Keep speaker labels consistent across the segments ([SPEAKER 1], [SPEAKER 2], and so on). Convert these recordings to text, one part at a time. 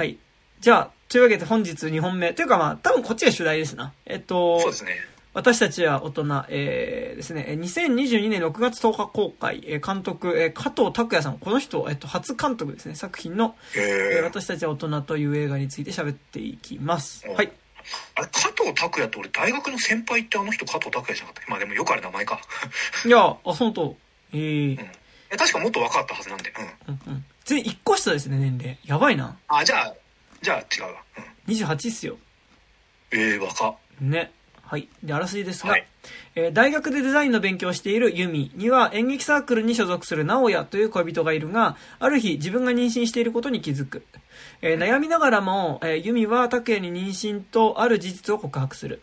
[SPEAKER 1] はい。じゃあ、というわけで本日2本目。というかまあ、多分こっちが主題ですな。えっと、
[SPEAKER 2] そうですね。
[SPEAKER 1] 私たちは大人、えー、ですね、えー2022年6月10日公開、えー監督、えー加藤拓也さん、この人、えっと、初監督ですね、作品の、えー
[SPEAKER 2] えー、
[SPEAKER 1] 私たちは大人という映画について喋っていきます。
[SPEAKER 2] うん
[SPEAKER 1] はい。
[SPEAKER 2] あれ、加藤拓也って俺大学の先輩ってあの人加藤拓也じゃなかったまあでもよくある名前か。
[SPEAKER 1] いや、あ、本当えー、
[SPEAKER 2] うん。え確かもっと若かったはずなんで。うん。
[SPEAKER 1] うんうん。全然1個下ですね、年齢。やばいな。
[SPEAKER 2] あ、じゃあ、じゃあ違うわ。うん。
[SPEAKER 1] 28っすよ。
[SPEAKER 2] えー、若っ。
[SPEAKER 1] ね。はい。で、あらすじですが、
[SPEAKER 2] はい
[SPEAKER 1] えー大学でデザインの勉強をしているユミには演劇サークルに所属する直哉という恋人がいるが、ある日自分が妊娠していることに気づく。えー悩みながらも、えーユミは拓也に妊娠とある事実を告白する。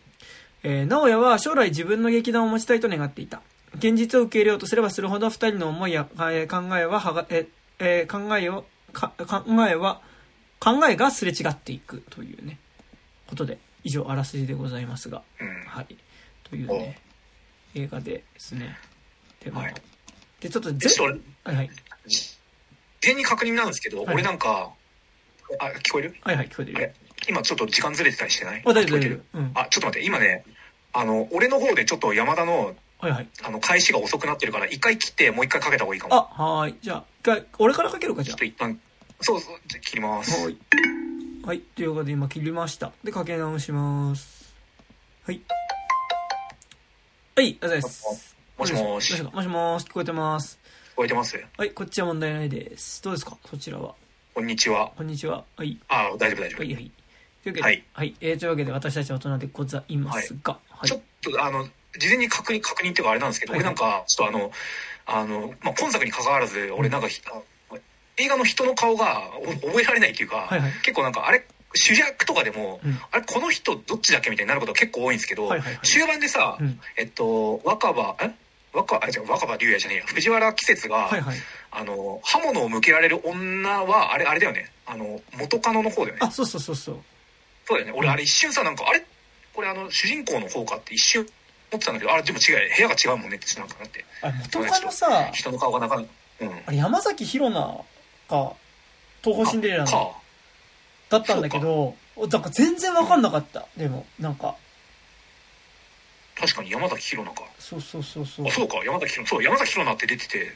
[SPEAKER 1] えー直哉は将来自分の劇団を持ちたいと願っていた。現実を受け入れようとすればするほど二人の思いや、えー考えははが、えーえー考えを、か考えは、考えがすれ違っていくというね、ことで、以上、あらすじでございますが。
[SPEAKER 2] うん。
[SPEAKER 1] はい。というね、映画ですね。で、まあ、
[SPEAKER 2] はい
[SPEAKER 1] で、ちょっとはいはい。
[SPEAKER 2] 事前に確認なんですけど、
[SPEAKER 1] はい
[SPEAKER 2] 俺なんか、あ、聞こえる？
[SPEAKER 1] はいはい、聞こえてる。
[SPEAKER 2] 今ちょっと時間ずれてたりしてない？
[SPEAKER 1] あ、大丈夫、大。丈夫。うん。
[SPEAKER 2] あ、ちょっと待って、今ね、あの、俺の方でちょっと山田の、
[SPEAKER 1] はいはい。
[SPEAKER 2] あの、開始が遅くなってるから、一回切ってもう一回かけた方がいいかも。
[SPEAKER 1] あ、はーい。じゃあ、一回、俺からかけるか、じゃ
[SPEAKER 2] ちょっと一旦、そうそう、じゃあ切りま
[SPEAKER 1] あ。
[SPEAKER 2] す。
[SPEAKER 1] はい。はい。ということで、今切りました。で、かけ直します。はい。はい、ありがとうございます。
[SPEAKER 2] もしもし
[SPEAKER 1] もしもし、聞こえてます。
[SPEAKER 2] 聞こえてます？
[SPEAKER 1] はい、こっちは問題ないです。どうですか？そちらは。
[SPEAKER 2] こんにちは。
[SPEAKER 1] こんにちは。はい。
[SPEAKER 2] あ、大丈夫大丈夫。
[SPEAKER 1] はい、はい。というわけで、
[SPEAKER 2] はい。
[SPEAKER 1] はい。えー、というわけで、私たちは大人でございますが、はい。
[SPEAKER 2] ちょっと、あの、事前に確認、確認っていうかあれなんですけど、
[SPEAKER 1] はい
[SPEAKER 2] 俺なんか、ちょっとあの、あの、まあ、今作に関わらず、俺なんか映画の人の顔がお覚えられないっていうか、
[SPEAKER 1] はいはい
[SPEAKER 2] 結構なんか、あれ、主役とかでも、
[SPEAKER 1] うん
[SPEAKER 2] あれ、この人どっちだっけみたいになることが結構多いんですけど、
[SPEAKER 1] はいはいはい
[SPEAKER 2] 終盤でさ、
[SPEAKER 1] うん
[SPEAKER 2] えっと、若葉、え？若、あ、違う、若葉龍也じゃねえや、藤原季節が、
[SPEAKER 1] はいはい。
[SPEAKER 2] あの、刃物を向けられる女は、あれ、あれだよね。あの、元カノの方だよね。
[SPEAKER 1] あ、そうそうそうそう。
[SPEAKER 2] そうだよね。俺、あれ一瞬さ、なんか、あれ？これあの、主人公の方かって一瞬思ってたんだけど、あれ、でも違う、部屋が違うもんねって、なんかなって。
[SPEAKER 1] あれ、元カノさ、
[SPEAKER 2] 人の顔がなかなか、うん。
[SPEAKER 1] あれ、山崎宏奈が、東宝シンデレラ。だったんだけど、なんか全然わかんなかった。でも、なんか、
[SPEAKER 2] 確かに山崎宏奈か。
[SPEAKER 1] そうそうそうそう
[SPEAKER 2] あ、。そうか、山崎宏奈。そう、山崎宏奈って出てて、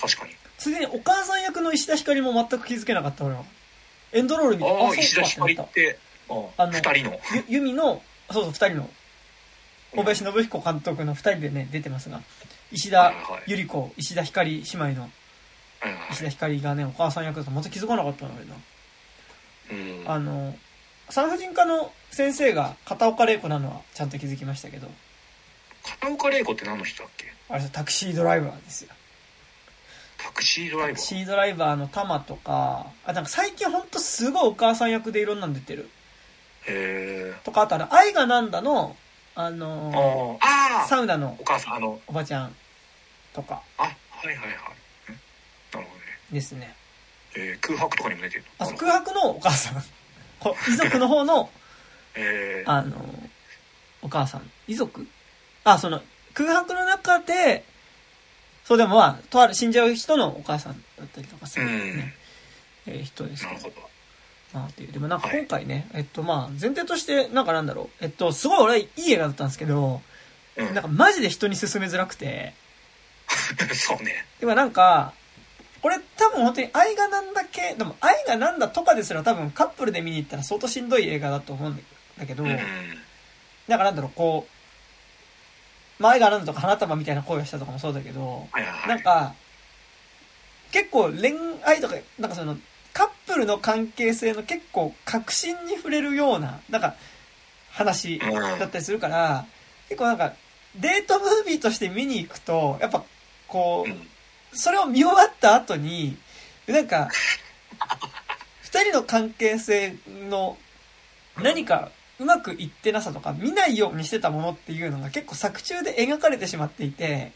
[SPEAKER 2] 確かに。
[SPEAKER 1] ついでにお母さん役の石田ひかりも全く気づけなかった、俺は。エンドロール見て、
[SPEAKER 2] ああ、石田ひかり
[SPEAKER 1] かっ
[SPEAKER 2] ってて、あ
[SPEAKER 1] あの
[SPEAKER 2] 二人の。
[SPEAKER 1] ゆ、ユミの、そうそう、二人の、小林信彦監督の二人でね、出てますが、石田ゆり子、石田ひかり姉妹の石田ひかりがね、お母さん役だとまた気づかなかったの俺な。
[SPEAKER 2] うん。
[SPEAKER 1] あの、産婦人科の先生が片岡玲子なのはちゃんと気づきましたけど、
[SPEAKER 2] 片岡玲子って何の人だっけ？
[SPEAKER 1] あれタクシードライバーですよ。
[SPEAKER 2] タクシードライバー？
[SPEAKER 1] タクシードライバーのタマとか、あ、なんか最近ほんとすごいお母さん役でいろんなの出てる。
[SPEAKER 2] へえ。
[SPEAKER 1] とか、あとあの、愛がなんだの、あの
[SPEAKER 2] ああ、ああ、
[SPEAKER 1] サウナの
[SPEAKER 2] お母さん、あの、
[SPEAKER 1] おばちゃんとか
[SPEAKER 2] あ、はいはいはい。んなるほどね。
[SPEAKER 1] ですね。
[SPEAKER 2] えー、空白とかにも出てる
[SPEAKER 1] あ、空白のお母さん。こ遺族の方の、
[SPEAKER 2] えー、
[SPEAKER 1] あの、お母さん。遺族？あ、その、空白の中で、そうでもまあ、とある死んじゃう人のお母さんだったりとかする、ねえー人です
[SPEAKER 2] なるほ。ど。
[SPEAKER 1] まあっていう。でもなんか
[SPEAKER 2] はい
[SPEAKER 1] 今回ね、えっとまあ、前提として、なんかなんだろう。えっと、すごい俺はいい映画だったんですけど、
[SPEAKER 2] うん
[SPEAKER 1] なんかマジで人に勧めづらくて、
[SPEAKER 2] そうね。
[SPEAKER 1] でもなんか、これ多分本当に愛がなんだけ、でも愛がなんだとかですら多分カップルで見に行ったら相当しんどい映画だと思うんだけど、
[SPEAKER 2] うん。
[SPEAKER 1] なんかなんだろう、こう、まあ愛がなんだとか花束みたいな声をしたとかもそうだけど。なんか、結構恋愛とか、なんかその、カップルの関係性の結構確信に触れるような、なんか、話だったりするから、結構なんか、デートムービーとして見に行くと、やっぱ、こ
[SPEAKER 2] う
[SPEAKER 1] それを見終わった後に、なんか、二人の関係性の何かうまくいってなさとか見ないようにしてたものっていうのが結構作中で描かれてしまっていて、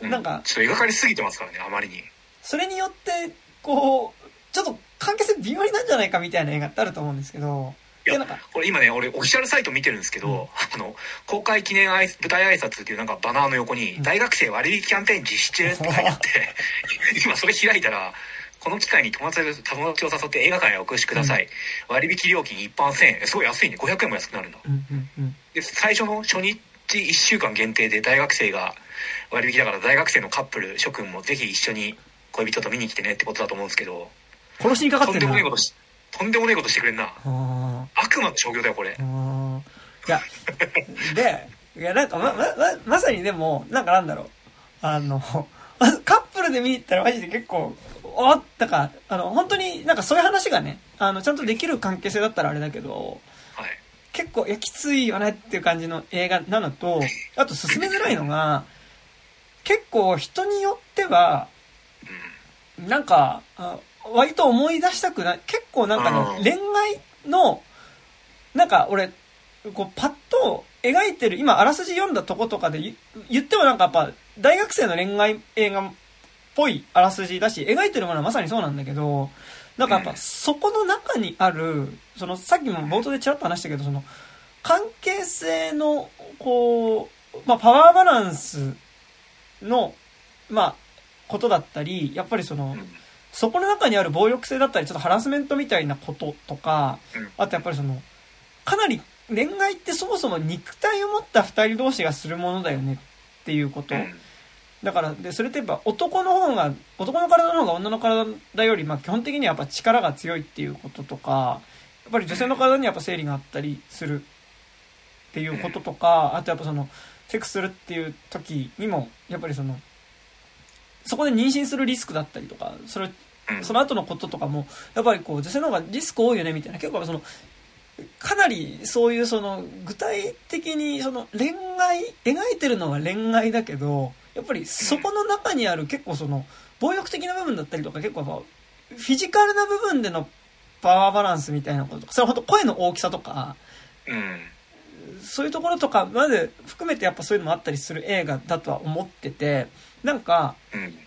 [SPEAKER 2] う
[SPEAKER 1] なんか
[SPEAKER 2] ちょっと描かれすぎてますからね、あまりに。
[SPEAKER 1] それによって、こう、ちょっと関係性微妙になんじゃないかみたいな映画ってあると思うんですけど、
[SPEAKER 2] いやこれ今ね、俺、オフィシャルサイト見てるんですけど、
[SPEAKER 1] うん。
[SPEAKER 2] あの、公開記念挨舞台挨拶っていうなんかバナーの横に、
[SPEAKER 1] うん。
[SPEAKER 2] 大学生割引キャンペーン実施中って書いてあって、今それ開いたら、この機会に友達友達を誘って映画館へお越しください、割引料金一般1000円。すごい安いね。500円も安くなるんだ。
[SPEAKER 1] うんうんうん。
[SPEAKER 2] で最初の初日1週間限定で大学生が割引だから大学生のカップル諸君もぜひ一緒に恋人と見に来てねってことだと思うんですけど
[SPEAKER 1] 殺しにかか
[SPEAKER 2] とんで
[SPEAKER 1] ってるな
[SPEAKER 2] もねえことしとんでもねえことしてくれんな。悪魔の商業だよこれ。
[SPEAKER 1] いや、で、いや、なんかま、ま、ま、まさにでも、なんかなんだろう。あの、カップルで見に行ったらマジで結構、おっだか。ら、あの、本当になんかそういう話がね、あの、ちゃんとできる関係性だったらあれだけど、
[SPEAKER 2] はい。
[SPEAKER 1] 結構、いや、きついよねっていう感じの映画なのと、あと進めづらいのが、結構人によっては、なんか、あ割と思い出したくない、結構なんかね、
[SPEAKER 2] うん。
[SPEAKER 1] 恋愛の、なんか俺、こうパッと描いてる、今あらすじ読んだとことかで言言ってもなんかやっぱ、大学生の恋愛映画っぽいあらすじだし、描いてるものはまさにそうなんだけど、なんかやっぱ
[SPEAKER 2] うん。
[SPEAKER 1] そこの中にある、そのさっきも冒頭でちらっと話したけど、その関係性の、こう、まあパワーバランスの、まあ、ことだったり、やっぱりその、
[SPEAKER 2] うん
[SPEAKER 1] そこの中にある暴力性だったり、ちょっとハラスメントみたいなこととか、
[SPEAKER 2] うん
[SPEAKER 1] あとやっぱりその、かなり恋愛ってそもそも肉体を持った二人同士がするものだよねっていうこと。
[SPEAKER 2] うん
[SPEAKER 1] だから、で、それってやっぱ男の方が、男の体の方が女の体より、まあ基本的にはやっぱ力が強いっていうこととか、やっぱり女性の体にはやっぱ生理があったりするっていうこととか、あとやっぱその、セックスするっていう時にも、やっぱりその、そこで妊娠するリスクだったりとか、それ、
[SPEAKER 2] うん
[SPEAKER 1] その後のこととかも、やっぱりこう、女性の方がリスク多いよね、みたいな。結構その、かなりそういうその、具体的にその恋愛、描いてるのは恋愛だけど、やっぱりそこの中にある結構その、暴力的な部分だったりとか、結構フィジカルな部分でのパワーバランスみたいなこととか、それは本当声の大きさとか、
[SPEAKER 2] うん。
[SPEAKER 1] そういうところとかまで含めてやっぱそういうのもあったりする映画だとは思ってて、なんか、
[SPEAKER 2] うん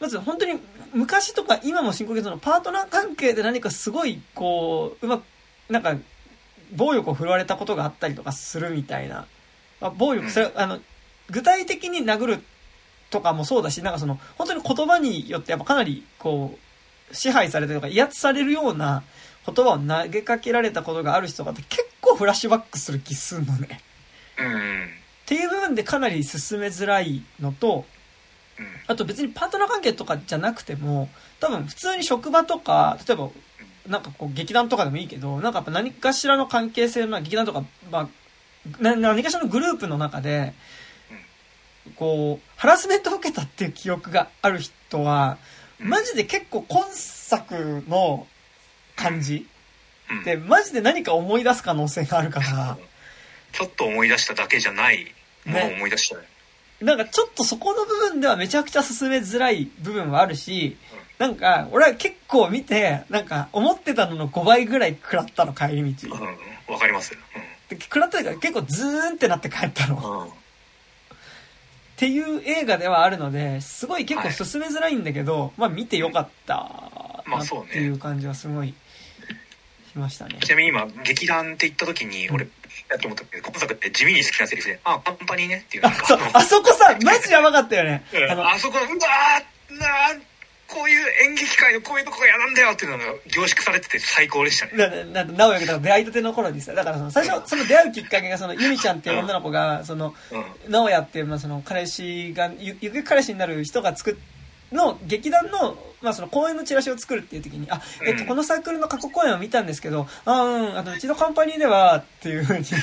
[SPEAKER 1] まず本当に昔とか今も進行形そのパートナー関係で何かすごいこう、うまく、なんか、暴力を振るわれたことがあったりとかするみたいな。まあ、暴力、それ、あの、具体的に殴るとかもそうだし、なんかその、本当に言葉によってやっぱかなりこう、支配されてるとか威圧されるような言葉を投げかけられたことがある人がって結構フラッシュバックする気すんのね。
[SPEAKER 2] うん
[SPEAKER 1] っていう部分でかなり進めづらいのと、
[SPEAKER 2] うん
[SPEAKER 1] あと別にパートナー関係とかじゃなくても、多分普通に職場とか、例えば、なんかこう劇団とかでもいいけど、なんかやっぱ何かしらの関係性の、劇団とか、まあ、な何かしらのグループの中で、こう、ハラスメントを受けたっていう記憶がある人は、
[SPEAKER 2] うん。
[SPEAKER 1] マジで結構今作の感じ
[SPEAKER 2] うん。
[SPEAKER 1] で、マジで何か思い出す可能性があるから、
[SPEAKER 2] ちょっと思い出しただけじゃないものを思い出したね
[SPEAKER 1] なんかちょっとそこの部分ではめちゃくちゃ進めづらい部分はあるし、なんか、俺は結構見て、なんか、思ってたのの5倍ぐらい食らったの、帰り道。
[SPEAKER 2] うん。わかります。
[SPEAKER 1] で食らったから結構ズーンってなって帰ったの。
[SPEAKER 2] うん。うん
[SPEAKER 1] っていう映画ではあるので、すごい結構進めづらいんだけど、まあ見てよかったなっ
[SPEAKER 2] まあそうね。
[SPEAKER 1] ていう感じはすごいしましたね。
[SPEAKER 2] ちなみに今劇団って言った時に俺やと思ったけど今作って地味に好きなセリフで「あカンパニーね」っていう
[SPEAKER 1] あそう、あそこさ、マジやばかったよね。
[SPEAKER 2] うん
[SPEAKER 1] あの、
[SPEAKER 2] あそこうわーなーこういう演劇界のこういうとこが嫌なんだよっていうのが凝縮されてて最高でしたね。
[SPEAKER 1] な、な、な、直哉が出会いたての頃にさ、だからその、最初、その出会うきっかけが、その、ゆみちゃんっていう女の子が、その、
[SPEAKER 2] うん。
[SPEAKER 1] 直哉っていう、まあ、その、彼氏が、ゆ、ゆく彼氏になる人が作っ、の劇団の、まあ、その公演のチラシを作るっていう時に、あ、えっと、
[SPEAKER 2] うん
[SPEAKER 1] このサークルの過去公演を見たんですけど、あうん、あの、うちのカンパニーでは、っていうふうに、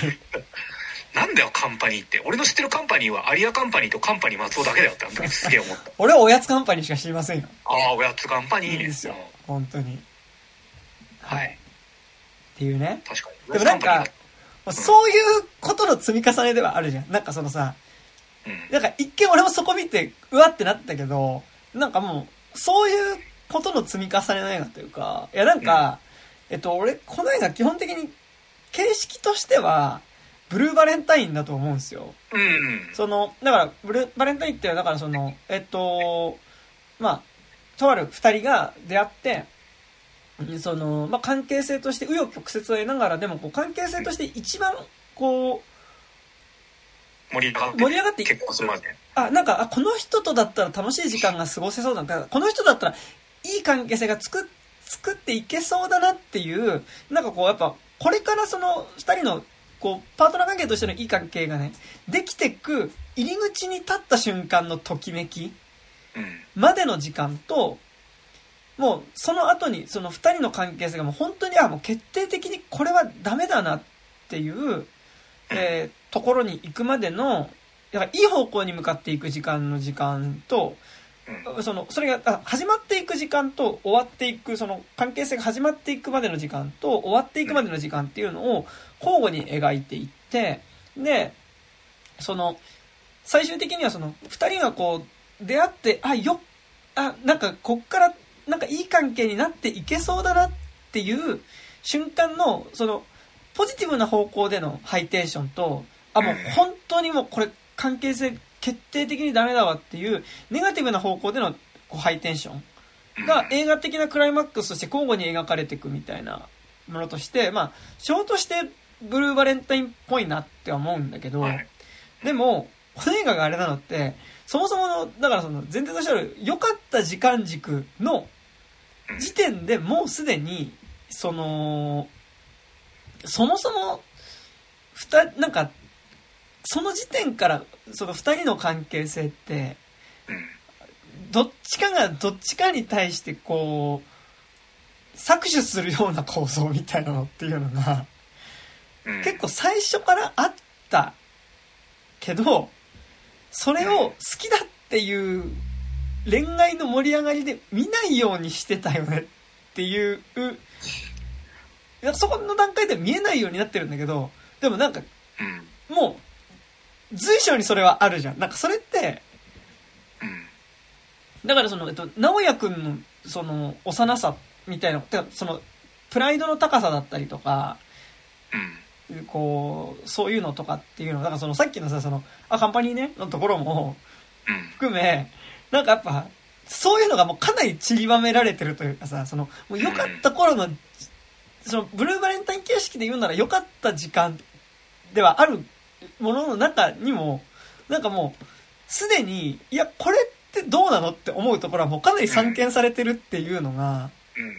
[SPEAKER 2] なんだよカンパニーって俺の知ってるカンパニーはアリアカンパニーとカンパニー松尾だけだよってあの時すげえ思った
[SPEAKER 1] 俺はおやつカンパニーしか知りませんよ。
[SPEAKER 2] ああおやつカンパニー
[SPEAKER 1] ですよ。本当に。
[SPEAKER 2] はい
[SPEAKER 1] っていうね。
[SPEAKER 2] 確かに
[SPEAKER 1] でもなんか
[SPEAKER 2] おやつカンパニーだ、
[SPEAKER 1] まあそういうことの積み重ねではあるじゃん。なんかそのさ、
[SPEAKER 2] うん
[SPEAKER 1] なんか一見俺もそこ見て、うわってなったけど、なんかもう、そういうことの積み重ねの映画というか、いやなんか、えっと、俺、この映画基本的に、形式としては、ブルーバレンタインだと思うんですよ。
[SPEAKER 2] うんうん
[SPEAKER 1] その、だから、ブルーバレンタインって、だからその、えっと、まあ、とある二人が出会って、その、まあ、関係性として、紆余曲折を得ながら、でも、こう、関係性として一番、こう、
[SPEAKER 2] 盛り上がって
[SPEAKER 1] 盛り上がってい
[SPEAKER 2] 結まで
[SPEAKER 1] あ、なんか、あ、この人とだったら楽しい時間が過ごせそうだから、この人だったらいい関係性が作、作っていけそうだなっていう、なんかこう、やっぱ、これからその二人の、こう、パートナー関係としてのいい関係がね、できてく、入り口に立った瞬間のときめき
[SPEAKER 2] うん。
[SPEAKER 1] までの時間と、もう、その後に、その二人の関係性がもう本当に、あ、もう決定的にこれはダメだなっていう、えーところに行くまでの、だからいい方向に向かっていく時間の時間と、
[SPEAKER 2] うん。
[SPEAKER 1] その、それが、あ始まっていく時間と終わっていく、その関係性が始まっていくまでの時間と終わっていくまでの時間っていうのを交互に描いていって、で、その、最終的にはその、二人がこう、出会って、あ、よ、あ、なんかこっから、なんかいい関係になっていけそうだなっていう瞬間の、その、ポジティブな方向でのハイテンションと、あ、もう本当にもうこれ関係性決定的にダメだわっていう、ネガティブな方向でのこうハイテンションが映画的なクライマックスとして交互に描かれていくみたいなものとして、まあ、ショーとしてブルーバレンタインっぽいなって思うんだけど、
[SPEAKER 2] はい。
[SPEAKER 1] でも、この映画があれなのって、そもそもの、だからその前提としてある良かった時間軸の
[SPEAKER 2] うん
[SPEAKER 1] 時点でもうすでに、その、そもそも、ふた、なんか、その時点から、その二人の関係性って、
[SPEAKER 2] うん。
[SPEAKER 1] どっちかがどっちかに対してこう、搾取するような構造みたいなのっていうのが、
[SPEAKER 2] うん。
[SPEAKER 1] 結構最初からあったけど、それを好きだっていう恋愛の盛り上がりで見ないようにしてたよねっていう、いやそこの段階では見えないようになってるんだけど、でもなんか
[SPEAKER 2] うん。
[SPEAKER 1] もう、随所にそれはあるじゃん。なんかそれって、
[SPEAKER 2] うん。
[SPEAKER 1] だからその、えっと、直哉くんの、その、幼さみたいな、てかその、プライドの高さだったりとか、
[SPEAKER 2] うん。
[SPEAKER 1] こう、そういうのとかっていうの、だからその、さっきのさ、その、あ、カンパニーね、のところも
[SPEAKER 2] うん。
[SPEAKER 1] 含め、なんかやっぱ、そういうのがもうかなり散りばめられてるというかさ、その、もう良かった頃の、その、ブルーバレンタイン形式で言うなら良かった時間ではあるものの中にも、なんかもう、すでに、いや、これってどうなのって思うところはもうかなり散見されてるっていうのが、
[SPEAKER 2] うん。い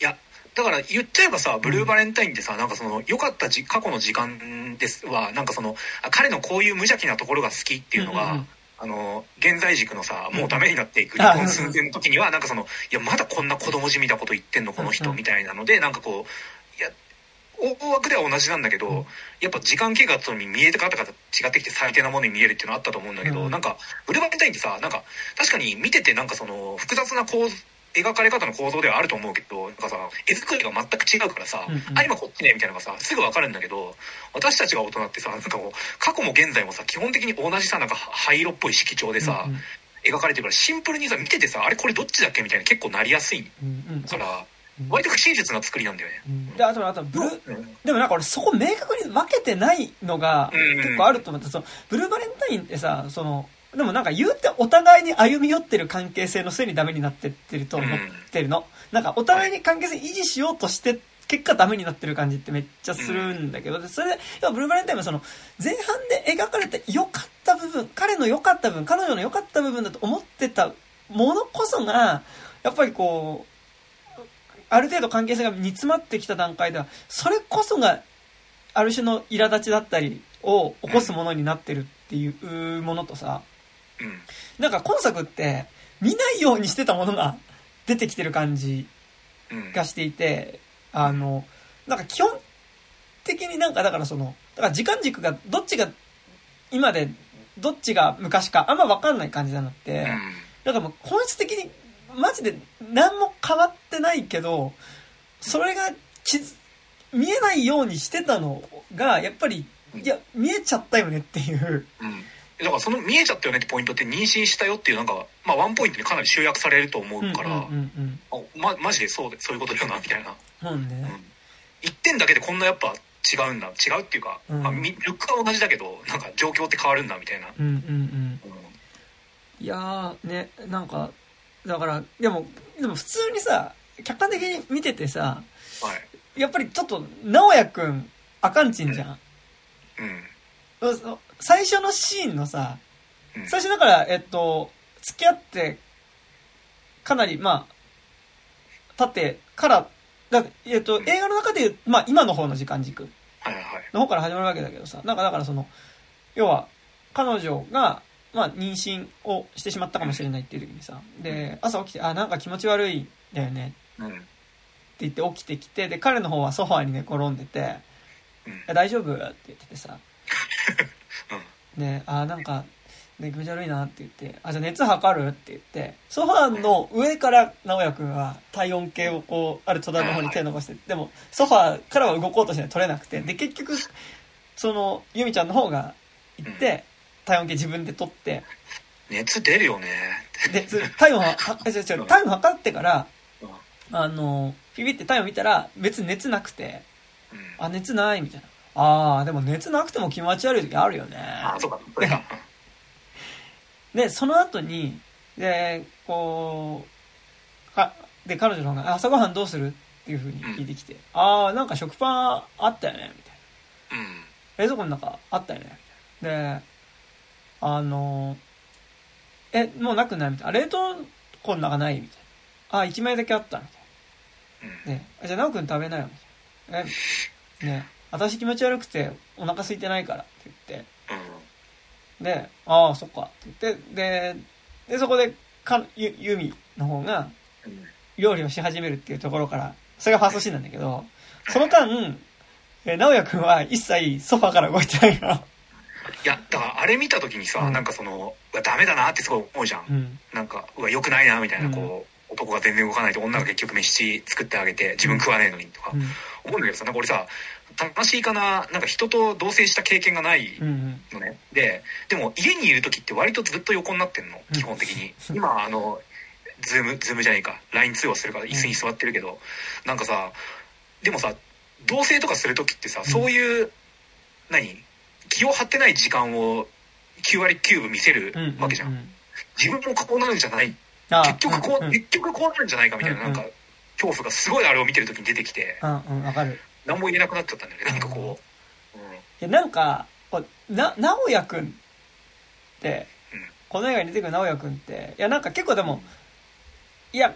[SPEAKER 2] や、だから言っちゃえばさ、ブルーバレンタインってさ、なんかその、良かったじ過去の時間ですは、なんかその、あ彼のこういう無邪気なところが好きっていうのが、
[SPEAKER 1] うんうんうん。
[SPEAKER 2] あの、現在軸のさ、もうダメになっていく
[SPEAKER 1] うん
[SPEAKER 2] 離婚寸前の時には、なんかその、いや、まだこんな子供じみたこと言ってんの、この人、みたいなので、なんかこう、いや、大枠では同じなんだけど、
[SPEAKER 1] うん。
[SPEAKER 2] やっぱ時間経過とに見え方が違ってきて最低なものに見えるっていうのはあったと思うんだけど、
[SPEAKER 1] うん。
[SPEAKER 2] なんか、ブルーバレンタインってさ、なんか、確かに見ててなんかその、複雑な構図、描かれ方の構造ではあると思うけど、なんかさ、絵作りが全く違うからさ、
[SPEAKER 1] うんうん。
[SPEAKER 2] あ、今こっちね、みたいなのがさ、すぐわかるんだけど、私たちが大人ってさ、なんかこう、過去も現在もさ、基本的に同じさ、なんか灰色っぽい色調でさ、
[SPEAKER 1] うんうん。
[SPEAKER 2] 描かれてるから、シンプルにさ、見ててさ、あれこれどっちだっけみたいな結構なりやすい
[SPEAKER 1] うんうんうん
[SPEAKER 2] 割と不親切な作りなんだよね。
[SPEAKER 1] うん。で、あと、あと、ブルー、
[SPEAKER 2] うん。
[SPEAKER 1] でもなんか俺そこ明確に分けてないのが
[SPEAKER 2] うん。
[SPEAKER 1] 結構あると思って、その、ブルーバレンタインってさ、その、でもなんか言うてお互いに歩み寄ってる関係性のせいにダメになってってると思ってるの。なんかお互いに関係性維持しようとして、結果ダメになってる感じってめっちゃするんだけど、でそれで、ブルーバレンタインはその、前半で描かれて良かった部分、彼の良かった部分、彼女の良かった部分だと思ってたものこそが、やっぱりこう、ある程度関係性が煮詰まってきた段階では、それこそが、ある種の苛立ちだったりを起こすものになってるっていうものとさ、
[SPEAKER 2] うん。
[SPEAKER 1] なんか今作って見ないようにしてたものが出てきてる感じ
[SPEAKER 2] うん。
[SPEAKER 1] がしていて、あの、なんか基本的になんかだからその、だから時間軸がどっちが今でどっちが昔かあんま分かんない感じなのって、
[SPEAKER 2] うん。
[SPEAKER 1] なんかもう本質的にマジで何も変わってないけど、それが気づ見えないようにしてたのが、やっぱり、いや、見えちゃったよねっていう。
[SPEAKER 2] うん。だからその見えちゃったよねってポイントって妊娠したよっていうなんか、まあワンポイントにかなり集約されると思うから、
[SPEAKER 1] うんうんうん
[SPEAKER 2] あま、マジでそうで、そういうことだよな、みたいな。
[SPEAKER 1] うん。うん
[SPEAKER 2] うん
[SPEAKER 1] ね。。
[SPEAKER 2] 一点だけでこんなやっぱ違うんだ。違うっていうか、
[SPEAKER 1] うん
[SPEAKER 2] まあ、みルックは同じだけど、なんか状況って変わるんだ、みたいな。
[SPEAKER 1] うんうんうん。
[SPEAKER 2] うん
[SPEAKER 1] いやー、ね、なんか、だから、でも、でも普通にさ、客観的に見ててさ、
[SPEAKER 2] はい。
[SPEAKER 1] やっぱりちょっと、直哉くん、あかんちんじゃん。
[SPEAKER 2] うん。
[SPEAKER 1] そ最初のシーンのさ、
[SPEAKER 2] うん
[SPEAKER 1] 最初だから、えっと、付き合って、かなり、まあ、経ってから、だえっと、映画の中でまあ今の方の時間軸。の方から始まるわけだけどさ、なんかだからその、要は、彼女が、まあ妊娠をしてしまったかもしれないっていう時にさ、で、朝起きて、あ、なんか気持ち悪いんだよね。
[SPEAKER 2] うん。
[SPEAKER 1] って言って起きてきて、で、彼の方はソファーに寝転んでて、大丈夫？って言っててさ、
[SPEAKER 2] うん。
[SPEAKER 1] で、あ、なんか、ね、気持ち悪いなって言って、あ、じゃあ熱測る？って言って、ソファーの上から直哉くんは体温計をこう、ある戸田の方に手を伸ばして、でも、ソファーからは動こうとして取れなくて、で、結局、その、ゆみちゃんの方が行って、体温計自分で取って、
[SPEAKER 2] 熱出るよね。
[SPEAKER 1] で、体温は、違う違う、体温測ってから、
[SPEAKER 2] うん。
[SPEAKER 1] あの、ビビって体温見たら、別に熱なくて、
[SPEAKER 2] うん。
[SPEAKER 1] あ、熱ないみたいな。ああ、でも熱なくても気持ち悪い時あるよね。
[SPEAKER 2] あ、そうか。それか。
[SPEAKER 1] で、その後に、で、こう、か、で、彼女の方が、あ朝ごはんどうするっていう風に聞いてきて、ああ、なんか食パンあったよねみたいな。
[SPEAKER 2] うん。
[SPEAKER 1] 冷蔵庫の中あったよねみたいな。で、あの、え、もうなくないみたいな。あ冷凍庫の中ないみたいな。あ、一枚だけあったみた
[SPEAKER 2] うん。
[SPEAKER 1] いな。で、あじゃあ、なおくん食べなよみたいな。え、ね、私気持ち悪くてお腹空いてないからって言って、
[SPEAKER 2] うん。
[SPEAKER 1] で、ああ、そっかって言って、で、で、そこで、か、ゆ、ゆみの方が、
[SPEAKER 2] うん。
[SPEAKER 1] 料理をし始めるっていうところから、それがファーストシーンなんだけど、その間、えー、直哉くんは一切ソファーから動いてないから。
[SPEAKER 2] いや、だからあれ見た時にさ、
[SPEAKER 1] うん
[SPEAKER 2] なんかその、ダメだなってすごい思うじゃん。
[SPEAKER 1] うん。
[SPEAKER 2] なんか、うわ、良くないな、みたいな、
[SPEAKER 1] うん
[SPEAKER 2] こう、男が全然動かないと女が結局飯作ってあげて、自分食わねえのにとか
[SPEAKER 1] うん。
[SPEAKER 2] 思うんだけどさ、なんか俺さ、悲しいかな、なんか人と同棲した経験がない
[SPEAKER 1] うん。
[SPEAKER 2] のね。で、でも家にいる時って割とずっと横になってんの、基本的に。今、あの、ズーム、ズームじゃねえか、LINE 通話するから椅子に座ってるけど、なんかさ、でもさ、同棲とかする時ってさ、そういう、何？気を張ってない時間を9割9分見せる
[SPEAKER 1] うん。
[SPEAKER 2] わけじゃん。
[SPEAKER 1] うん。
[SPEAKER 2] 自分もこうなるんじゃない
[SPEAKER 1] あ
[SPEAKER 2] 結局こう、
[SPEAKER 1] うん。
[SPEAKER 2] 結局こうなるんじゃないかみたいな、
[SPEAKER 1] うん
[SPEAKER 2] なんか、恐怖がすごいあれを見てる時に出てきて、
[SPEAKER 1] うん、うん、わかる。
[SPEAKER 2] 何も言えなくなっちゃったんだよね、なんかこう。うん
[SPEAKER 1] いや、なんか、こうな、直哉くんって
[SPEAKER 2] うん、
[SPEAKER 1] この映画に出てくる直哉くんって、いや、なんか結構でも、いや、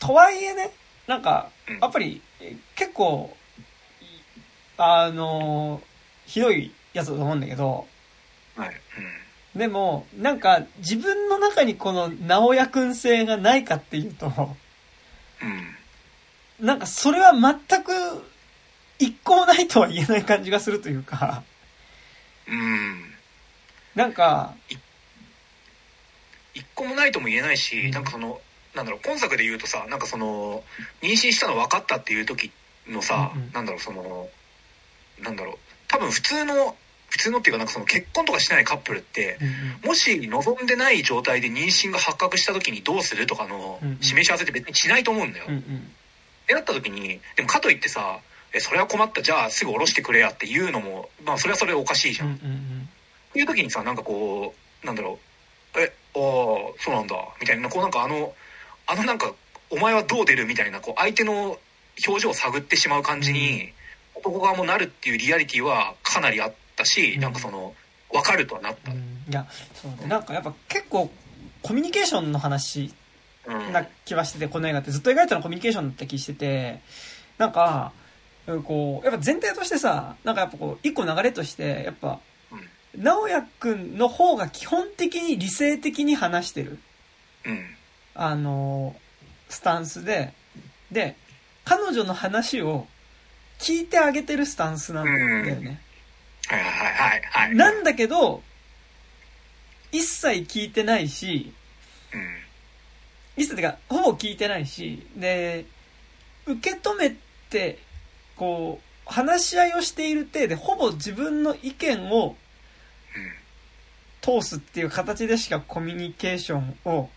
[SPEAKER 1] とはいえね、なんか
[SPEAKER 2] うん、
[SPEAKER 1] やっぱり、え結構、いあのひどいやつだと思うんだけど、
[SPEAKER 2] はい。
[SPEAKER 1] でも、なんか、自分の中にこの直哉くん性がないかっていうと、
[SPEAKER 2] うん。うん。
[SPEAKER 1] なんかそれは全く、一個もないとは言えない感じがするというか、
[SPEAKER 2] うん。
[SPEAKER 1] なんか、
[SPEAKER 2] 一個もないとも言えないし、
[SPEAKER 1] うん
[SPEAKER 2] なんかその、なんだろう、今作で言うとさ、なんかその、妊娠したの分かったっていう時のさ、
[SPEAKER 1] うんうん
[SPEAKER 2] なんだろう、その、なんだろう、多分普通の、普通のっていうかなんかその結婚とかしてないカップルって、もし望んでない状態で妊娠が発覚した時にどうするとかの示し合わせって別にしないと思うんだよ。ってなった時に、でもかといってさ、え、それは困った、じゃあすぐ下ろしてくれやっていうのも、まあそれはそれでおかしいじゃん。っていう時にさ、なんかこう、なんだろう、え、ああ、そうなんだ、みたいな、こうなんかあの、あのなんか、お前はどう出る？みたいな、こう相手の表情を探ってしまう感じに、男側もなるっていうリアリティはかなりあったし、
[SPEAKER 1] うん
[SPEAKER 2] なんかその、わかるとはなった
[SPEAKER 1] う。んいや、そうね。なんかやっぱ結構、コミュニケーションの話
[SPEAKER 2] うん。
[SPEAKER 1] な気はしてて、この映画ってずっと描いたのはコミュニケーションだった気してて、なんか、うんこう、やっぱ全体としてさ、なんかやっぱこう、一個流れとして、やっぱ、
[SPEAKER 2] うん
[SPEAKER 1] 直哉くんの方が基本的に理性的に話してる。
[SPEAKER 2] うん。
[SPEAKER 1] あの、スタンスで、で、彼女の話を聞いてあげてるスタンスなんだよね。
[SPEAKER 2] はいはいはいはいはい。
[SPEAKER 1] なんだけど、一切聞いてないし、
[SPEAKER 2] うん。
[SPEAKER 1] 一切てか、ほぼ聞いてないし、で、受け止めて、こう、話し合いをしている体で、ほぼ自分の意見を通すっていう形でしかコミュニケーションを。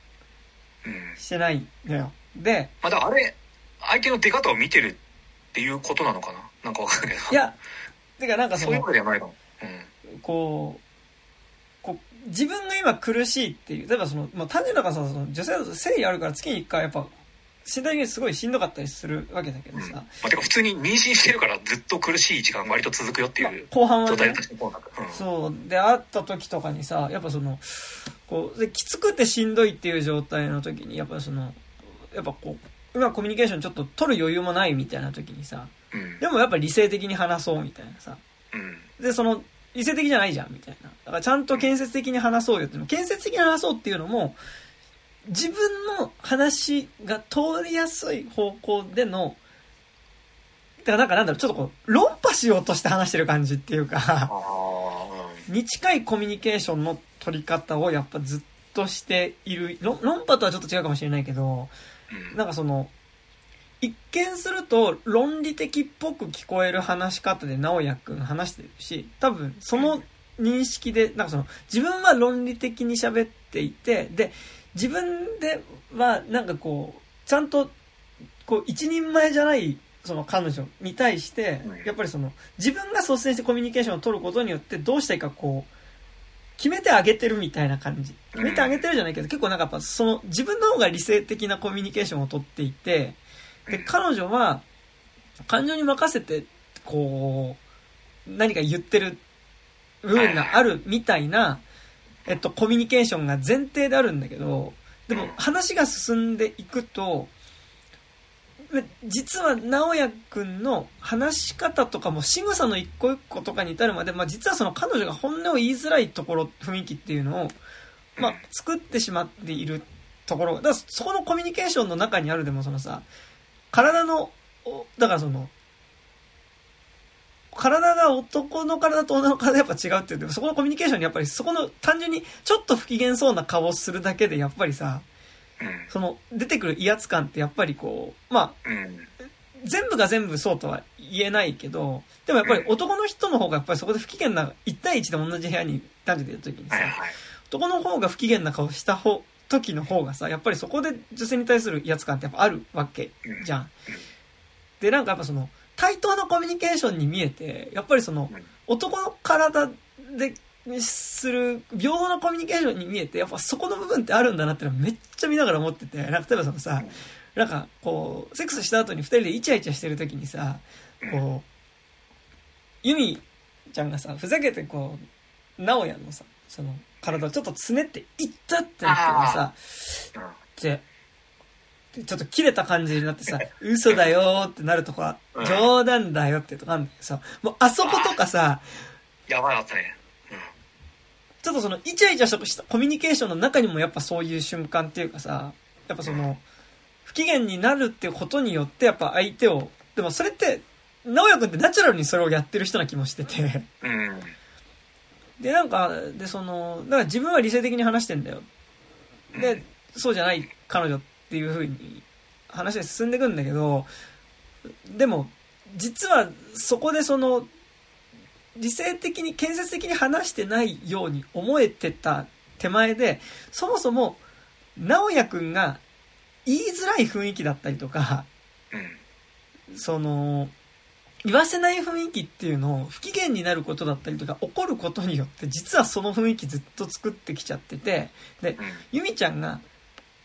[SPEAKER 1] してないのよ。で、
[SPEAKER 2] まあ、だからあれ、相手の出方を見てるっていうことなのかな？なんかわかんないけど。
[SPEAKER 1] いや、てかなんかそ
[SPEAKER 2] そういう
[SPEAKER 1] の
[SPEAKER 2] こ、とじゃないの。うん。
[SPEAKER 1] こう、こう、自分が今苦しいっていう、例えばその、まあ、単純なのがさ、その女性だと誠意あるから月に一回やっぱ、身体的にすごいしんどかったりするわけだけど
[SPEAKER 2] うん。
[SPEAKER 1] さ、
[SPEAKER 2] まあ、てか普通に妊娠してるからずっと苦しい時間割と続くよって
[SPEAKER 1] まあ
[SPEAKER 2] いう
[SPEAKER 1] 後半はね。
[SPEAKER 2] うん。
[SPEAKER 1] そう、で、会った時とかにさ、やっぱその、こう、できつくてしんどいっていう状態の時に、やっぱその、やっぱこう、今コミュニケーションちょっと取る余裕もないみたいな時にさ、
[SPEAKER 2] うん
[SPEAKER 1] でもやっぱ理性的に話そうみたいなさ。
[SPEAKER 2] うん
[SPEAKER 1] で、その、理性的じゃないじゃんみたいな。だからちゃんと建設的に話そうよっていうの。建設的に話そうっていうのも、自分の話が通りやすい方向での、だからなんかなんだろう、ちょっとこう、論破しようとして話してる感じっていう
[SPEAKER 2] あ
[SPEAKER 1] か、
[SPEAKER 2] あ
[SPEAKER 1] に近いコミュニケーションの取り方をやっぱずっとしている。論論破とはちょっと違うかもしれないけど、
[SPEAKER 2] うん
[SPEAKER 1] なんかその、一見すると論理的っぽく聞こえる話し方で直哉くん話してるし、多分その認識で、なんかその、自分は論理的に喋っていて、で、自分ではなんかこう、ちゃんと、こう、一人前じゃない、その彼女に対して
[SPEAKER 2] うん、
[SPEAKER 1] やっぱりその、自分が率先してコミュニケーションを取ることによってどうしたいかこう、決めてあげてるみたいな感じ。決めてあげてるじゃないけど、結構なんかやっぱその、自分の方が理性的なコミュニケーションを取っていて、で、彼女は、感情に任せて、こう、何か言ってる部分があるみたいな、えっと、コミュニケーションが前提であるんだけど、でも話が進んでいくと、え実は直哉くんの話し方とかも仕草の一個一個とかに至るまで、まあ実はその彼女が本音を言いづらいところ、雰囲気っていうのを、まあ作ってしまっているところ、だからそこのコミュニケーションの中にあるでもそのさ、体の、おだからその、体が男の体と女の体やっぱ違うっていうそこのコミュニケーションにやっぱりそこの単純にちょっと不機嫌そうな顔をするだけでやっぱりさ、
[SPEAKER 2] うん。
[SPEAKER 1] その出てくる威圧感ってやっぱりこう、まあ
[SPEAKER 2] うん。
[SPEAKER 1] 全部が全部そうとは言えないけど、でもやっぱり男の人の方がやっぱりそこで不機嫌な、1対1で同じ部屋に男女でいる時にさ男の方が不機嫌な顔した方、時の方がさ、やっぱりそこで女性に対する威圧感ってやっぱあるわけじゃん。で、なんかやっぱその、対等なコミュニケーションに見えて、やっぱりその、男の体でする平等なコミュニケーションに見えて、やっぱそこの部分ってあるんだなってのはめっちゃ見ながら思ってて、なんか例えばそのさ、なんかこう、セックスした後に二人でイチャイチャしてる時にさ、こう、ユミちゃんがさ、ふざけてこう、直哉のさ、その、体をちょっとつねっていったってなったらさ、でちょっと切れた感じになってさ、嘘だよーってなるとこは
[SPEAKER 2] うん、
[SPEAKER 1] 冗談だよってとこあるんだけどさ、もうあそことかさ、
[SPEAKER 2] やばかったね
[SPEAKER 1] ちょっとそのイチャイチャしたコミュニケーションの中にもやっぱそういう瞬間っていうかさ、やっぱその、不機嫌になるっていうことによってやっぱ相手を、でもそれって、直哉くんってナチュラルにそれをやってる人な気もしてて、
[SPEAKER 2] うんうん
[SPEAKER 1] で、なんか、で、その、だから自分は理性的に話してんだよ。で、そうじゃない彼女っていう風に話が進んでいくんだけど、でも、実はそこでその、理性的に、建設的に話してないように思えてた手前で、そもそも、直哉くんが言いづらい雰囲気だったりとか、
[SPEAKER 2] うん
[SPEAKER 1] その、言わせない雰囲気っていうのを不機嫌になることだったりとか起こることによって実はその雰囲気ずっと作ってきちゃっててで
[SPEAKER 2] うん。
[SPEAKER 1] ゆみちゃんが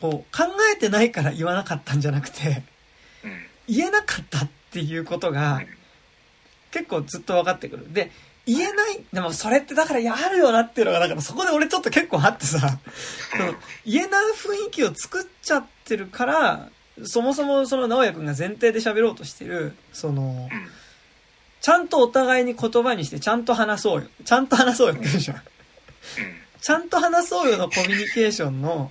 [SPEAKER 1] こう考えてないから言わなかったんじゃなくて
[SPEAKER 2] うん。
[SPEAKER 1] 言えなかったっていうことが結構ずっと分かってくる。で言えないでもそれってだからやるよなっていうのがだからそこで俺ちょっと結構あってさその言えない雰囲気を作っちゃってるからそもそもその直哉くんが前提で喋ろうとしてるその
[SPEAKER 2] うん
[SPEAKER 1] ちゃんとお互いに言葉にしてちゃんと話そうよ。ちゃんと話そうよって言うじゃん。ちゃんと話そうよのコミュニケーションの、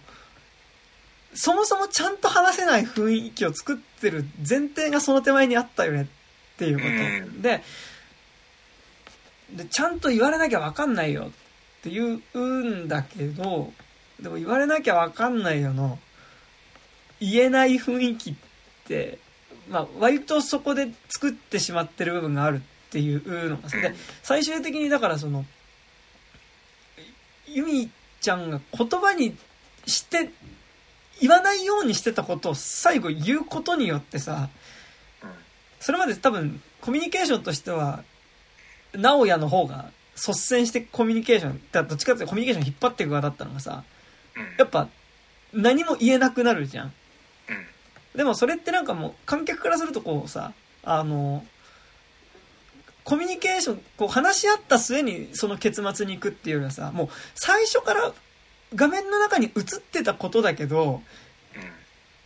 [SPEAKER 1] そもそもちゃんと話せない雰囲気を作ってる前提がその手前にあったよねっていうこと。
[SPEAKER 2] うん
[SPEAKER 1] で、で、ちゃんと言われなきゃわかんないよって言うんだけど、でも言われなきゃわかんないよの、言えない雰囲気って、まあ、割とそこで作ってしまってる部分があるっていうのがさ、で、最終的にだからその、ゆみちゃんが言葉にして、言わないようにしてたことを最後言うことによってさ、それまで多分コミュニケーションとしては、直哉の方が率先してコミュニケーション、だどっちかっていうとコミュニケーション引っ張っていく側だったのがさ、やっぱ何も言えなくなるじゃん。でもそれってなんかもう観客からするとこうさ、あの、コミュニケーション、こう話し合った末にその結末に行くっていうよりはさ、もう最初から画面の中に映ってたことだけど、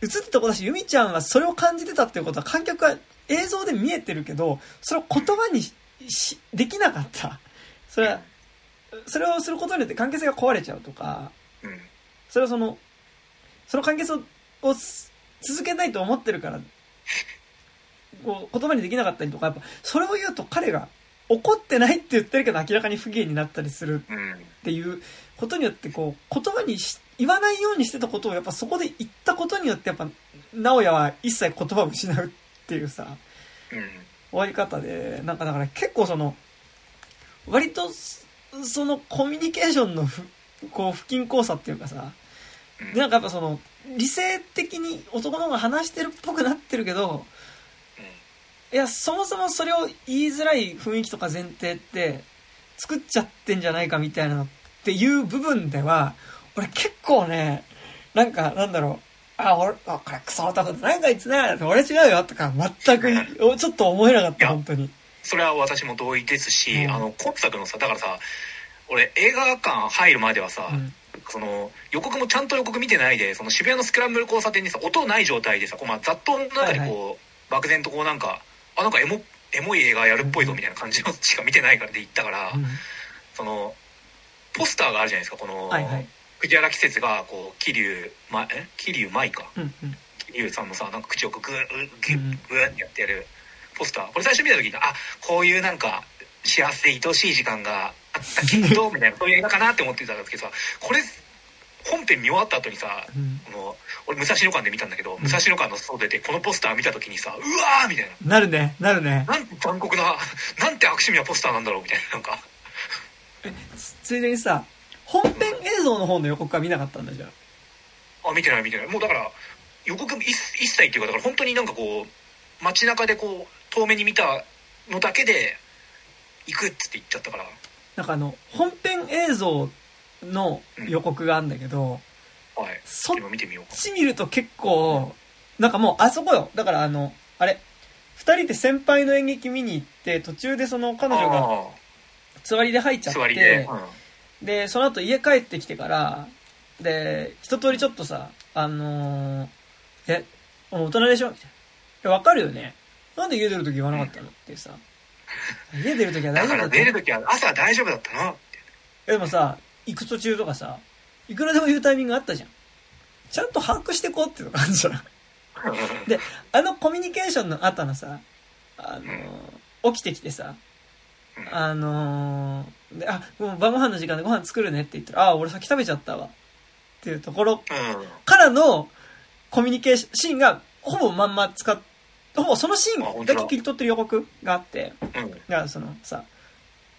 [SPEAKER 1] 映ってた子だし、ユミちゃんはそれを感じてたっていうことは観客は映像で見えてるけど、それを言葉にし、できなかった。それは、それをすることによって関係性が壊れちゃうとか、
[SPEAKER 2] うん、
[SPEAKER 1] それはその、その関係性を続けたいと思ってるから、こう言葉にできなかったりとか、やっぱそれを言うと彼が怒ってないって言ってるけど明らかに不義になったりするっていうことによってこう言葉に言わないようにしてたことをやっぱそこで言ったことによってやっぱ直哉は一切言葉を失うっていうさ、終わり方で、なんかだから結構その、割とそのコミュニケーションのふこう不均衡さっていうかさ、なんかやっぱその理性的に男の方が話してるっぽくなってるけど、いや、そもそもそれを言いづらい雰囲気とか前提って作っちゃってんじゃないかみたいなのっていう部分では、俺結構ね、なんかなんだろう、あ、俺、あ、これクソ男なんかいつね、俺違うよとか全く、ちょっと思えなかった、本当に。
[SPEAKER 2] それは私も同意ですし、うん、あの、今作のさ、だからさ、俺映画館入るまではさ、うんその予告もちゃんと予告見てないでその渋谷のスクランブル交差点にさ音ない状態でさこう、まあ、雑踏の中でこう、はいはい、漠然とこうなんかあなんかエモエモい映画やるっぽいぞみたいな感じのしか見てないからで行ったから、うん、そのポスターがあるじゃないですかこの、はいはい、藤原季節がこう桐生まえ？桐生舞か、うんうん、桐生さんのさなんか口をグーグーグーってやってやるポスター。これ最初見た時にあこういうなんか幸せで愛おしい時間があったきっとみたいなそういう映画かなって思ってたんですけどさこれ本編見終わった後にさ、うん、この俺武蔵野館で見たんだけど、うん、武蔵野館の外出てこのポスター見た時にさうわーみたいな。
[SPEAKER 1] なるねなるね。
[SPEAKER 2] なんて残酷ななんて悪趣味なポスターなんだろうみたいななんか。
[SPEAKER 1] ついでにさ本編映像の方の予告は見なかったんだじゃ
[SPEAKER 2] あ見てない見てない。もうだから予告一一切っていうかだから本当になんかこう街中でこう遠目に見たのだけで行くっつって言っちゃったから
[SPEAKER 1] なんかあの本編映像の予告があるんだけど、
[SPEAKER 2] うん、はい。
[SPEAKER 1] そっち見ると結構なんかもうあそこよ。だからあのあれ2人で先輩の演劇見に行って途中でその彼女が座りで入っちゃってで,、うん、でその後家帰ってきてからで一通りちょっとさあのー、え大人でしょ？みたいな分かるよね。なんで家出る時言わなかったの？ってさ、家出る時は大丈夫だった
[SPEAKER 2] 出る時は朝は大丈夫だったの？
[SPEAKER 1] でもさ行く途中とかさいくらでも言うタイミングあったじゃん。ちゃんと把握してこうっていうのがあるじゃん。であのコミュニケーションの後のさあの起きてきてさあのー、で、あ、もう晩ご飯の時間でご飯作るねって言ったら、あ、俺先食べちゃったわ。っていうところからのコミュニケーション、シーンがほぼまんま使っ、そのシーンだ。け切り取ってる予告があって、だからそのさ、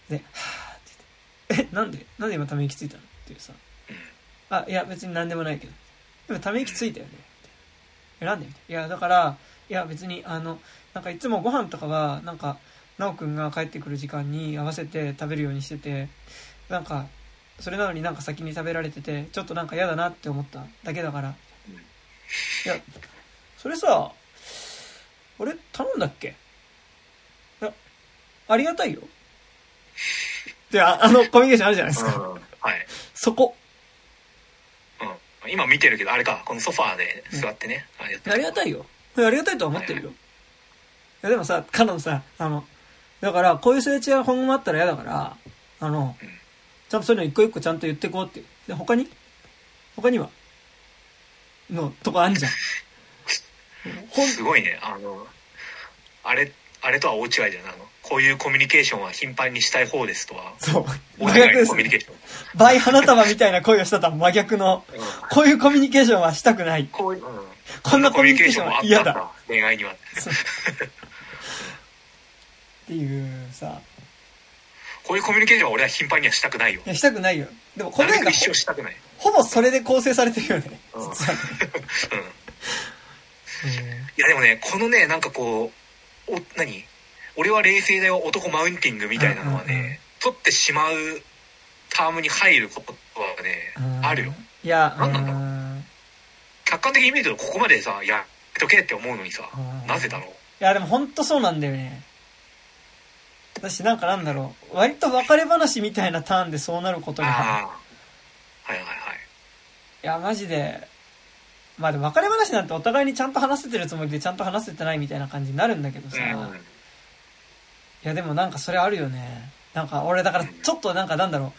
[SPEAKER 1] で、はぁって言って、え、なんで？なんで今ため息ついたの？っていうさ、あ、いや別に何でもないけど、でもため息ついたよね。え、なんでみたいな。いや、だから、いや別にあの、なんかいつもご飯とかは、なんか、奈くんが帰ってくる時間に合わせて食べるようにしててなんかそれなのになんか先に食べられててちょっとなんか嫌だなって思っただけだから。いやそれさ俺頼んだっけ？いやありがたいよ。でああのコミュニケーションあるじゃないですか、
[SPEAKER 2] うん、はい。
[SPEAKER 1] そこ。
[SPEAKER 2] うん。今見てるけどあれか。このソファーで座ってね、
[SPEAKER 1] うん、ありがたいよ。ありがたいとは思ってるよ、い。やでもさ、カノンさ、あの、だから、こういうすれ違いが今後もあったら嫌だから、あの、ちゃんとそういうの一個一個ちゃんと言ってこうってで、他に？他には？のとこあんじゃん。
[SPEAKER 2] すごいね。あの、あれ、あれとは大違いじゃないあの、こういうコミュニケーションは頻繁にしたい方ですとは。
[SPEAKER 1] そう。真逆です、ね。倍花束みたいな声をしたとは真逆の、うん、こういうコミュニケーションはしたくない。こういう、うん、こんなコミュニケーションは嫌だ。
[SPEAKER 2] 恋愛には。
[SPEAKER 1] っていうさ
[SPEAKER 2] こういうコミュニケーションは俺は頻繁にはしたくないよ
[SPEAKER 1] いやしたくないよでも
[SPEAKER 2] この映画一生したくない
[SPEAKER 1] ほぼそれで構成されてるよね、
[SPEAKER 2] うん、実はね、うん、いやでもねこのねなんかこうお何？俺は冷静だよ男マウンティングみたいなのはね、うんうんうん、取ってしまうタームに入ることはね、あるよ。
[SPEAKER 1] いや
[SPEAKER 2] 何なんだろう。客観的に見るとここまでさやっとけって思うのにさなぜだろう？い
[SPEAKER 1] やでも本当そうなんだよね。私なんかなんだろう。割と別れ話みたいなターンでそうなることが。
[SPEAKER 2] はいはいはい。
[SPEAKER 1] いやマジでまあでも別れ話なんてお互いにちゃんと話せてるつもりでちゃんと話せてないみたいな感じになるんだけどさ、いやでもなんかそれあるよね。なんか俺だからちょっとなんかなんだろう。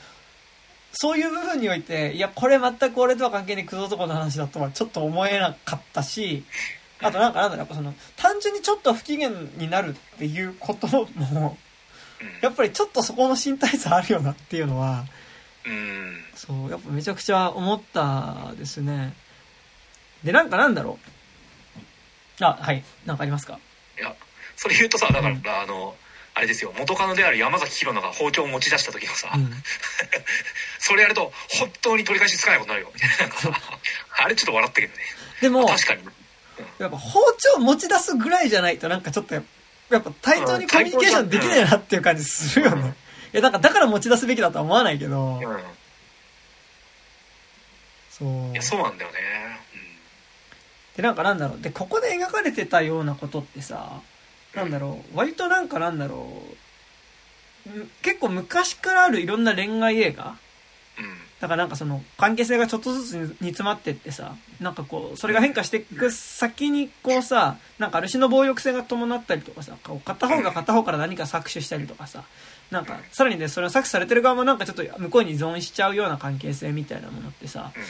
[SPEAKER 1] そういう部分において、いや、これ全く俺とは関係ないクズ男の話だとはちょっと思えなかったし、あとなんかなんだろう、やっぱその、単純にちょっと不機嫌になるっていうことも、やっぱりちょっとそこの身体差あるよなっていうのは、
[SPEAKER 2] うん。
[SPEAKER 1] そう、やっぱめちゃくちゃ思ったですね。で、なんかなんだろう。あ、はい。なんかありますか？
[SPEAKER 2] いや、それ言うとさ、だから、
[SPEAKER 1] うん
[SPEAKER 2] あの、あれですよ、元カノである山崎宏奈が包丁を持ち出した時のさ、
[SPEAKER 1] うん。
[SPEAKER 2] それやると、本当に取り返しつかないことになるよ、みたいな。なんかさ、あれちょっと笑ったけどね。
[SPEAKER 1] でも、
[SPEAKER 2] 確かに。
[SPEAKER 1] やっぱ包丁持ち出すぐらいじゃないとなんかちょっとやっぱ、対等にコミュニケーションできないなっていう感じするよ
[SPEAKER 2] うん
[SPEAKER 1] ね。いや、なんかだから持ち出すべきだとは思わないけど、
[SPEAKER 2] うん。
[SPEAKER 1] そう
[SPEAKER 2] いや、。そうなんだよね。
[SPEAKER 1] で、なんかなんだろう。で、ここで描かれてたようなことってさ、なんだろう。割となんかなんだろう。ん結構昔からあるいろんな恋愛映画？だからなんかその関係性がちょっとずつ煮詰まってってさ、なんかこう、それが変化していく先にこうさ、なんかある種の暴力性が伴ったりとかさ、こう片方が片方から何か搾取したりとかさ、なんかさらにね、それを搾取されてる側もなんかちょっと向こうに依存しちゃうような関係性みたいなものってさ、
[SPEAKER 2] うん。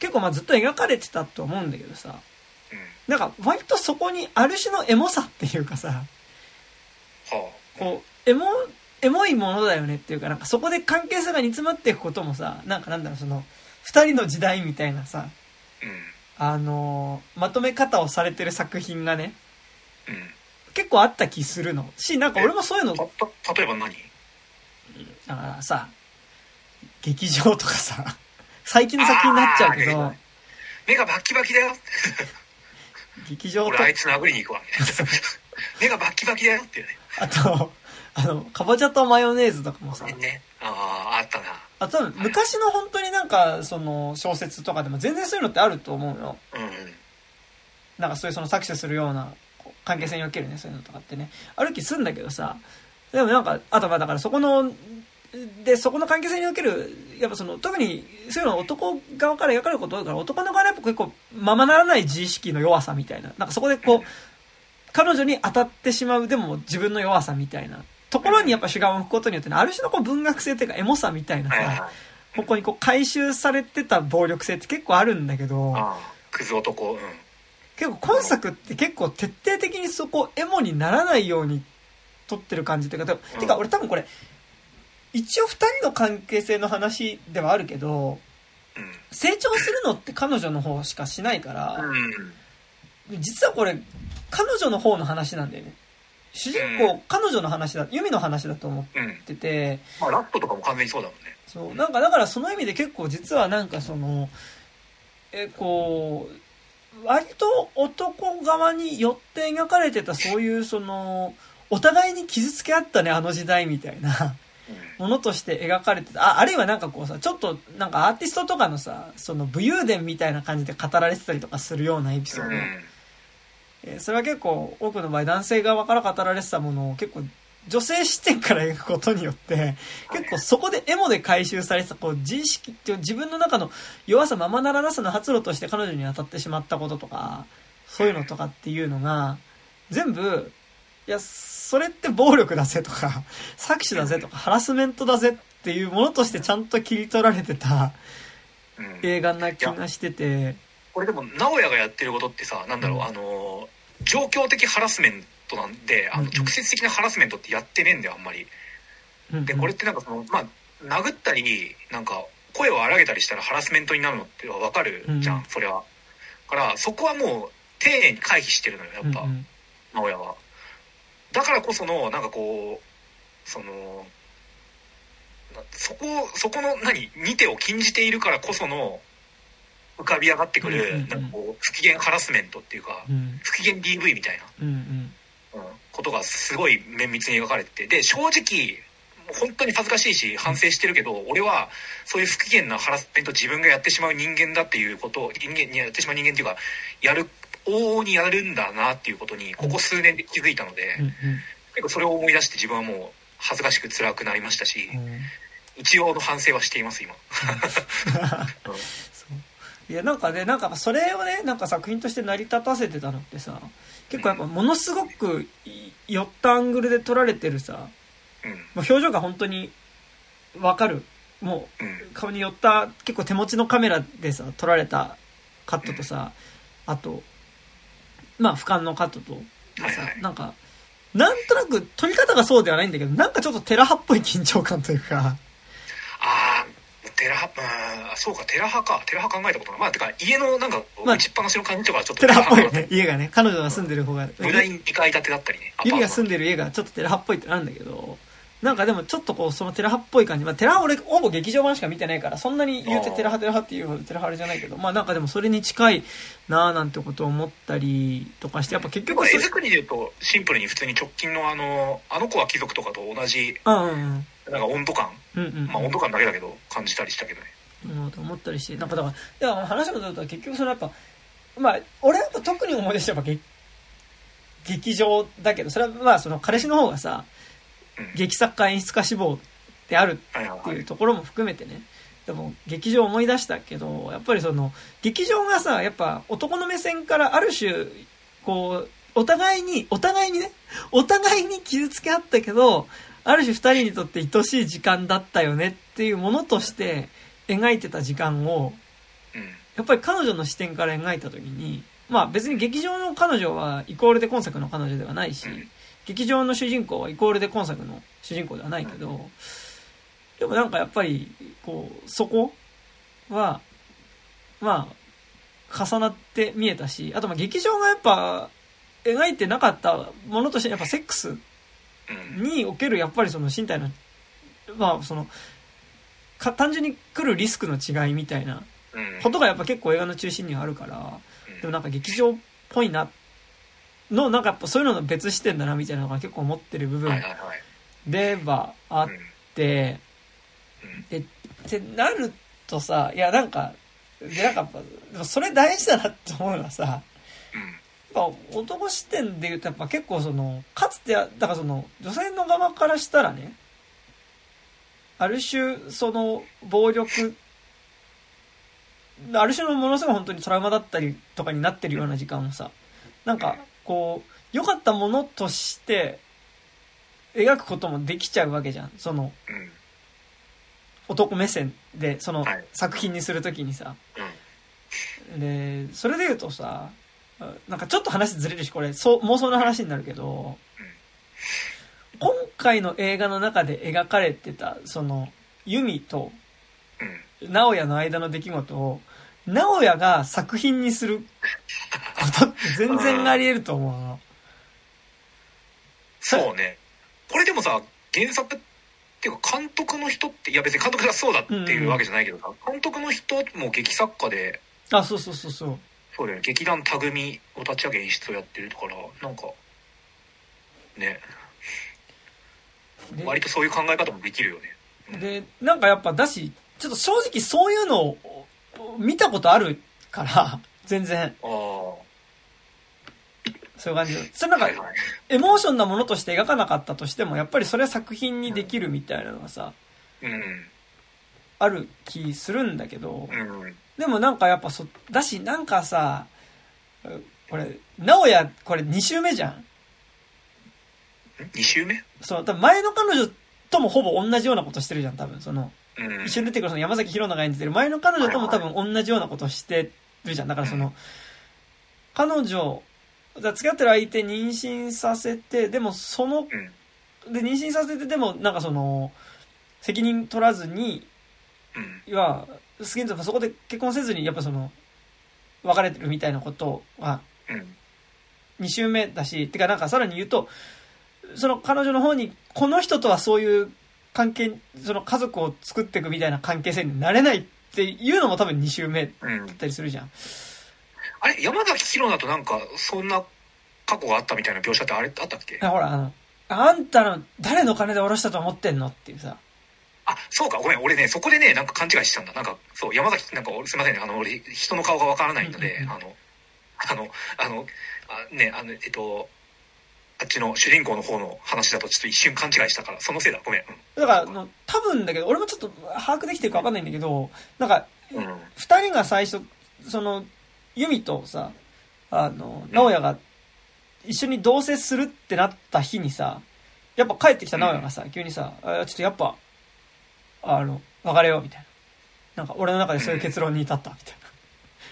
[SPEAKER 1] 結構まあずっと描かれてたと思うんだけどさ、
[SPEAKER 2] うん。
[SPEAKER 1] なんか割とそこにある種のエモさっていうかさ、
[SPEAKER 2] はあ。
[SPEAKER 1] こう、エモ、エモいものだよねっていうか、なんかそこで関係性が煮詰まっていくこともさ、なんかなんだろう、その、二人の時代みたいなさ、
[SPEAKER 2] うん。
[SPEAKER 1] あのーまとめ方をされてる作品がね、
[SPEAKER 2] うん。
[SPEAKER 1] 結構あった気するの。し、なんか俺もそういうの、
[SPEAKER 2] 例えば何？
[SPEAKER 1] だからさ、劇場とかさ、最近の作品になっちゃうけど
[SPEAKER 2] 目がバッキバキだよ。
[SPEAKER 1] 劇場と
[SPEAKER 2] 俺、あいつ殴りに行くわ。目がバッキバキだよっていうね。
[SPEAKER 1] あと、あの、かぼちゃとマヨネーズとかもさ、
[SPEAKER 2] ね。ああ、あったな。
[SPEAKER 1] あと多分昔の本当になんか、その、小説とかでも全然そういうのってあると思うよ。
[SPEAKER 2] うんうん。
[SPEAKER 1] なんかそういうその搾取するような関係性におけるね、そういうのとかってね。ある気すんだけどさ、でもなんか、あとまあだからそこの、で、そこの関係性における、やっぱその、特に、そういうのは男側から描かれること多いから、男の側はやっぱ結構、ままならない自意識の弱さみたいな。なんかそこでこう、彼女に当たってしまう、でも自分の弱さみたいなところにやっぱ主眼を置くことによってね、ある種のこう文学性っていうかエモさみたいなさ、
[SPEAKER 2] はいはいはい。
[SPEAKER 1] ここにこう回収されてた暴力性って結構あるんだけど、
[SPEAKER 2] クズ男。うん。
[SPEAKER 1] 結構今作って結構徹底的にそこエモにならないように撮ってる感じっていうか、
[SPEAKER 2] うん
[SPEAKER 1] てか俺多分これ、一応二人の関係性の話ではあるけど、
[SPEAKER 2] うん。
[SPEAKER 1] 成長するのって彼女の方しかしないから、
[SPEAKER 2] うん。
[SPEAKER 1] 実はこれ、彼女の方の話なんだよね。主人公、
[SPEAKER 2] うん
[SPEAKER 1] 彼女の話だ、ユミの話だと思
[SPEAKER 2] うん。
[SPEAKER 1] ってて、
[SPEAKER 2] まあ、ラットとかも完全にそうだもんね。
[SPEAKER 1] そう、なんかだからその意味で結構実はなんかその、え、こう、割と男側によって描かれてたそういうその、お互いに傷つけ合ったね、あの時代みたいな
[SPEAKER 2] うん。
[SPEAKER 1] ものとして描かれてた。あ、あるいはなんかこうさ、ちょっとなんかアーティストとかのさ、その武勇伝みたいな感じで語られてたりとかするようなエピソード。
[SPEAKER 2] うん。
[SPEAKER 1] えーそれは結構多くの場合男性側から語られてたものを結構女性視点から描くことによって 結構そこでエモで回収されてたこう自意識っていう自分の中の弱さままならなさの発露として彼女に当たってしまったこととかそういうのとかっていうのが全部いやそれって暴力だぜとか搾取だぜとかハラスメントだぜっていうものとしてちゃんと切り取られてた
[SPEAKER 2] うん。
[SPEAKER 1] 映画な気がしてて。
[SPEAKER 2] これでも直哉がやってることってさなんだろう、
[SPEAKER 1] うん。
[SPEAKER 2] あの状況的ハラスメントなんであの直接的なハラスメントってやってねえんだよあんまり。でこれってなんかそのまあ殴ったりなんか声を荒げたりしたらハラスメントになるのってわかるじゃん、
[SPEAKER 1] うん
[SPEAKER 2] それはだからそこはもう丁寧に回避してるのよやっぱ、直哉はだからこそのなんかこうそのなそこそこの何2手を禁じているからこその浮かび上がってくる、
[SPEAKER 1] うんうんうん。
[SPEAKER 2] なんかこう不機嫌ハラスメントっていうか、
[SPEAKER 1] うん。
[SPEAKER 2] 不機嫌 DV みたいな、
[SPEAKER 1] うん
[SPEAKER 2] ことがすごい綿密に描かれててで正直本当に恥ずかしいし反省してるけど俺はそういう不機嫌なハラスメント自分がやってしまう人間だっていうことを人間にやってしまう人間っていうかやる往々にやるんだなっていうことにここ数年で気づいたので、
[SPEAKER 1] うん
[SPEAKER 2] 結構それを思い出して自分はもう恥ずかしく辛くなりましたし、
[SPEAKER 1] うん。うん
[SPEAKER 2] 一応の反省はしています今。
[SPEAKER 1] いや、なんかね、なんかそれをね、なんか作品として成り立たせてたのってさ、結構やっぱものすごく寄ったアングルで撮られてるさ、
[SPEAKER 2] うん。
[SPEAKER 1] もう表情が本当にわかる。もう
[SPEAKER 2] うん。
[SPEAKER 1] 顔に寄った結構手持ちのカメラでさ、撮られたカットとさ、あと、まあ俯瞰のカットと、さ
[SPEAKER 2] はいはい。
[SPEAKER 1] なんか、なんとなく撮り方がそうではないんだけど、なんかちょっとテラハっぽい緊張感というか、
[SPEAKER 2] ああテラハうんそうかテラハか。テラハ考えたことない。まあてか家のなんか
[SPEAKER 1] まあ
[SPEAKER 2] 打ちっぱなしの感じとかはちょっと
[SPEAKER 1] テラハっぽいね、家がね、彼女が住んでる方が、
[SPEAKER 2] 無駄に2階建てだったりね。
[SPEAKER 1] ゆりが住ん
[SPEAKER 2] で
[SPEAKER 1] でる家がちょっとテラハっぽいってなるんだけど、なんかでもちょっとこう、そのテラハっぽい感じ。まあ、テラハ俺、ほぼ劇場版しか見てないから、そんなに言うてテラハテラハっていうほどテラハあれじゃないけど、まあなんかでもそれに近いなぁなんてことを思ったりとかして、やっぱ結局そ
[SPEAKER 2] 絵作りで言うとシンプルに普通に直近のあのあの子は貴族とかと同じ
[SPEAKER 1] うんうんうん。
[SPEAKER 2] なんか温度感
[SPEAKER 1] うんうん。
[SPEAKER 2] まあ温度感だけだけど感じたりしたけどね
[SPEAKER 1] うん、と思ったりして、なんかだから、いや、話のと結局そのやっぱ、まあ、俺はやっぱ特に思い出してやっぱ劇、劇場だけど、それはまあその彼氏の方がさ、
[SPEAKER 2] うん
[SPEAKER 1] 劇作家演出家志望であるって
[SPEAKER 2] はいいう
[SPEAKER 1] ところも含めてね、でも劇場思い出したけど、やっぱりその、劇場がさ、やっぱ男の目線からある種、こう、お互いに、お互いにね、お互いに傷つけ合ったけど、ある種二人にとって愛しい時間だったよねっていうものとして描いてた時間を、
[SPEAKER 2] うん。
[SPEAKER 1] やっぱり彼女の視点から描いた時に、まあ別に劇場の彼女はイコールで今作の彼女ではないし、
[SPEAKER 2] うん
[SPEAKER 1] 劇場の主人公はイコールで今作の主人公ではないけど、でもなんかやっぱり、こう、そこは、まあ、重なって見えたし、あとまあ劇場がやっぱ、描いてなかったものとして、やっぱセックス
[SPEAKER 2] うん
[SPEAKER 1] におけるやっぱりその身体の、まあその、か単純に来るリスクの違いみたいな
[SPEAKER 2] うん
[SPEAKER 1] ことがやっぱ結構映画の中心にはあるから、
[SPEAKER 2] うん。
[SPEAKER 1] でもなんか劇場っぽいな、の、なんかやっぱそういうのの別視点だなみたいなのが結構思ってる部分ではあっ
[SPEAKER 2] うん。
[SPEAKER 1] て、
[SPEAKER 2] うん。
[SPEAKER 1] で、ってなるとさ、いやなんか、でなんかやっぱ、それ大事だなって思うのはさ、やっぱ男視点で言うとやっぱ結構その、かつて、だからその、女性の側からしたらね、ある種、その、暴力、ある種のものすごい本当にトラウマだったりとかになってるような時間をさ、なんか、こう、良かったものとして、描くこともできちゃうわけじゃん。その、男目線で、その
[SPEAKER 2] はい、
[SPEAKER 1] 作品にするときにさ。
[SPEAKER 2] うん
[SPEAKER 1] で、それで言うとさ、なんかちょっと話ずれるし、これ、そう、妄想の話になるけど、今回の映画の中で描かれてた、その、ユミと
[SPEAKER 2] うん
[SPEAKER 1] 直哉の間の出来事を、直哉が作品にすることって全然あり得ると思うの。
[SPEAKER 2] そうね。これでもさ原作っていうか監督の人っていや別に監督がそうだっていうわけじゃないけどさ、監督の人も劇作家で
[SPEAKER 1] あ、そうそうそうそう。
[SPEAKER 2] そうだよね。劇団タグミを立ち上げ演出をやってるからなんかね。
[SPEAKER 1] で
[SPEAKER 2] 割とそういう考え方もできるよね。
[SPEAKER 1] で、なんかやっぱだし、ちょっと正直そういうのを見たことあるから、全然、そういう感じ。で。それなんかエモーションなものとして描かなかったとしても、やっぱりそれは作品にできるみたいなのがさ、
[SPEAKER 2] うん。
[SPEAKER 1] ある気するんだけど、
[SPEAKER 2] うん。
[SPEAKER 1] でもなんかやっぱそ、だし、なんかさ、これ、直哉、これ2週目じゃん。
[SPEAKER 2] 2週目？
[SPEAKER 1] そう、多分前の彼女ともほぼ同じようなことしてるじゃん、多分。その、
[SPEAKER 2] うん。
[SPEAKER 1] 一緒に出てくるその山崎宏奈が演じてる前の彼女とも多分同じようなことしてるじゃん。だからその、彼女、付き合ってる相手妊娠させて、でもその、
[SPEAKER 2] うん。
[SPEAKER 1] で、妊娠させてでもなんかその、責任取らずに、
[SPEAKER 2] うん。
[SPEAKER 1] いや、好きにそこで結婚せずに、やっぱその、別れてるみたいなことは、
[SPEAKER 2] うん。
[SPEAKER 1] 2週目だし、てかなんかさらに言うと、その彼女の方に、この人とはそういう関係、その家族を作っていくみたいな関係性になれないっていうのも多分2週目だ
[SPEAKER 2] うん。
[SPEAKER 1] ったりするじゃん。
[SPEAKER 2] あれ山崎宏奈となんかそんな過去があったみたいな描写ってあれあったっけ？
[SPEAKER 1] あほら、あの、あんたの誰の金で下ろしたと思ってんのっていうさ。
[SPEAKER 2] あそうか。ごめん。俺ねそこでねなんか勘違いしたんだ。なんかそう山崎なんか俺すいませんね。あの俺人の顔がわからないので、
[SPEAKER 1] うんうんうん。
[SPEAKER 2] あのあのあのあねあのえっとあっちの主人公の方の話だとちょっと一瞬勘違いしたからそのせいだ。ごめん。
[SPEAKER 1] だから、多分だけど、俺もちょっと把握できてるか分かんないんだけど、なんか、
[SPEAKER 2] うんうん
[SPEAKER 1] 二人が最初、その、ユミとさ、あの、直哉が一緒に同棲するってなった日にさ、やっぱ帰ってきた直哉がさ、急にさ、あちょっとやっぱ、あの、別れよう、みたいな。なんか俺の中でそういう結論に至った、みたいな。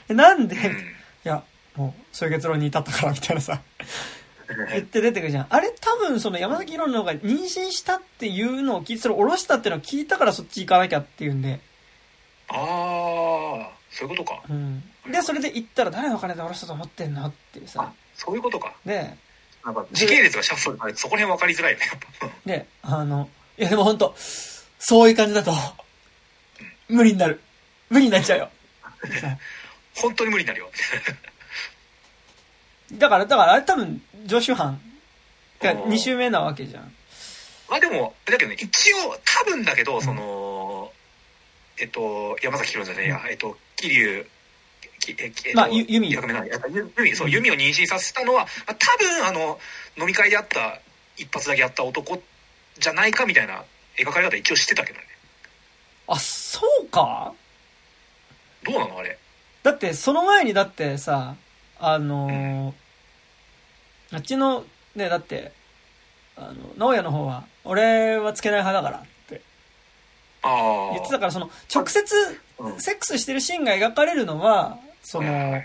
[SPEAKER 1] えなんで、い
[SPEAKER 2] うん。
[SPEAKER 1] や、もう、そういう結論に至ったから、みたいなさ、言って出てくるじゃん。あれ多分その山崎宏の方が妊娠したっていうのを聞いて、それ下ろしたっていうのを聞いたからそっち行かなきゃっていうんで、
[SPEAKER 2] ああそういうことか
[SPEAKER 1] うん。で、それで行ったら誰の金で下ろしたと思ってんのっていう
[SPEAKER 2] あ
[SPEAKER 1] さ。
[SPEAKER 2] そういうことか
[SPEAKER 1] で、
[SPEAKER 2] なんか時系列がシャッフルされてそこら辺分かりづらいねやっぱ
[SPEAKER 1] で、あの、いやでも本当そういう感じだと、無理になる。無理になっちゃうよ。
[SPEAKER 2] 本当に無理になるよ
[SPEAKER 1] だから、だからあれ多分、常習犯が
[SPEAKER 2] おー
[SPEAKER 1] 2週目なわけじゃん。
[SPEAKER 2] まあでもだけどね一応多分だけどそのえっと山崎宏じゃねえや。えっと桐生
[SPEAKER 1] まあゆ弓
[SPEAKER 2] 役目なやゆ弓そう弓を妊娠させたのは、まあ、多分あの飲み会であった一発だけやった男じゃないかみたいな描かれ方一応してたけどね。
[SPEAKER 1] あ、そうか？
[SPEAKER 2] どうなのあれ？
[SPEAKER 1] だって、その前にだってさ、あのーあっちの、ね、だって、あの、直哉の方は、俺はつけない派だからって。言ってたから、その、直接、
[SPEAKER 2] うん。
[SPEAKER 1] セックスしてるシーンが描かれるのは、その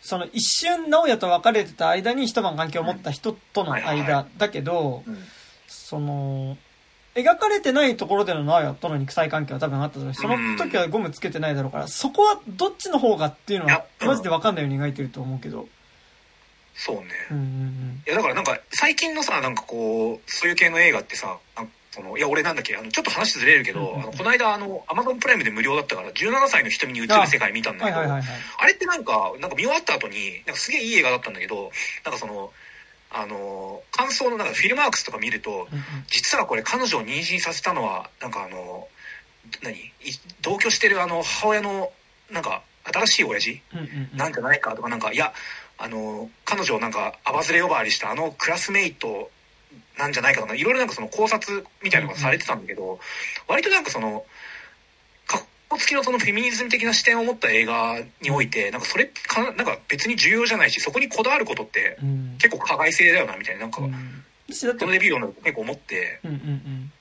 [SPEAKER 1] その一瞬直哉と別れてた間に一晩関係を持った人との間だけど、
[SPEAKER 2] うん。
[SPEAKER 1] その、描かれてないところでの直哉との肉体関係は多分あっただろう。し、その時はゴムつけてないだろうから、そこはどっちの方がっていうのは、マジで分かんないように描いてると思うけど。
[SPEAKER 2] そうね、
[SPEAKER 1] うんうん
[SPEAKER 2] いやだからなんか最近のさなんかこうそういう系の映画ってさそのいや俺なんだっけあのちょっと話ずれるけど、
[SPEAKER 1] うんうん
[SPEAKER 2] あのこの間あのアマゾンプライムで無料だったから17歳の瞳に映る世界見たん
[SPEAKER 1] うん。
[SPEAKER 2] だけど。あれってなんかなんか見終わった後になんかすげえいい映画だったんだけどなんかそのあの感想のなんかフィルマークスとか見ると
[SPEAKER 1] うんうん。
[SPEAKER 2] 実はこれ彼女を妊娠させたのはなんかあの何？い同居してるあの母親のなんか新しい親父？
[SPEAKER 1] うん。
[SPEAKER 2] なんじゃないかとかなんかいやあの彼女をなんかアバズレ呼ばわりしたあのクラスメイトなんじゃないかとかいろいろなんかその考察みたいなことされてたんだけど、割となんかそのかっこつきのそのフェミニズム的な視点を持った映画においてなんかそれかなんか別に重要じゃないしそこにこだわることって
[SPEAKER 1] うん
[SPEAKER 2] 結構加害性だよなみたいななんか、
[SPEAKER 1] うん
[SPEAKER 2] のレビューを結構思って
[SPEAKER 1] うんうん。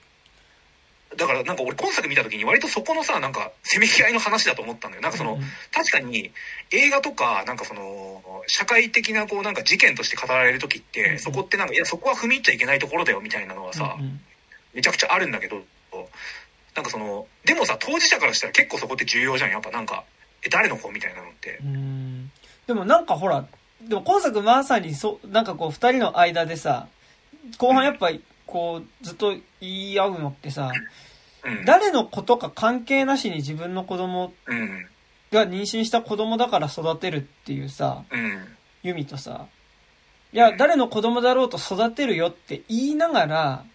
[SPEAKER 2] だからなんか俺今作見た時に割とそこのさなんかせめぎ合いの話だと思ったんだよ。なんかその、
[SPEAKER 1] うんうん。
[SPEAKER 2] 確かに映画とかなんかその社会的なこうなんか事件として語られる時って、
[SPEAKER 1] うん
[SPEAKER 2] そこってなんかいやそこは踏み入っちゃいけないところだよみたいなのはさ、
[SPEAKER 1] うんうん。
[SPEAKER 2] めちゃくちゃあるんだけどなんかそのでもさ当事者からしたら結構そこって重要じゃん。やっぱなんかえ誰の子みたいなのって。
[SPEAKER 1] うん。でもなんかほら、でも今作まさにそう、なんかこう二人の間でさ、後半やっぱりこうずっと言い合うのってさ、
[SPEAKER 2] うん。
[SPEAKER 1] 誰のことか関係なしに自分の子供
[SPEAKER 2] うん。
[SPEAKER 1] が妊娠した子供だから育てるっていうさ、
[SPEAKER 2] うん。
[SPEAKER 1] ユミとさ、いや、誰の子供だろうと育てるよって言いながら、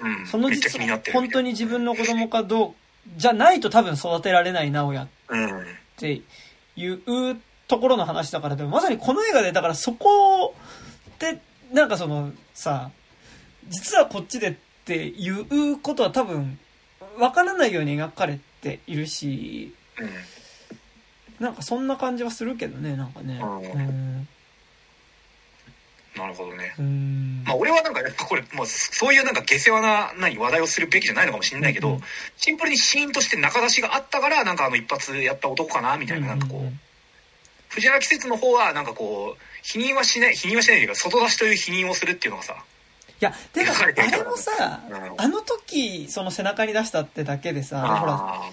[SPEAKER 2] うん。
[SPEAKER 1] その実は本当に自分の子供かどう、じゃないと多分育てられない直哉っ
[SPEAKER 2] うん
[SPEAKER 1] ていうところの話だから、でもまさにこの映画で、だからそこって、なんかそのさ、実はこっちでっていうことは多分、わからないように描かれているし、
[SPEAKER 2] うん
[SPEAKER 1] なんかそんな感じはするけどね、なんかね。
[SPEAKER 2] うん
[SPEAKER 1] うん。
[SPEAKER 2] なるほどね
[SPEAKER 1] うん。
[SPEAKER 2] まあ俺はなんかやっぱこれもうそういうなんか下世話な何話題をするべきじゃないのかもしれないけど、
[SPEAKER 1] うん
[SPEAKER 2] シンプルにシーンとして中出しがあったからなんかあの一発やった男かなみたいななんかこう、藤原季節の方はなんかこう否認はしない否認はしないというか外出しという否認をするっていうのがさ
[SPEAKER 1] いや、てか、
[SPEAKER 2] 描かれてる
[SPEAKER 1] あれもさ、
[SPEAKER 2] うん。
[SPEAKER 1] あの時、その背中に出したってだけでさ、ほら、
[SPEAKER 2] あ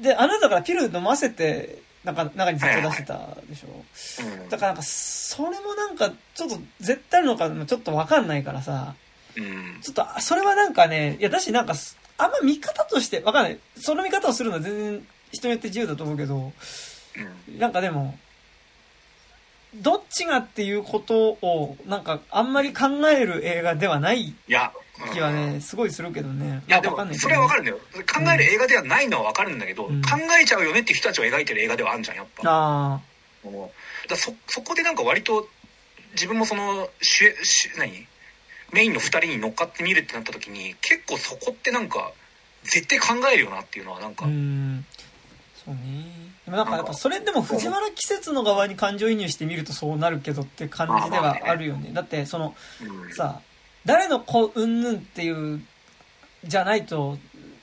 [SPEAKER 1] で、あなたからピル飲ませて、なんか、中にずっと出してたでしょ？
[SPEAKER 2] ーうん。
[SPEAKER 1] だからなんか、それもなんか、ちょっと、絶対なのかもちょっとわかんないからさ、
[SPEAKER 2] うん。
[SPEAKER 1] ちょっと、それはなんかね、いや、だしなんか、あんま見方として、わかんない。その見方をするのは全然人によって自由だと思うけど、
[SPEAKER 2] うん。
[SPEAKER 1] なんかでも、どっちがっていうことを、なんか、あんまり考える映画ではない
[SPEAKER 2] いや
[SPEAKER 1] 気はね、すごいするけどね。
[SPEAKER 2] いやでもそれはわかるんだよ。考える映画ではないのはわかるんだけど、
[SPEAKER 1] うん。
[SPEAKER 2] 考えちゃうよねっていう人たちを描いてる映画ではあるじゃんやっぱ。
[SPEAKER 1] あ
[SPEAKER 2] だそそこでなんか割と自分もその主主何？メインの2人に乗っかってみるってなった時に結構そこってなんか絶対考えるよなっていうのはなん
[SPEAKER 1] あ、
[SPEAKER 2] か、
[SPEAKER 1] うん。そうね。でもなんかやっぱそれでも藤原季節の側に感情移入してみるとそうなるけどって感じではあるよね。だってその
[SPEAKER 2] うん。
[SPEAKER 1] さ、誰の子うんぬんっていう、じゃないと、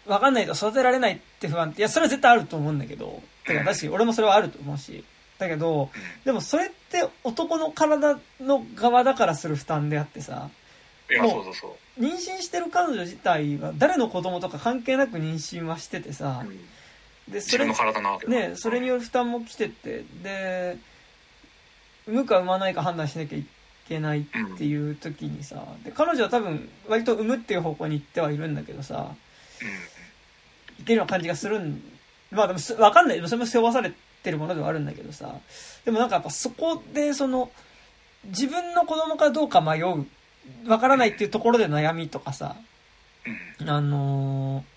[SPEAKER 1] わかんないと育てられないって不安って、いや、それは絶対あると思うんだけど、てか、だし、俺もそれはあると思うし、だけど、でもそれって男の体の側だからする負担であってさ、もう
[SPEAKER 2] そうそうそう。
[SPEAKER 1] 妊娠してる彼女自体は誰の子供とか関係なく妊娠はしててさ。
[SPEAKER 2] う、ん
[SPEAKER 1] で、それね、それによる負担も来てて、で、産むか産まないか判断しなきゃいけないっていう時にさ、で、彼女は多分割と産むっていう方向に行ってはいるんだけどさ、いうような感じがするん、まあでもすわかんない、それも背負わされてるものではあるんだけどさ、でもなんかやっぱそこでその、自分の子供かどうか迷う、わからないっていうところで悩みとかさ、あのー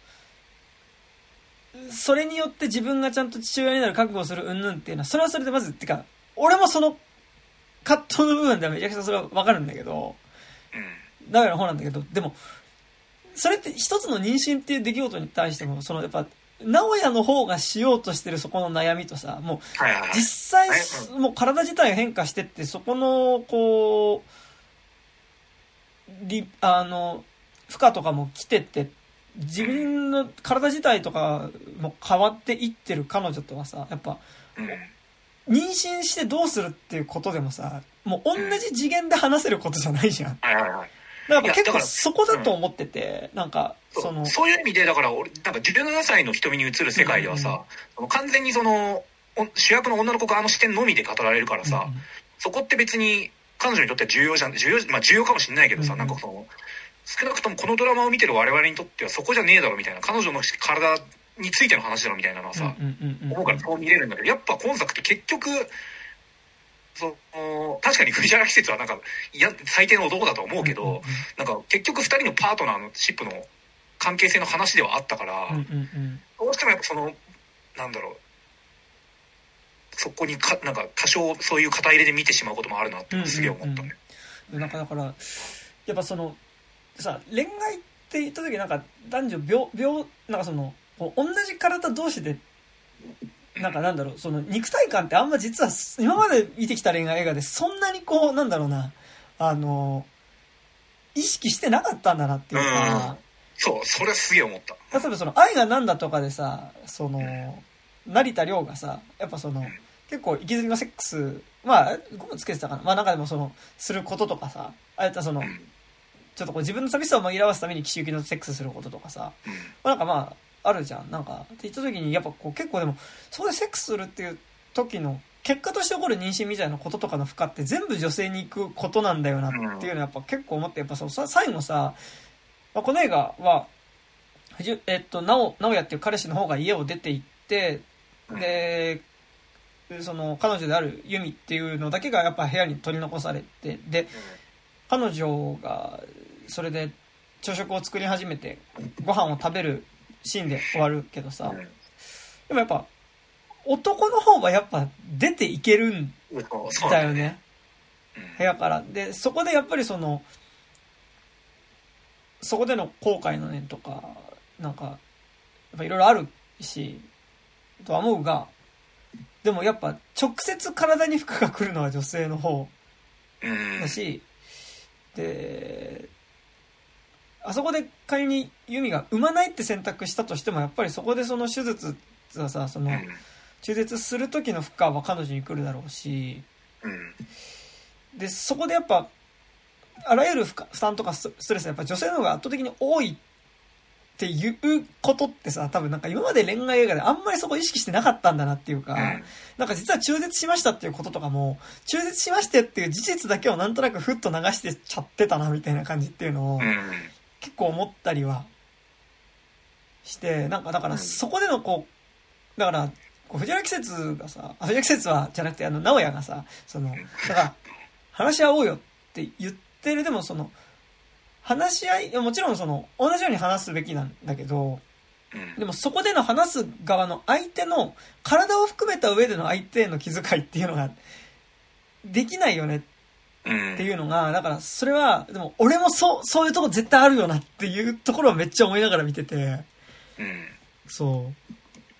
[SPEAKER 1] それによって自分がちゃんと父親になる覚悟をする云々っていうのは、それはそれでまず、ってか、俺もその葛藤の部分ではめちゃくちゃそれはわかるんだけど、
[SPEAKER 2] うん。
[SPEAKER 1] ダメな方なんだけど、でも、それって一つの妊娠っていう出来事に対しても、そのやっぱ、直哉の方がしようとしてるそこの悩みとさ、もう実際
[SPEAKER 2] はい、
[SPEAKER 1] もう体自体が変化してって、そこの、こう、り、あの、負荷とかも来てって、自分の体自体とかも変わっていってる彼女とはさ、やっぱ、
[SPEAKER 2] うん
[SPEAKER 1] 妊娠してどうするっていうことでもさ、もう同じ次元で話せることじゃないじゃん。だから結構そこだと思ってて、なんか、
[SPEAKER 2] そ
[SPEAKER 1] の、
[SPEAKER 2] そういう意味でだから俺なんか17歳の瞳に映る世界ではさ、完全にそのお主役の女の子側の視点のみで語られるからさ、そこって別に彼女にとっては重要じゃん重要まあ重要かもしれないけどさ、
[SPEAKER 1] うん。
[SPEAKER 2] なんかその少なくともこのドラマを見てる我々にとってはそこじゃねえだろみたいな彼女の体についての話だろみたいなのはさ、
[SPEAKER 1] うんうんうんうん
[SPEAKER 2] 思うからそう見れるんだけどやっぱ今作って結局その確かに藤原季節はなんかいや最低の男だと思うけど、
[SPEAKER 1] うんうん
[SPEAKER 2] なんか結局2人のパートナーのシップの関係性の話ではあったから、
[SPEAKER 1] うんうんうん。
[SPEAKER 2] どうしてもやっぱそのなんだろうそこにかなんか多少そういう肩入れで見てしまうこともあるなってすげえ思ったね。
[SPEAKER 1] でなんかだからやっぱそのさ恋愛って言った時なんか男女病病なんかその同じ体同士でなんかなんだろうその肉体感ってあんま実は今まで見てきた恋愛映画でそんなにこうなんだろうなあの意識してなかったんだなっていうか、
[SPEAKER 2] そうそれはすげえ思った。
[SPEAKER 1] 例えばその愛がなんだとかでさその成田凌がさやっぱその結構息づきのセックスまあゴムつけてたかな。まあなんかでもそのすることとかさああいったその
[SPEAKER 2] うん
[SPEAKER 1] ちょっとこう自分の寂しさを紛らわすために岸行きのセックスすることとかさ、
[SPEAKER 2] うん。
[SPEAKER 1] まあ、なんかまああるじゃん。なんかって言った時にやっぱこう結構でもそこでセックスするっていう時の結果として起こる妊娠みたいなこととかの負荷って全部女性に行くことなんだよなっていうのはやっぱ結構思ってやっぱそのさ最後さ、まあ、この映画は藤えっと直直哉っていう彼氏の方が家を出て行ってでその彼女であるユミっていうのだけがやっぱ部屋に取り残されてで彼女がそれで朝食を作り始めてご飯を食べるシーンで終わるけどさ。
[SPEAKER 2] うん。
[SPEAKER 1] でもやっぱ男の方はやっぱ出ていけるんだよね。
[SPEAKER 2] うん。
[SPEAKER 1] 部屋から。でそこでやっぱりそのそこでの後悔の念とかなんかやっぱいろいろあるしとは思うがでもやっぱ直接体に負荷が来るのは女性の方
[SPEAKER 2] うん。
[SPEAKER 1] だし、で、あそこで仮にユミが産まないって選択したとしても、やっぱりそこでその手術はさ、その
[SPEAKER 2] うん。
[SPEAKER 1] 中絶する時の負荷は彼女に来るだろうし、
[SPEAKER 2] うん。
[SPEAKER 1] で、そこでやっぱ、あらゆる負荷負担とかスストレスはやっぱ女性の方が圧倒的に多いっていうことってさ、多分なんか今まで恋愛映画であんまりそこ意識してなかったんだなっていうか、
[SPEAKER 2] うん。
[SPEAKER 1] なんか実は中絶しましたっていうこととかも、中絶しましてっていう事実だけをなんとなくふっと流してちゃってたなみたいな感じっていうのを
[SPEAKER 2] うん
[SPEAKER 1] 結構思ったりはして、なんかだから
[SPEAKER 2] うん
[SPEAKER 1] そこでのこう、だから、こう藤原季節がさ、あ藤原季節はじゃなくてあの、直哉がさ、その、だから、話し合おうよって言ってる、でもその、話し合い、もちろんその、同じように話すべきなんだけど、
[SPEAKER 2] うん。
[SPEAKER 1] でもそこでの話す側の相手の体を含めた上での相手への気遣いっていうのができないよね
[SPEAKER 2] うん
[SPEAKER 1] っていうのが、だからそれは、でも俺もそう、そういうとこ絶対あるよなっていうところをめっちゃ思いながら見てて、
[SPEAKER 2] うん。
[SPEAKER 1] そ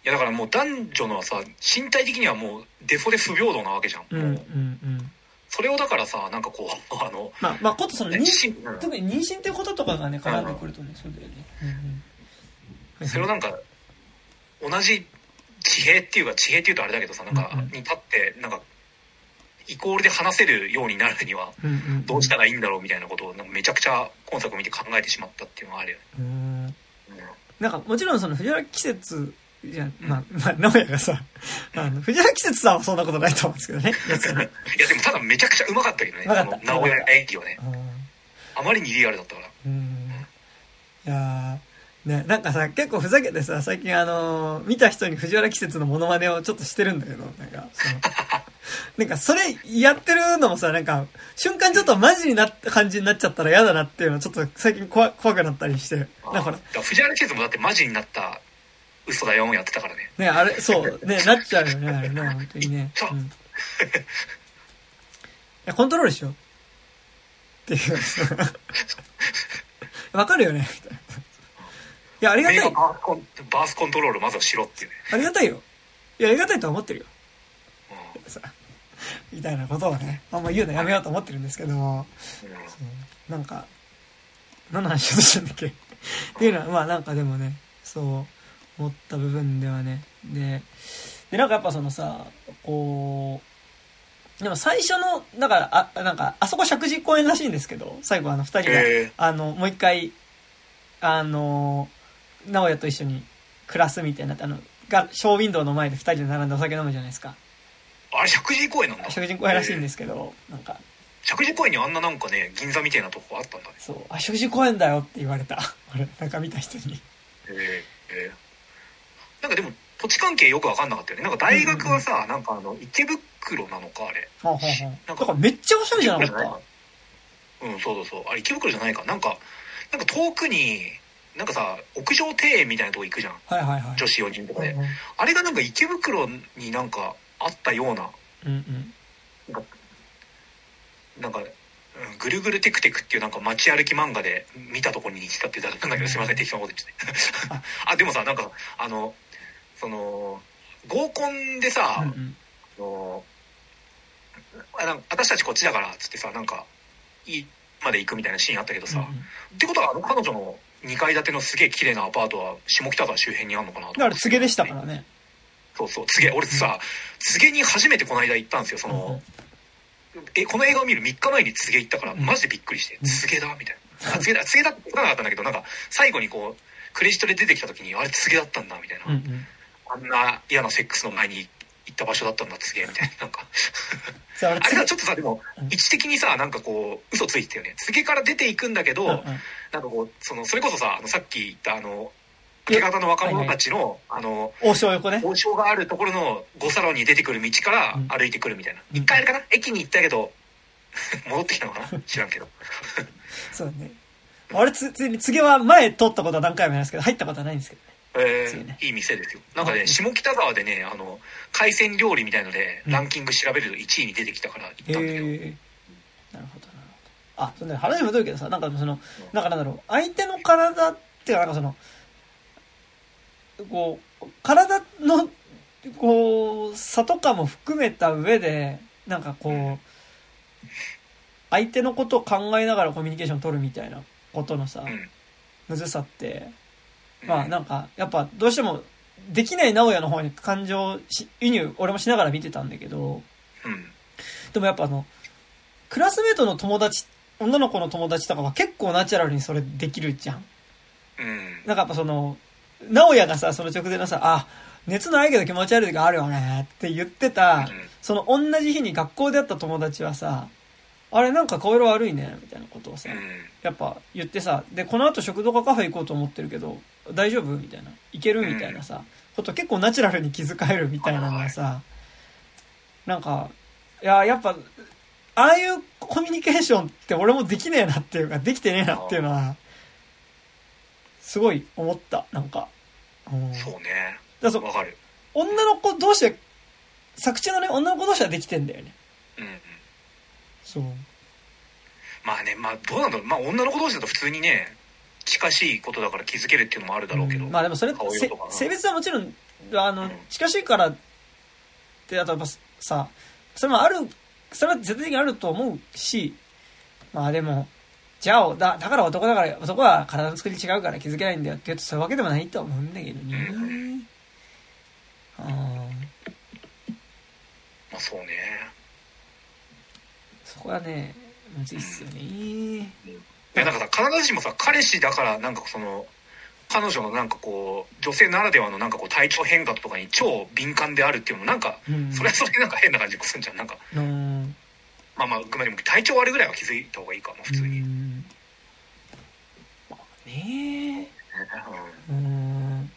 [SPEAKER 2] やだからもう男女のさ身体的にはもうデフォレ不平等なわけじゃん、
[SPEAKER 1] うんう。んう
[SPEAKER 2] もうん。それをだからさなんかこう あの
[SPEAKER 1] まあまあことその妊娠特に妊娠っていうこととかがね絡んでくるとねそうだよね。うんうん。
[SPEAKER 2] それをなんか同じ地平っていうか地平っていうとあれだけどさなんかに立ってなんかイコールで話せるようになるにはどうしたらいいんだろうみたいなことをめちゃくちゃ今作を見て考えてしまったっていうのがあるよね。
[SPEAKER 1] うん。
[SPEAKER 2] うん。
[SPEAKER 1] なんかもちろんその藤原季節じゃまあまあ直哉がさあの藤原季節さんはそんなことないと思うんですけどね。
[SPEAKER 2] いやでもただめちゃくちゃうまかったけどね。
[SPEAKER 1] うまかった。
[SPEAKER 2] その直哉演技はね。
[SPEAKER 1] うん。
[SPEAKER 2] あまりにリアルだったから。
[SPEAKER 1] うん。いやーね、なんかさ、結構ふざけてさ、最近あのー見た人に藤原季節のモノマネをちょっとしてるんだけど、なんか、その、なんかそれやってるのもさ、なんか、瞬間ちょっとマジになった感じになっちゃったら嫌だなっていうのちょっと最近怖怖くなったりして、
[SPEAKER 2] だから藤原季節もだってマジになった嘘だよやってたからね
[SPEAKER 1] ね、あれ、そう、ね、なっちゃうよね、あれね、本当にね。
[SPEAKER 2] そう
[SPEAKER 1] うん。いや、コントロールしよう。っていう。わかるよね、みたいな。いや、ありがたい。
[SPEAKER 2] バースコントロールまずはしろっていうね、
[SPEAKER 1] ありがたいよ。いや、ありがたいとは思ってるよ。
[SPEAKER 2] うん
[SPEAKER 1] さ みたいなことをね、あんま言うのやめようと思ってるんですけども、
[SPEAKER 2] うん
[SPEAKER 1] そう。なんか、何の話をしたんだっけ？っていうのは、まあなんかでもね、そう思った部分ではね、で、で、なんかやっぱそのさ、こう、でも最初の、だから、あ、なんか、あそこ石神井公園らしいんですけど、最後あの二人が、あの、もう一回、あの、直哉と一緒に暮らすみたいになって、あの、が、ショーウィンドウの前で二人で並んでお酒飲むじゃないですか。
[SPEAKER 2] あれ石神井公園なんだ。
[SPEAKER 1] 石神井公園らしいんですすけど、なんか、
[SPEAKER 2] 石神井公園にあんななんかね銀座みたいなとこあったんだね。
[SPEAKER 1] そう、あ、石神井公園だよって言われた。俺、なんか見た人に。
[SPEAKER 2] へえへえ。なんかでも土地関係よく分かんなかったよね。なんか大学はさ、なんかあの池袋なのかあれ。
[SPEAKER 1] はあ、はあはあ、
[SPEAKER 2] なんか
[SPEAKER 1] めっちゃおしゃれじゃなかっ
[SPEAKER 2] 池袋じゃない？かうんそうそうそう。あれ池袋じゃないか。なんかなんか遠くになんかさ屋上庭園みたいなとこ行くじゃん。
[SPEAKER 1] た。はいはいはい。
[SPEAKER 2] 女子4人とかで、
[SPEAKER 1] うんうん
[SPEAKER 2] あれがなんか池袋になんかあったような
[SPEAKER 1] うんうん。
[SPEAKER 2] なんか、うんぐるぐるテクテクっていうなんか街歩き漫画で見たところに行ったってだけなんだけどすいません適当なこと言ってて。あ。でもさなんかあのその合コンでさ、
[SPEAKER 1] うんうん。
[SPEAKER 2] あの私たちこっちだからっつってさなんかいいまで行くみたいなシーンあったけどさ、
[SPEAKER 1] うんうん。
[SPEAKER 2] ってことはあの彼女の2階建てのすげえ綺麗なアパートは下北沢周辺にあるのかなと
[SPEAKER 1] だから、告げでしたからね。
[SPEAKER 2] そうそう。告げ俺さ告げに初めてこの間行ったんですよその、えこの映画を見る3日前に告げ行ったから
[SPEAKER 1] うん。
[SPEAKER 2] マジでびっくりして
[SPEAKER 1] うん。
[SPEAKER 2] 告げだみたいな。あ告げだ 告げだってなかったんだけどなんか最後にこうクレジットで出てきた時にあれ告げだったんだみたいな。あんな嫌なセックスの前に行った場所だったんだ告げみたいな。なんか。
[SPEAKER 1] さあ、
[SPEAKER 2] れがちょっとさでも
[SPEAKER 1] うん。
[SPEAKER 2] 位置的にさなんかこう嘘ついてたよね。告げから出ていくんだけど、なんかこうそのそれこそさあのさっき言ったあの明け方の若者たちの、あの
[SPEAKER 1] 王将横ね。
[SPEAKER 2] 王将があるところの5サロンに出てくる道から
[SPEAKER 1] うん。
[SPEAKER 2] 歩いてくるみたいな、
[SPEAKER 1] うん。
[SPEAKER 2] 一回あれかな？駅に行ったけど 戻ってきたのかな？知らんけど。
[SPEAKER 1] そうね。俺つ、ついに、告げは前通ったことは何回もありますけど、入ったことはないんですけどね。
[SPEAKER 2] え
[SPEAKER 1] そうね。
[SPEAKER 2] ーいい店ですよ。なんか
[SPEAKER 1] うん
[SPEAKER 2] ね下北沢でねあの海鮮料理みたいので
[SPEAKER 1] うん。
[SPEAKER 2] ランキング調べると1位に出てきたから行ったんだけど、
[SPEAKER 1] へえ。なるほど、なるほど。あ、そんで話戻るけどさ、なんかその、なんかなんだろう、相手の体っていうか、なんかその、こう、体の、こう、差とかも含めた上で、なんかこう、相手のことを考えながらコミュニケーション取るみたいなことのさ、
[SPEAKER 2] うん
[SPEAKER 1] むずさって、
[SPEAKER 2] うん。
[SPEAKER 1] まあなんか、やっぱどうしても、できない直哉の方に感情し移入、俺もしながら見てたんだけど、
[SPEAKER 2] うん。
[SPEAKER 1] でもやっぱあの、クラスメートの友達、女の子の友達とかは結構ナチュラルにそれできるじゃん。なんかやっぱその、直哉がさ、その直前のさ、あ、熱ないけど気持ち悪い時があるよねって言ってた、その同じ日に学校で会った友達はさ、あれなんか顔色悪いねみたいなことをさ、
[SPEAKER 2] うん。
[SPEAKER 1] やっぱ言ってさ、で、この後食堂かカフェ行こうと思ってるけど、大丈夫？みたいな。行ける？みたいなさ、こと結構ナチュラルに気遣えるみたいなのがさ、なんか、いや、やっぱ、ああいうコミュニケーションって俺もできねえなっていうか、できてねえなっていうのは、すごい思った、なんか。うん、だか
[SPEAKER 2] そうね。
[SPEAKER 1] らそう
[SPEAKER 2] わかる。
[SPEAKER 1] 女の子同士は、作中のね、女の子同士はできてんだよね。
[SPEAKER 2] うんうん。
[SPEAKER 1] そう。
[SPEAKER 2] まあねまあどうなんだろう。まあ女の子同士だと普通にね近しいことだから気づけるっていうのもあるだろうけど、
[SPEAKER 1] うん。まあでもそれ性別はもちろんあの
[SPEAKER 2] うん。
[SPEAKER 1] 近しいからってあとやっぱさそれもあるそれは絶対的にあると思うしまあでもじゃあだだから男だから男は体の作り違うから気づけないんだよって言うとそういうわけでもないとは思うんだけどね。
[SPEAKER 2] う
[SPEAKER 1] あ
[SPEAKER 2] まあそうね。
[SPEAKER 1] そこはねむずいっすよね。
[SPEAKER 2] いやなんかさ必ずしもさ彼氏だからなんかその彼女のなんかこう女性ならではのなんかこう体調変化とかに超敏感であるっていうのもなんか
[SPEAKER 1] うん。
[SPEAKER 2] それはそれでなんか変な感じがするんじゃん。なんか
[SPEAKER 1] うん
[SPEAKER 2] まあまあも体調悪いぐらいは気づいた方がいいかも普通に、
[SPEAKER 1] ね
[SPEAKER 2] うん。
[SPEAKER 1] うん。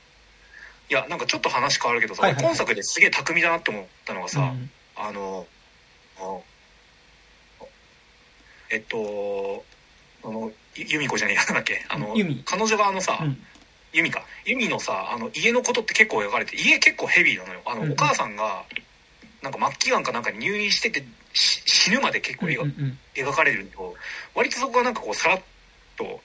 [SPEAKER 2] いやなんかちょっと話変わるけどさ、
[SPEAKER 1] はいはいはい。
[SPEAKER 2] 今作ですげえ巧みだなって思ったのがさ、
[SPEAKER 1] うん。
[SPEAKER 2] あのあえっとあのゆ由美子じゃねえやなんだっけ？あの彼女側のさ、
[SPEAKER 1] うん。
[SPEAKER 2] 由美か。由美のさあの家のことって結構描かれて家結構ヘビーなのよ。あの、
[SPEAKER 1] うん。うん
[SPEAKER 2] お母さんがなんか末期がんかなんかに入院しててし死ぬまで結構描,、かれると割とそこがなんかこうさらっと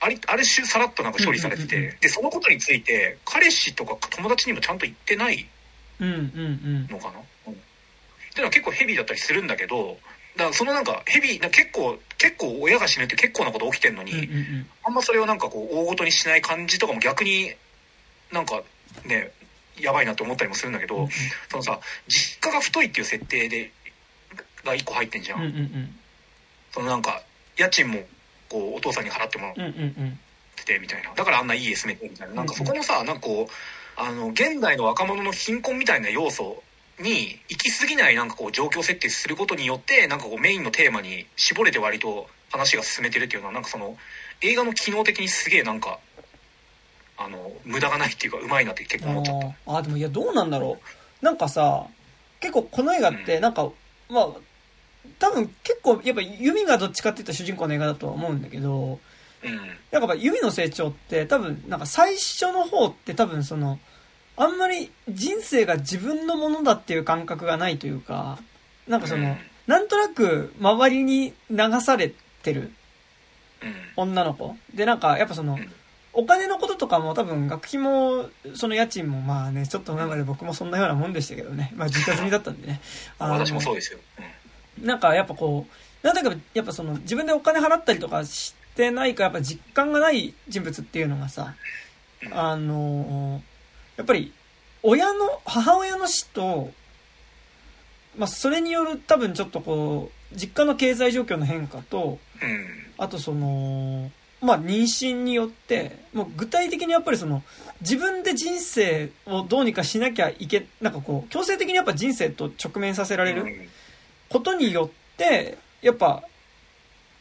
[SPEAKER 2] ありある種さらっとなんか処理されてて、
[SPEAKER 1] うんうんうん
[SPEAKER 2] でそのことについて彼氏とか友達にもちゃんと言ってない
[SPEAKER 1] うんうんうん。
[SPEAKER 2] のかな、うん、っていうのは結構ヘビーだったりするんだけどだからそのなんかヘビーな結構結構親が死ぬって結構なこと起きてんのに、
[SPEAKER 1] うんうんうん。
[SPEAKER 2] あんまそれをなんかこう大ごとにしない感じとかも逆になんかねやばいなと思ったりもするんだけど、
[SPEAKER 1] うん。
[SPEAKER 2] そのさ実家が太いっていう設定でが1個入ってんじゃん、
[SPEAKER 1] うんうんうん。
[SPEAKER 2] そのなんか家賃もこうお父さんに払ってもらっ
[SPEAKER 1] うんうんうん。
[SPEAKER 2] ててみたいな。だからあんないい家住めてみたいな。なんかそこのさなんかこうあの現代の若者の貧困みたいな要素に行き過ぎないなんかこう状況設定することによってなんかこうメインのテーマに絞れて割と話が進めてるっていうのはなんかその映画の機能的にすげえなんかあの無駄がないっていうかうまいなって結構思っちゃった。
[SPEAKER 1] あーあーでもいやどうなんだろう。なんかさ結構この映画ってなんか、まあ多分結構やっぱユミがどっちかって言ったら主人公の映画だとは思うんだけど
[SPEAKER 2] うん。
[SPEAKER 1] なんかやっぱユミの成長って多分なんか最初の方って多分そのあんまり人生が自分のものだっていう感覚がないというかなんかその、
[SPEAKER 2] うん。
[SPEAKER 1] なんとなく周りに流されてる
[SPEAKER 2] うん。
[SPEAKER 1] 女の子。でなんかやっぱその、
[SPEAKER 2] うん。
[SPEAKER 1] お金のこととかも多分学費もその家賃もまあねちょっと前まで僕もそんなようなもんでしたけどね。まあ実家済みだったんでね。あの
[SPEAKER 2] 私もそうですよ、うん
[SPEAKER 1] なんかやっぱこうなんだかやっぱその自分でお金払ったりとかしてないからやっぱ実感がない人物っていうのがさ
[SPEAKER 2] うん
[SPEAKER 1] あのやっぱり親の母親の死とまあそれによる多分ちょっとこう実家の経済状況の変化と
[SPEAKER 2] うん。
[SPEAKER 1] あとその、まあ妊娠によって、もう具体的にやっぱりその、自分で人生をどうにかしなきゃいけ、なんかこう、強制的にやっぱ人生と直面させられる
[SPEAKER 2] うん
[SPEAKER 1] ことによって、やっぱ、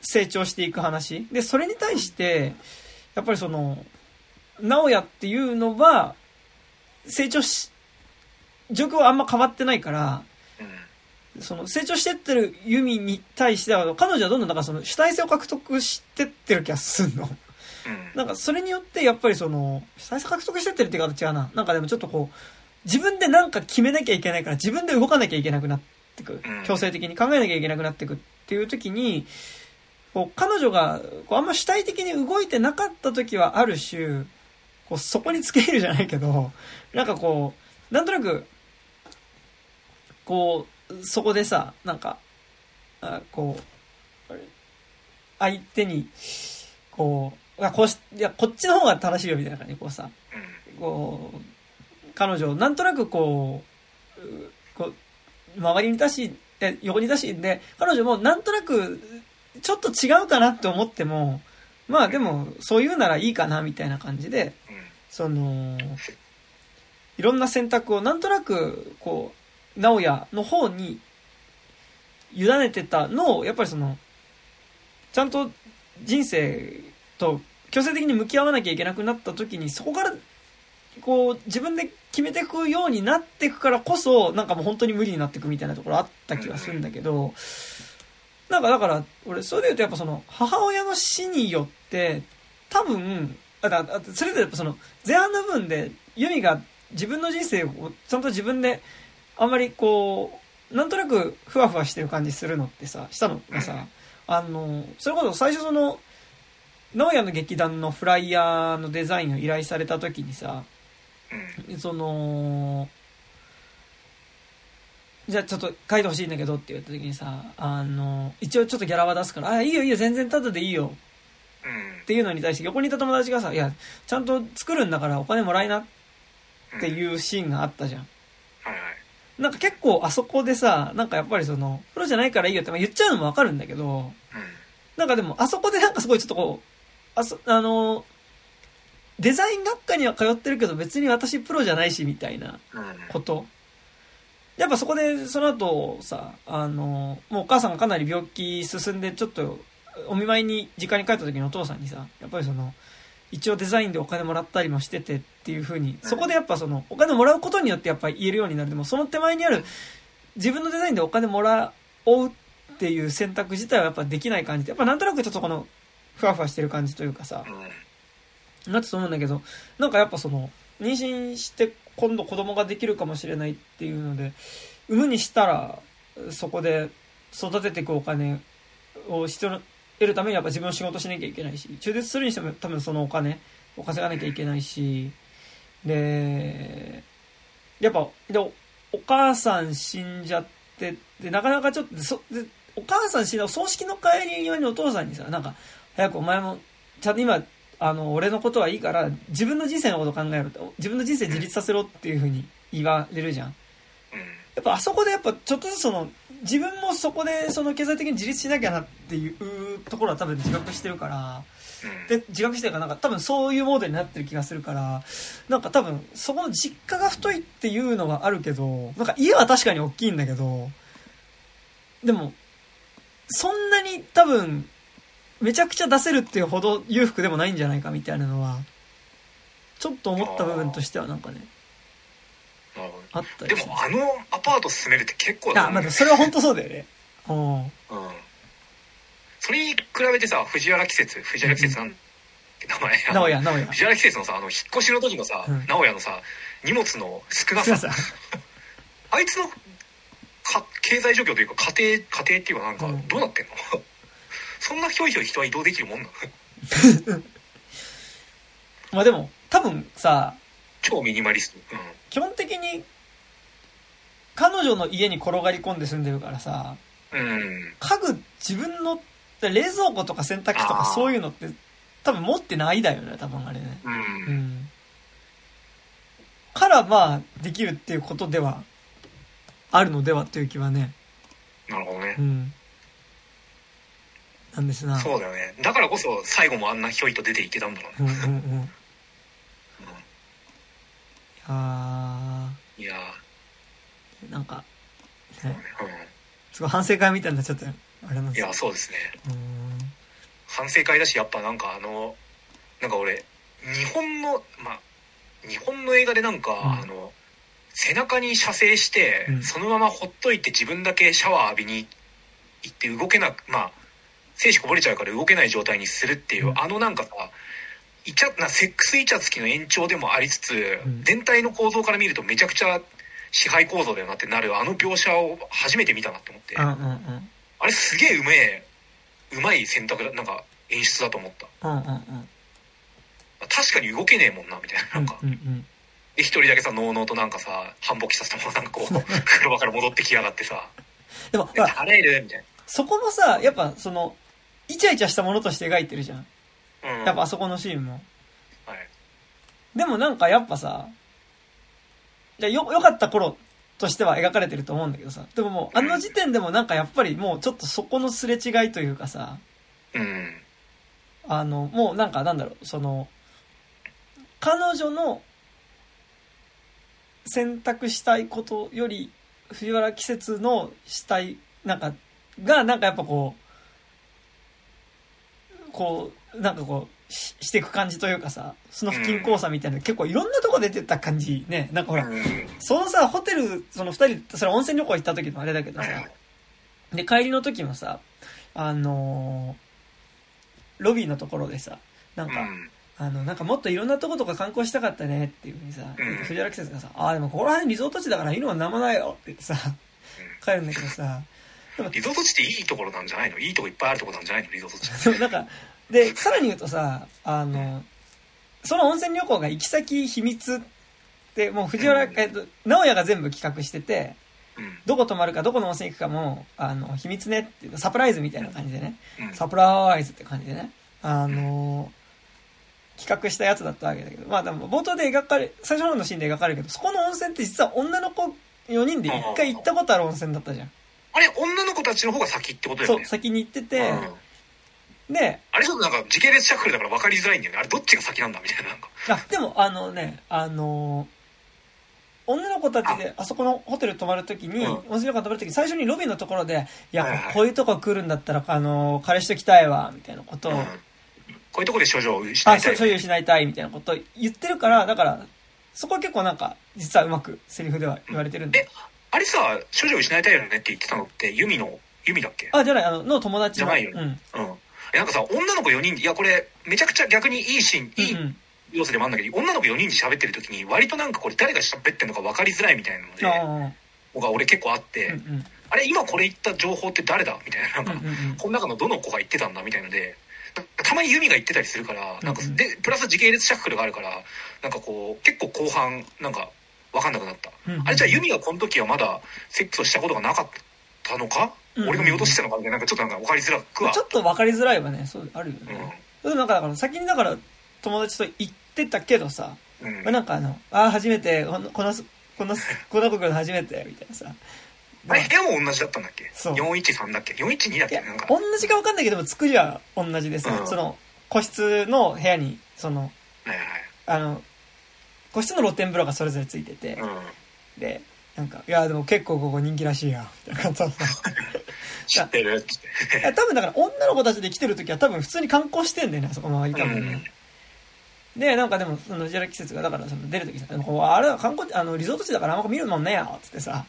[SPEAKER 1] 成長していく話。で、それに対して、やっぱりその、直哉っていうのは、成長し、状況はあんま変わってないから、
[SPEAKER 2] うん
[SPEAKER 1] その成長してってるユミに対しては、彼女はどんどんなんかその主体性を獲得してってる気がすんの。
[SPEAKER 2] うん
[SPEAKER 1] なんかそれによってやっぱりその、主体性獲得してってるって言い方違うな。なんかでもちょっとこう、自分でなんか決めなきゃいけないから自分で動かなきゃいけなくなってく
[SPEAKER 2] うん。
[SPEAKER 1] 強制的に考えなきゃいけなくなってくっていう時に、こう彼女がこうあんま主体的に動いてなかった時はある種、こうそこにつけ入るじゃないけど、なんかこう、なんとなく、こう、そこでさ、なんか、あこう、相手に、こう、あこうし、いや、こっちの方が正しいよみたいな感じで、こうさ、こう、彼女をなんとなくこう、周りにいたし、横にいたし、で、彼女もなんとなく、ちょっと違うかなって思っても、まあでも、そういうならいいかな、みたいな感じで、その、いろんな選択をなんとなく、こう、直哉の方に委ねてたのを、やっぱりその、ちゃんと人生と強制的に向き合わなきゃいけなくなった時に、そこから、こう、自分で決めていくようになっていくからこそ、なんかもう本当に無理になっていくみたいなところあった気がするんだけど、なんかだから、俺、それで言うとやっぱその、母親の死によって、多分、あだあそれでやっぱその、前半の部分で、ユミが自分の人生をちゃんと自分で、あんまりこう、なんとなくふわふわしてる感じするのってさ、したのがさ、あの、それこそ最初その、直哉の劇団のフライヤーのデザインを依頼された時にさ、
[SPEAKER 2] うん
[SPEAKER 1] その、じゃあちょっと書いてほしいんだけどって言った時にさ、あの、一応ちょっとギャラは出すから、あ、いいよいいよ、全然タダでいいよ。
[SPEAKER 2] うん。
[SPEAKER 1] っていうのに対して横にいた友達がさ、いや、ちゃんと作るんだからお金もらいなっていうシーンがあったじゃん。なんか結構あそこでさ、なんかやっぱりその、プロじゃないからいいよってまあ言っちゃうのもわかるんだけど、
[SPEAKER 2] うん。
[SPEAKER 1] なんかでもあそこでなんかすごいちょっとこう、あそ、あの、デザイン学科には通ってるけど別に私プロじゃないしみたいな
[SPEAKER 2] うん
[SPEAKER 1] こと。やっぱそこでその後さ、あの、もうお母さんがかなり病気進んでちょっとお見舞いに実家に帰った時にお父さんにさ、やっぱりその、一応デザインでお金もらったりもしててっていう風に、そこでやっぱその、お金もらうことによってやっぱ言えるようになる。でもその手前にある、自分のデザインでお金もらおうっていう選択自体はやっぱできない感じ。で、やっぱなんとなくちょっとこの、ふわふわしてる感じというかさ、
[SPEAKER 2] うん
[SPEAKER 1] なってと思うんだけど、なんかやっぱその、妊娠して今度子供ができるかもしれないっていうので、産むにしたら、そこで育てていくお金を必要、得るためにやっぱ自分の仕事しなきゃいけないし、中絶するにしても多分そのお金を稼がなきゃいけないし、で、やっぱ、で、おお母さん死んじゃって、で、なかなかちょっと、そでお母さん死んだ、葬式の帰り際にお父さんにさ、なんか、早くお前も、ちゃんと今、あの、俺のことはいいから、自分の人生のこと考えろって、自分の人生自立させろっていうふうに言われるじゃん。
[SPEAKER 2] うん
[SPEAKER 1] やっぱあそこでやっぱちょっとずつその、自分もそこでその経済的に自立しなきゃなっていうところは多分自覚してるから、
[SPEAKER 2] うん
[SPEAKER 1] で、自覚してるからなんか多分そういうモードになってる気がするから、なんか多分そこの実家が太いっていうのはあるけど、なんか家は確かに大きいんだけど、でも、そんなに多分、めちゃくちゃ出せるっていうほど裕福でもないんじゃないかみたいなのは、ちょっと思った部分としてはなんかね、あったりします。
[SPEAKER 2] もあのアパート住めるって結構だ
[SPEAKER 1] あ、
[SPEAKER 2] と思う
[SPEAKER 1] まあそれは本当そうだよね。うん。
[SPEAKER 2] うんそれに比べてさ藤原季節藤原季節なん名前あの
[SPEAKER 1] 直哉、直哉。
[SPEAKER 2] 藤原季節のさあの引っ越しの時のさ、
[SPEAKER 1] うん
[SPEAKER 2] 直哉のさ荷物の少なさ。あいつのか経済状況というか家庭家庭っていうかなんか
[SPEAKER 1] うん
[SPEAKER 2] どうなってんの、そんなひょいひょい人は移動できるもんなの？
[SPEAKER 1] まあでも、多分さ、
[SPEAKER 2] 超ミニマリスト。
[SPEAKER 1] 基本的に、彼女の家に転がり込んで住んでるからさ、
[SPEAKER 2] うん、うん、
[SPEAKER 1] 家具自分の、冷蔵庫とか洗濯機とかそういうのって、多分持ってないだよね、多分あれね。
[SPEAKER 2] うん。
[SPEAKER 1] うん。からまあ、できるっていうことでは、あるのではっていう気はね、
[SPEAKER 2] なるほどね。
[SPEAKER 1] う、ん。なんですな。
[SPEAKER 2] そうだよね。だからこそ最後もあんなひょいと出ていけたんだろうね、
[SPEAKER 1] うんうんうん。いや
[SPEAKER 2] いや
[SPEAKER 1] ー、なんか、
[SPEAKER 2] ー、
[SPEAKER 1] ね、
[SPEAKER 2] う
[SPEAKER 1] すごい反省会みたいになっちゃった。よ。あれなん
[SPEAKER 2] ん、い
[SPEAKER 1] ですよ。
[SPEAKER 2] や。そうですね。反省会だしやっぱなんかあのなんか俺日本のまあ日本の映画でなんか、
[SPEAKER 1] うん。
[SPEAKER 2] あの背中に射精して、
[SPEAKER 1] うん。
[SPEAKER 2] そのままほっといて自分だけシャワー浴びに行って動けなくまあ精子こぼれちゃうから動けない状態にするっていう、
[SPEAKER 1] うん。
[SPEAKER 2] あのなんかさイチャなセックスイチャつきの延長でもありつつ、
[SPEAKER 1] ん。
[SPEAKER 2] 全体の構造から見るとめちゃくちゃ支配構造だよなってなるあの描写を初めて見たなって思って、
[SPEAKER 1] うんうんうん。
[SPEAKER 2] あれすげえうめえうまい選択だなんか演出だと思った。
[SPEAKER 1] うんうんうん。
[SPEAKER 2] 確かに動けねえもんなみたいななんか、
[SPEAKER 1] うんうん。
[SPEAKER 2] で一人だけさのうのうとなんかさ反勃起させたままなんかこう風呂場から戻ってきやがってさ。
[SPEAKER 1] でも、「
[SPEAKER 2] で
[SPEAKER 1] まあ
[SPEAKER 2] 払える?」みたい
[SPEAKER 1] そこもさ、やっぱその、イチャイチャしたものとして描いてるじゃん。やっぱあそこのシーンも。
[SPEAKER 2] はい
[SPEAKER 1] でもなんかやっぱさ、じゃあよ、良かった頃としては描かれてると思うんだけどさ。でももう、あの時点でもなんかやっぱりもうちょっとそこのすれ違いというかさ、
[SPEAKER 2] うん
[SPEAKER 1] あの、もうなんかなんだろう、その、彼女の選択したいことより、藤原季節のしたい、なんか、が、なんかやっぱこう、こう、なんかこう、ししていく感じというかさ、その不均衡さみたいな、結構いろんなとこ出てた感じね。なんかほら、
[SPEAKER 2] うん。
[SPEAKER 1] そのさ、ホテル、その二人、それ温泉旅行行った時のあれだけどさ、で、帰りの時もさ、あのーロビーのところでさ、なんか、
[SPEAKER 2] うん。
[SPEAKER 1] あの、なんかもっといろんなとことか観光したかったねっていうふうにさ、
[SPEAKER 2] うん。
[SPEAKER 1] 藤原季節がさ、ああ、でもここら辺リゾート地だからいいのは生だよって言ってさ、帰るんだけどさ、
[SPEAKER 2] リゾート地っていいところなんじゃないの？いいとこいっぱいあるところなんじゃないの？リゾート地。
[SPEAKER 1] でもなんか、で、さらに言うとさ、あの、その温泉旅行が行き先秘密って、もう藤原、
[SPEAKER 2] うん。
[SPEAKER 1] えっと、直哉が全部企画してて、
[SPEAKER 2] うん。
[SPEAKER 1] どこ泊まるか、どこの温泉行くかも、あの、秘密ねっていう、サプライズみたいな感じでね、
[SPEAKER 2] うん。
[SPEAKER 1] サプライズって感じでね、あの企画したやつだったわけだけど、まあでも冒頭で描かれ、最初の方のシーンで描かれるけど、そこの温泉って実は女の子4人で1回行ったことある温泉だったじゃん。
[SPEAKER 2] あれ女の子たちの方が先ってことだよ
[SPEAKER 1] そう、
[SPEAKER 2] ね
[SPEAKER 1] 先に行ってて、
[SPEAKER 2] うん。
[SPEAKER 1] で、
[SPEAKER 2] あれちょっとなんか時系列シャッフルだから分かりづらいんだよね。あれどっちが先なんだみたいななんか。
[SPEAKER 1] あ、でも、あのね、あのー女の子たちで、あ。そこのホテル泊まるときに、
[SPEAKER 2] うん。
[SPEAKER 1] 温泉旅館泊まるときに、最初にロビーのところで、いや、
[SPEAKER 2] はいはい。
[SPEAKER 1] こういうとこ来るんだったら、あのー彼氏と来たいわ、みたいなことを、
[SPEAKER 2] うん。こういうとこで症状を失
[SPEAKER 1] あ、
[SPEAKER 2] いたい
[SPEAKER 1] 所有しないたい、みたいなことを言ってるから、だから、そこは結構なんか、実はうまくセリフでは言われてるんで。
[SPEAKER 2] え。あれさ症状を失いたいよねって言ってたのってユミのユミだっけ？
[SPEAKER 1] あ、じゃない、あの、の友達の。
[SPEAKER 2] じゃないよ
[SPEAKER 1] うん。
[SPEAKER 2] うんえなんかさ女の子4人いやこれめちゃくちゃ逆にいいシーンいい
[SPEAKER 1] うんうん。
[SPEAKER 2] 要素でもあるんだけど、女の子4人で喋ってる時に割となんかこれ誰が喋ってるのか分かりづらいみたいなので
[SPEAKER 1] あ
[SPEAKER 2] のが俺結構あっ
[SPEAKER 1] あ、
[SPEAKER 2] て、
[SPEAKER 1] うんうん。
[SPEAKER 2] あれ今これ言った情報って誰だ？みたいななんか、
[SPEAKER 1] うんうんうん
[SPEAKER 2] この中のどの子が言ってたんだ？みたいのでたまにユミが言ってたりするからなんか
[SPEAKER 1] うんうん
[SPEAKER 2] でプラス時系列シャッフルがあるからなんかこう結構後半なんか分かんなくなった、
[SPEAKER 1] うんうん。
[SPEAKER 2] あれじゃあユミがこの時はまだセックスをしたことがなかったのか、
[SPEAKER 1] うんうん
[SPEAKER 2] 俺が見落としてたのかみたいななんかちょっとなんか分かりづらくは。
[SPEAKER 1] ちょっと分かりづらいわね。そう、あるよ
[SPEAKER 2] う
[SPEAKER 1] ね。でもなんか、だから先にだから、友達と行ってたけどさ、
[SPEAKER 2] んうん。
[SPEAKER 1] まあ、なんかあの、ああ、初めて、この、この、この、この子来るの初めて、みたいなさ。
[SPEAKER 2] あれ部屋も同じだったんだっけ？
[SPEAKER 1] そう。
[SPEAKER 2] 413だっけ？412だっけ？なんか、
[SPEAKER 1] 同じか分かんないけども、作りは同じでさ、
[SPEAKER 2] うん。
[SPEAKER 1] その、個室の部屋に、その、
[SPEAKER 2] はいはい。
[SPEAKER 1] あの、個室の露天風呂がそれぞれついてて、
[SPEAKER 2] うん
[SPEAKER 1] で、なんか、いや、でも結構ここ人気らしいや、みたいな感じだった。
[SPEAKER 2] 知ってるっ
[SPEAKER 1] 多分だから女の子たちで来てる時は多分普通に観光してんだよね、あそこの周り多分ね。で、なんかでも、その、ジェラ季節が、だから、その、出るときさ、あれは観光地、あの、リゾート地だからあんま見るもんねえよ、つってさ、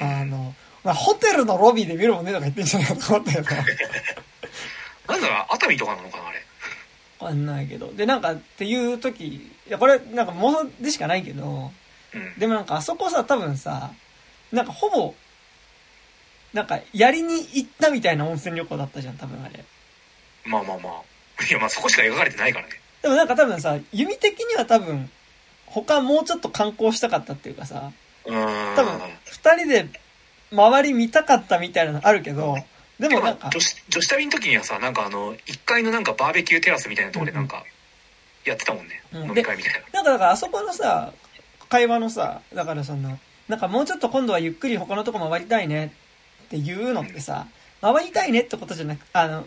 [SPEAKER 1] あの、まあ、ホテルのロビーで見るもんねえとか言ってんじゃないかと思ったけど、
[SPEAKER 2] なんだろう熱海とかなのかなあれ
[SPEAKER 1] わかんないけど。で、なんか、っていう時、いや、これ、なんか妄想でしかないけど、
[SPEAKER 2] うん。
[SPEAKER 1] でもなんかあそこさ、多分さ、なんかほぼ、なんか、やりに行ったみたいな温泉旅行だったじゃん、多分あれ。
[SPEAKER 2] まあまあまあ。いやまあそこしか描かれてないからね。
[SPEAKER 1] でもなんか多分さ、弓的には多分、他もうちょっと観光したかったっていうかさ、
[SPEAKER 2] うーん。
[SPEAKER 1] 多分、二人で周り見たかったみたいなのあるけど、でもなんか
[SPEAKER 2] 女、子女子旅の時にはさなんかあの1階のなんかバーベキューテラスみたいなところでなんかやってたもんね、
[SPEAKER 1] うん
[SPEAKER 2] 飲み会みたいな
[SPEAKER 1] なんかだからあそこのさ、会話のさ、だからその、なんかもうちょっと今度はゆっくり他のとこ回りたいねっていうのってさ、回りたいねってことじゃなく、あの、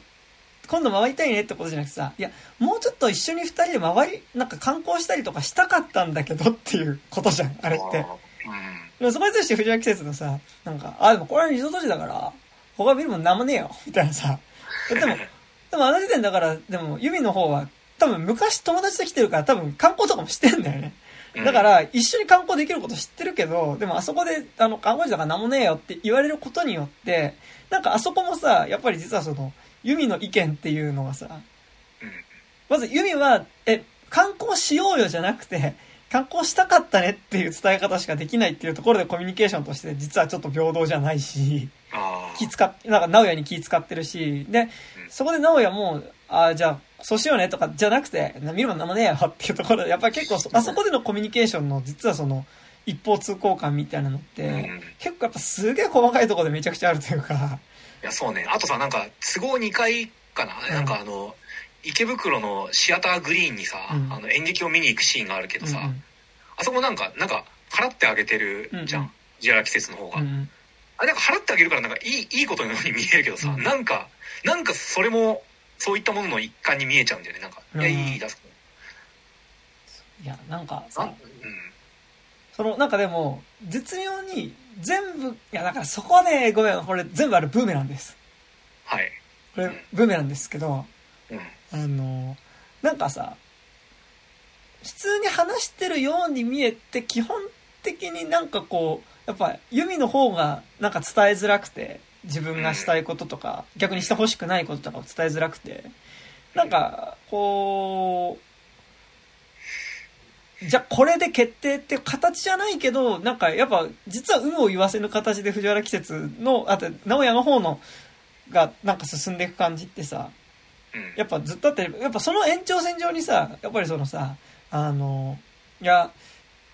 [SPEAKER 1] 今度回りたいねってことじゃなくてさ、いや、もうちょっと一緒に二人で回り、なんか観光したりとかしたかったんだけどっていうことじゃん、あれって。
[SPEAKER 2] うん
[SPEAKER 1] でもそこに対して藤原季節のさ、なんか、あ、でもこれはリゾート地だから、他見るもんなんもねえよ、みたいなさ。でも、でもあの時点だから、でも、ユミの方は、多分昔友達と来てるから多分観光とかもしてんだよね。
[SPEAKER 2] うん。
[SPEAKER 1] だから、一緒に観光できること知ってるけど、でもあそこで、あの、観光地だからなんもねえよって言われることによって、なんかあそこもさ、やっぱり実はその、ユミの意見っていうのがさ、
[SPEAKER 2] うん。
[SPEAKER 1] まずユミは、え、観光しようよじゃなくて、観光したかったねっていう伝え方しかできないっていうところでコミュニケーションとして実はちょっと平等じゃないし、
[SPEAKER 2] あ
[SPEAKER 1] 気使っ、なんか直哉に気使ってるし、で、そこで直哉も、ああ、じゃあ、そうしようねとかじゃなくて、な見るもんなんもねえよっていうところで、やっぱり結構そ、あそこでのコミュニケーションの実はその、一方通行感みたいなのって、
[SPEAKER 2] うん。
[SPEAKER 1] 結構やっぱすげえ細かいところでめちゃくちゃあるというか、
[SPEAKER 2] いやそうね。あとさなんか都合2回かな、
[SPEAKER 1] うん。
[SPEAKER 2] なんかあの池袋のシアターグリーンにさ、
[SPEAKER 1] うん。
[SPEAKER 2] あの演劇を見に行くシーンがあるけどさ、
[SPEAKER 1] うんうん。
[SPEAKER 2] あそこなんかなんか払ってあげてるじゃん、
[SPEAKER 1] うんうん。
[SPEAKER 2] ジアラ季節の方が、
[SPEAKER 1] うん
[SPEAKER 2] あれなんか払ってあげるからなんかいいいいことのように見えるけどさ、
[SPEAKER 1] うん。
[SPEAKER 2] なんかなんかそれもそういったものの一環に見えちゃうんだよね。なんか、
[SPEAKER 1] うん。
[SPEAKER 2] いやいいいい出す
[SPEAKER 1] いや、なんか
[SPEAKER 2] あ
[SPEAKER 1] さ
[SPEAKER 2] う、ん。
[SPEAKER 1] その、なんかでも、絶妙に全部、いや、だからそこはね、ごめん、これ全部あれブーメランです。
[SPEAKER 2] はい。
[SPEAKER 1] これ、ブーメランですけど、
[SPEAKER 2] うん。
[SPEAKER 1] あの、なんかさ、普通に話してるように見えて、基本的になんかこう、やっぱ、ユミの方がなんか伝えづらくて、自分がしたいこととか、逆にしてほしくないこととかを伝えづらくて、なんか、こう、じゃあこれで決定って形じゃないけど、なんかやっぱ、実は有無を言わせぬ形で藤原季節の、あと、直哉の方の、がなんか進んでいく感じってさ、
[SPEAKER 2] うん。
[SPEAKER 1] やっぱずっとあって、やっぱその延長線上にさ、やっぱりそのさ、あの、いや、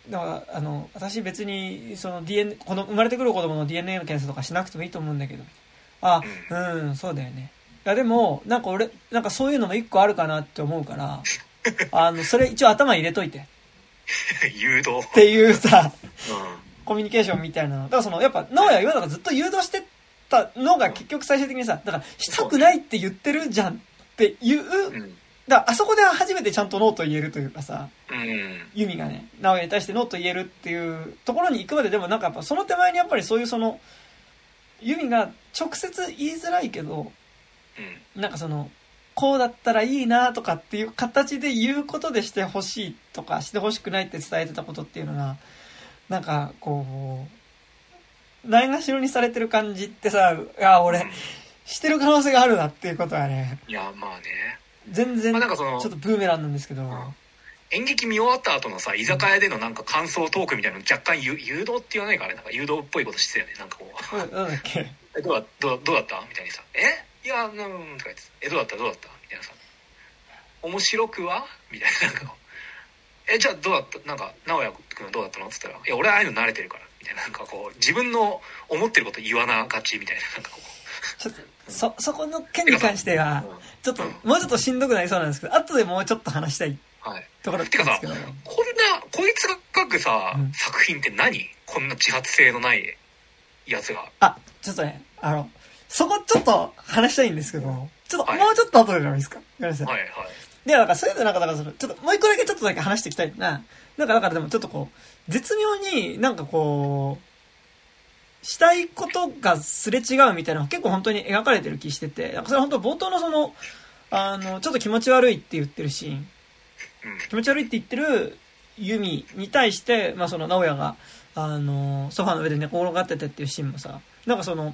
[SPEAKER 1] だから、あの、私別に、その DNA、この生まれてくる子供の DNA の検査とかしなくてもいいと思うんだけど、あ、うん、そうだよね。いやでも、なんか俺、なんかそういうのも一個あるかなって思うから、あの、それ一応頭に入れといて。
[SPEAKER 2] 誘導
[SPEAKER 1] っていうさ、
[SPEAKER 2] うん
[SPEAKER 1] コミュニケーションみたいなの。だからその、やっぱ、直哉はなんかずっと誘導してたのが結局最終的にさ、だから、したくないって言ってるじゃんっていう、
[SPEAKER 2] うん
[SPEAKER 1] だからあそこで初めてちゃんとノーと言えるというかさ、
[SPEAKER 2] うん。
[SPEAKER 1] ユミがね、直哉に対してノーと言えるっていうところに行くまででもなんかやっぱその手前にやっぱりそういうその、ユミが直接言いづらいけど、
[SPEAKER 2] うん。
[SPEAKER 1] なんかその、こうだったらいいなとかっていう形で言うことでしてほしいとか、してほしくないって伝えてたことっていうのが、なんか、こう、ないがしろにされてる感じってさ、いや、俺、してる可能性があるなっていうことはね、
[SPEAKER 2] いやまあね
[SPEAKER 1] 全然、ちょ
[SPEAKER 2] まあなんかその
[SPEAKER 1] っとブーメランなんですけど、
[SPEAKER 2] 演劇見終わった後のさ居酒屋でのなんか感想トークみたいなの若干誘誘導って言わないかあれなんか誘導っぽいことしてたよね。なんかこう。
[SPEAKER 1] うんなんだっけ、
[SPEAKER 2] えどうだどうどうだった？みたいにさ「え？いやうん」とか言って「えどうだった？どうだった?」みたいなさ「面白くは?」みたいななんかこう「えじゃあどうだったなんか直哉君はどうだったの?」っつったら「いや俺はああいうの慣れてるから」みたいななんかこう自分の思ってること言わながちみたいななんかこ
[SPEAKER 1] ちょっと、そ、そこの件に関しては
[SPEAKER 2] う、うん
[SPEAKER 1] ちょっと、もうちょっとしんどくなりそうなんですけど、後でもうちょっと話したい
[SPEAKER 2] はい。
[SPEAKER 1] ところなん
[SPEAKER 2] てかさこんなこいつが書くさ、
[SPEAKER 1] うん。
[SPEAKER 2] 作品って何？こんな自発性のないやつが。
[SPEAKER 1] あ、ちょっとね、あの、そこちょっと話したいんですけど、ちょっと、
[SPEAKER 2] はい。
[SPEAKER 1] もうちょっと後でもいいですか？ごめんなさい。
[SPEAKER 2] はいはい。
[SPEAKER 1] で、なんか、それでなんか、だからその、ちょっと、もう一個だけちょっとだけ話していきたい。な。なんか、だからでもちょっとこう、絶妙になんかこう、したいことがすれ違うみたいなのが結構本当に描かれてる気してて、なんかそれ本当冒頭のその、あの、ちょっと気持ち悪いって言ってるシーン、
[SPEAKER 2] うん。
[SPEAKER 1] 気持ち悪いって言ってるユミに対して、まあその直哉が、あの、ソファーの上で寝転がっててっていうシーンもさ、なんかその、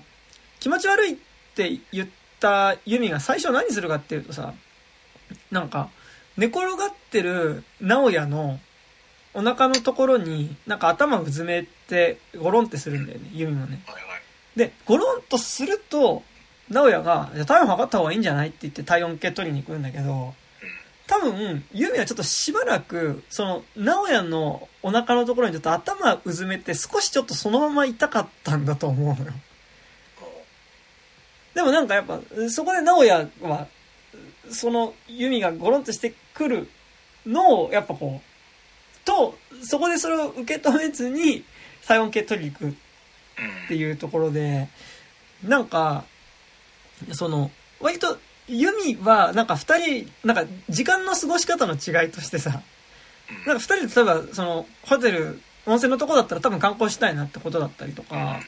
[SPEAKER 1] 気持ち悪いって言ったユミが最初何するかっていうとさ、なんか、寝転がってる直哉のお腹のところに、なんか頭うずめてゴロンってするんだよね、ユミもね。で、ゴロンとすると、直哉が、じゃあ体温測った方がいいんじゃないって言って体温計取りに行くんだけど、多分、ユミはちょっとしばらく、その、直哉のお腹のところにちょっと頭うずめて少しちょっとそのまま痛かったんだと思うのよ。でもなんかやっぱ、そこで直哉は、そのユミがゴロンとしてくるのを、やっぱこう、と、そこでそれを受け止めずに、体温計取りに行くっていうところで、なんか、その、割と、ユミは、なんか二人、なんか時間の過ごし方の違いとしてさ、なんか二人で例えば、その、ホテル、温泉のとこだったら多分観光したいなってことだったりとか、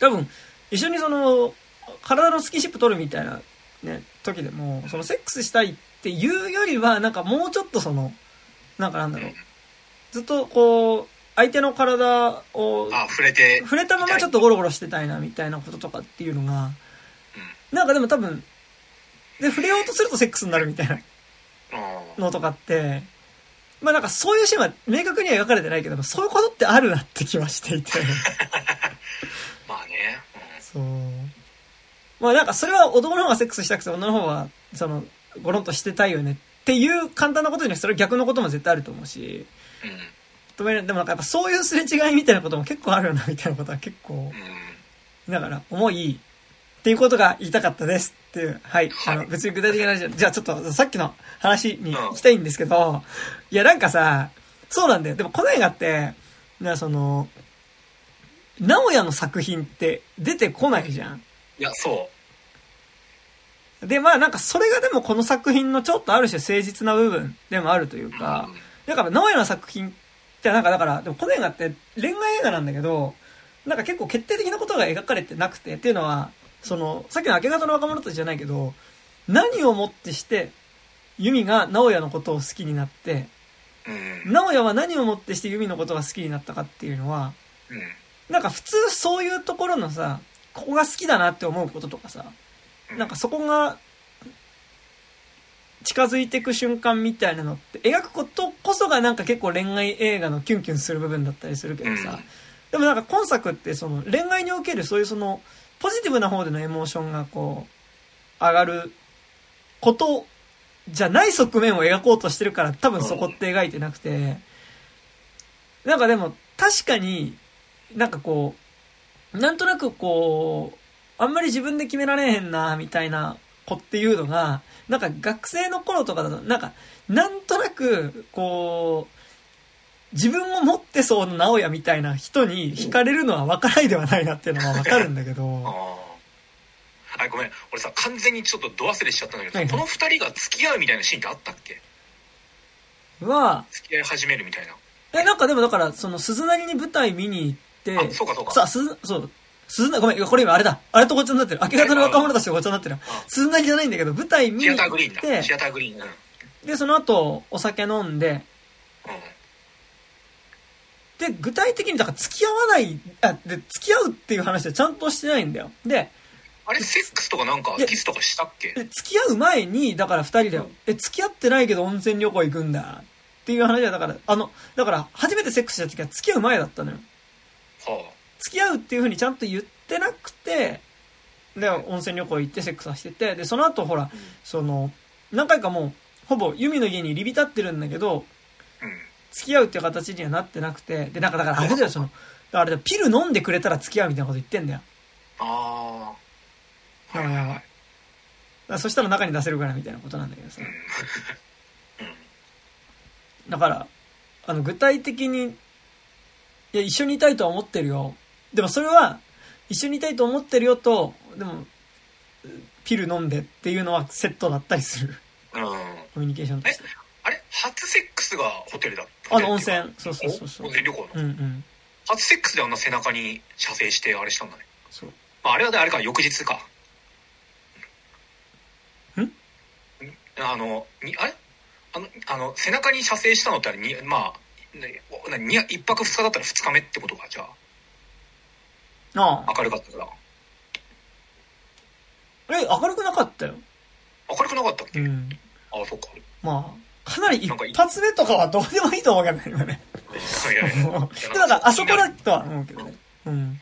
[SPEAKER 1] 多分、一緒にその、体のスキンシップ取るみたいな、ね、時でも、そのセックスしたいっていうよりは、なんかもうちょっとその、なんかなんだろう、ずっとこう、相手の体を
[SPEAKER 2] あ触れて
[SPEAKER 1] 触れたままちょっとゴロゴロしてたいなみたいなこととかっていうのが、なんかでも多分、で、触れようとするとセックスになるみたいな
[SPEAKER 2] うん
[SPEAKER 1] のとかって、まあなんかそういうシーンは明確には描かれてないけども、そういうことってあるなって気はしていて。
[SPEAKER 2] まあね、
[SPEAKER 1] そう。まあなんかそれは男の方がセックスしたくて女の方は、その、ゴロンとしてたいよねっていう簡単なことにはそれは逆のことも絶対あると思うし、止めるでもなんかやっぱそういうすれ違いみたいなことも結構あるよなみたいなことは結構、
[SPEAKER 2] うん。
[SPEAKER 1] だから、重いっていうことが言いたかったですっていう、はい。
[SPEAKER 2] はい。
[SPEAKER 1] あの、別に具体的な話じゃ、じゃあちょっとさっきの話に行きたいんですけど、いや、なんかさ、そうなんだよ。でもこの映画って、な、その、直哉の作品って出てこないじゃん。
[SPEAKER 2] いやそ
[SPEAKER 1] で、まあなんかそれがでもこの作品のちょっとある種誠実な部分でもあるという
[SPEAKER 2] う
[SPEAKER 1] か
[SPEAKER 2] うん、
[SPEAKER 1] だから直哉の作品ってなんかだから、でもこの映画って恋愛映画なんだけど、なんか結構決定的なことが描かれてなくて、っていうのは、その、さっきの明け方の若者たちじゃないけど、何をもってして、ユミが直哉のことを好きになって、
[SPEAKER 2] うん。
[SPEAKER 1] 直哉は何をもってしてユミのことが好きになったかっていうのは、
[SPEAKER 2] うん。
[SPEAKER 1] なんか普通そういうところのさ、ここが好きだなって思うこととかさ、なんかそこが近づいていく瞬間みたいなのって描くことこそがなんか結構恋愛映画のキュンキュンする部分だったりするけどさ、
[SPEAKER 2] うん。
[SPEAKER 1] でもなんか今作ってその恋愛におけるそういうそのポジティブな方でのエモーションがこう上がることじゃない側面を描こうとしてるから多分そこって描いてなくて、なんかでも確かになんかこう、なんとなくこう、あんまり自分で決められへんな、みたいな子っていうのが、なんか学生の頃とかだと、なんか、なんとなく、こう、自分を持ってそうな直哉みたいな人に惹かれるのは分からないではないなっていうのは分かるんだけど。
[SPEAKER 2] あごめん。俺さ、完全にちょっとド忘れしちゃったんだけど、
[SPEAKER 1] はいはい
[SPEAKER 2] この二人が付き合うみたいなシーンってあったっけ？
[SPEAKER 1] は、
[SPEAKER 2] 付き合い始めるみたいな。
[SPEAKER 1] え、なんかでもだから、その鈴なりに舞台見に行って、
[SPEAKER 2] あ、そうかそうか。
[SPEAKER 1] さあ、鈴、そう、鈴な、ごめん、これ今あれだ。あれとごっちゃになってる。明け方の若者たちとごっちゃになってる
[SPEAKER 2] あ。
[SPEAKER 1] 鈴なりじゃないんだけど、舞台見に行
[SPEAKER 2] シアターグリーン
[SPEAKER 1] っ
[SPEAKER 2] だ。シ
[SPEAKER 1] て、
[SPEAKER 2] アターグリーン。うん。うん。
[SPEAKER 1] で、その後、お酒飲んで、で、具体的に、だから付き合わない、あ、で、付き合うっていう話はちゃんとしてないんだよ。で、
[SPEAKER 2] あれ、セックスとかなんかキスとかしたっけ？
[SPEAKER 1] で付き合う前に、だから二人で、え、付き合ってないけど温泉旅行行くんだ。っていう話は、だから、あの、だから、初めてセックスした時は付き合う前だったのよ。
[SPEAKER 2] は
[SPEAKER 1] 付き合うっていう風にちゃんと言ってなくて、で、温泉旅行行ってセックスはしてて、で、その後ほら、その、何回かもう、ほぼ、ユミの家に入り浸ってるんだけど。付き合うっていう形にはなってなくて、で、なんかだからあれだよ、その、あれだよピル飲んでくれたら付き合うみたいなこと言ってんだよ。
[SPEAKER 2] ああ。
[SPEAKER 1] やばいやばい。だからそしたら中に出せるからみたいなことなんだけどさ。だから、あの、具体的に、いや、一緒にいたいとは思ってるよ。でもそれは、一緒にいたいと思ってるよと、でも、ピル飲んでっていうのはセットだったりする。
[SPEAKER 2] うん。
[SPEAKER 1] コミュニケーションと
[SPEAKER 2] え
[SPEAKER 1] して。、
[SPEAKER 2] あれ？初セックスがホテルだ
[SPEAKER 1] あの温泉そうそうそうそう
[SPEAKER 2] 温泉旅行の？
[SPEAKER 1] うんうん。
[SPEAKER 2] 初セックスであんな背中に射精してあれしたんだね。
[SPEAKER 1] そう。
[SPEAKER 2] まあ、あれはねあれか、翌日か。
[SPEAKER 1] ん？
[SPEAKER 2] あの、に、あれ？あの、あの、背中に射精したのってあれに、まあ、ねなに一泊二日だったら二日目ってことか、じゃ
[SPEAKER 1] あ
[SPEAKER 2] あ、明るかったから。
[SPEAKER 1] 明るくなかったよ。
[SPEAKER 2] 明るくなかったっけ、
[SPEAKER 1] うん。
[SPEAKER 2] ああ、そっか。
[SPEAKER 1] まあ、かなり一発目とかはどうでもいいと思うけどね、今ね。
[SPEAKER 2] いやいやいや
[SPEAKER 1] なんか、あそこだとは思うけどね。うん。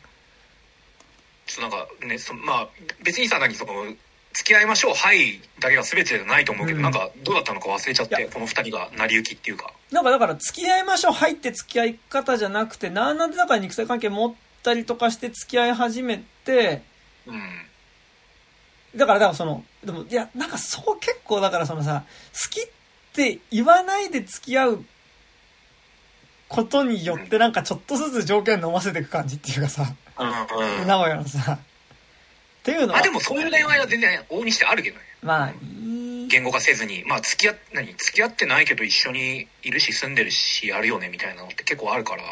[SPEAKER 2] ちょっとなんかね、そまあ、別にさ、何その、付き合いましょう、はい、だけが全てじゃないと思うけど、
[SPEAKER 1] うん
[SPEAKER 2] なんか、どうだったのか忘れちゃって、この二人が成り行きっていうか。
[SPEAKER 1] なんかだから、付き合いましょう、入って付き合い方じゃなくて、なんなんでだから肉体関係持ったりとかして付き合い始めて、
[SPEAKER 2] うん。
[SPEAKER 1] だから、だからその、でも、いや、なんかそこ結構だからそのさ、好きって言わないで付き合うことによってなんかちょっとずつ条件飲ませていく感じっていうかさ、
[SPEAKER 2] うんうん。
[SPEAKER 1] 名古屋のさ、っていうのは、
[SPEAKER 2] あ、でもそういう恋愛は全然大にしてあるけどね。
[SPEAKER 1] まあ。
[SPEAKER 2] 言語化せずに、まあ、付き合っ、何？付き合ってないけど一緒にいるし住んでるしやるよねみたいなのって結構あるから。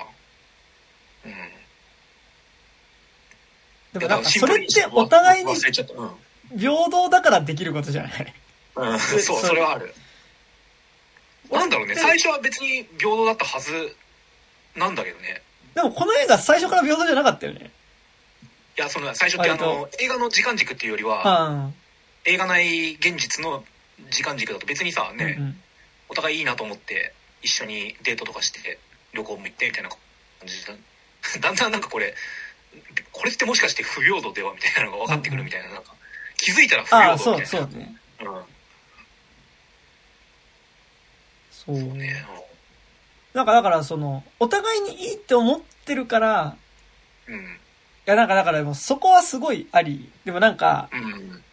[SPEAKER 2] うん。
[SPEAKER 1] でもなんかそれってお互いに。平等だからできることじゃない？
[SPEAKER 2] うん、そう、それはある。なんだろうね、最初は別に平等だったはずなんだけどね。
[SPEAKER 1] でもこの映画最初から平等じゃなかったよね。
[SPEAKER 2] いや、その、最初ってあ
[SPEAKER 1] 割
[SPEAKER 2] の、映画の時間軸っていうよりは、
[SPEAKER 1] うん。
[SPEAKER 2] 映画内現実の時間軸だと別にさ、ね、
[SPEAKER 1] うんうん
[SPEAKER 2] お互いいいなと思って、一緒にデートとかして、旅行も行ってみたいな感じで、だんだんなんかこれ、これってもしかして不平等ではみたいなのが分かってくるみたいな、なんか、気づいたら不
[SPEAKER 1] ああ、そう、
[SPEAKER 2] 平等みたいな。
[SPEAKER 1] そうね。
[SPEAKER 2] うん。
[SPEAKER 1] そう。
[SPEAKER 2] ね。
[SPEAKER 1] なんかだからその、お互いにいいって思ってるから、
[SPEAKER 2] うん。
[SPEAKER 1] いやなんかだからでもそこはすごいあり。でもなんか、
[SPEAKER 2] うん。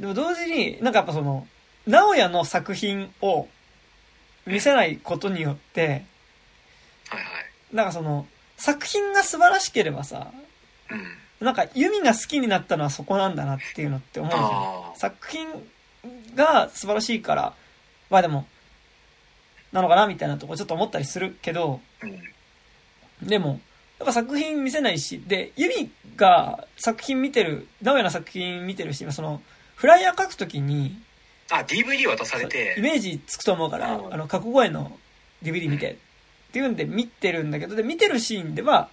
[SPEAKER 1] でも同時に、なんかやっぱその、直哉の作品を見せないことによって、
[SPEAKER 2] はいはい。
[SPEAKER 1] なんかその、作品が素晴らしければさ、
[SPEAKER 2] うん。
[SPEAKER 1] なんかユミが好きになったのはそこなんだなっていうのって思うじゃん。作品が素晴らしいから、まあでも、なのかなみたいなとこちょっと思ったりするけど、
[SPEAKER 2] うん。
[SPEAKER 1] でも、やっぱ作品見せないし、で、ユミが作品見てる、直哉の作品見てるし、その、フライヤー書くときに、
[SPEAKER 2] あ、DVD 渡され
[SPEAKER 1] イ
[SPEAKER 2] て、
[SPEAKER 1] メージつくと思うから、
[SPEAKER 2] うん
[SPEAKER 1] あの、過去声の DVD 見て、っていうんで見てるんだけど、で、見てるシーンでは、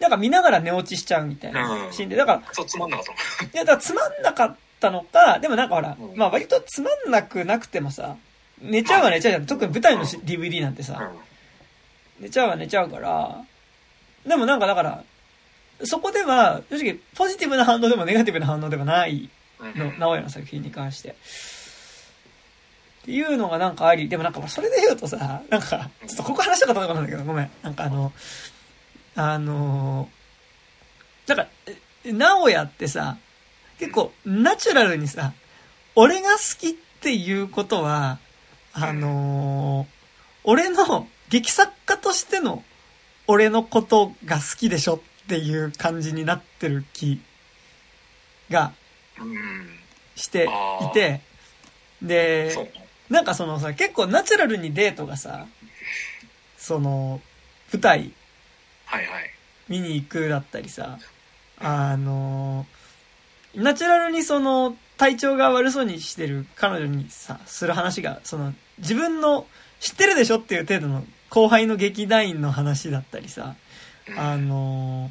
[SPEAKER 1] なんか見ながら寝落ちしちゃうみたいな
[SPEAKER 2] うん
[SPEAKER 1] シーンで、だから、
[SPEAKER 2] そうつまんなかったの。
[SPEAKER 1] いや、だからつまんなかったのか、でもなんかほら、
[SPEAKER 2] うん
[SPEAKER 1] まあ割とつまんなくなくてもさ、寝ちゃうは寝ちゃうじゃん。特に舞台のし DVD なんてさ、寝ちゃうは寝ちゃうから、でもなんかだから、そこでは、正直、ポジティブな反応でもネガティブな反応でもない
[SPEAKER 2] うん。
[SPEAKER 1] の、
[SPEAKER 2] うん
[SPEAKER 1] 直哉の作品に関して。っていうのがなんかあり、でもなんかそれで言うとさ、なんか、ちょっとここ話したかったとこなんだけど、ごめん。なんかあの、あのなんか、直哉ってさ、結構ナチュラルにさ、俺が好きっていうことは、あの俺の劇作家としての俺のことが好きでしょっていう感じになってる気がしていて、で、なんかそのさ、結構ナチュラルにデートがさ、その、舞台、
[SPEAKER 2] はいはい。
[SPEAKER 1] 見に行くだったりさ、あの、ナチュラルにその、体調が悪そうにしてる彼女にさ、する話が、その、自分の知ってるでしょっていう程度の後輩の劇団員の話だったりさ、あの、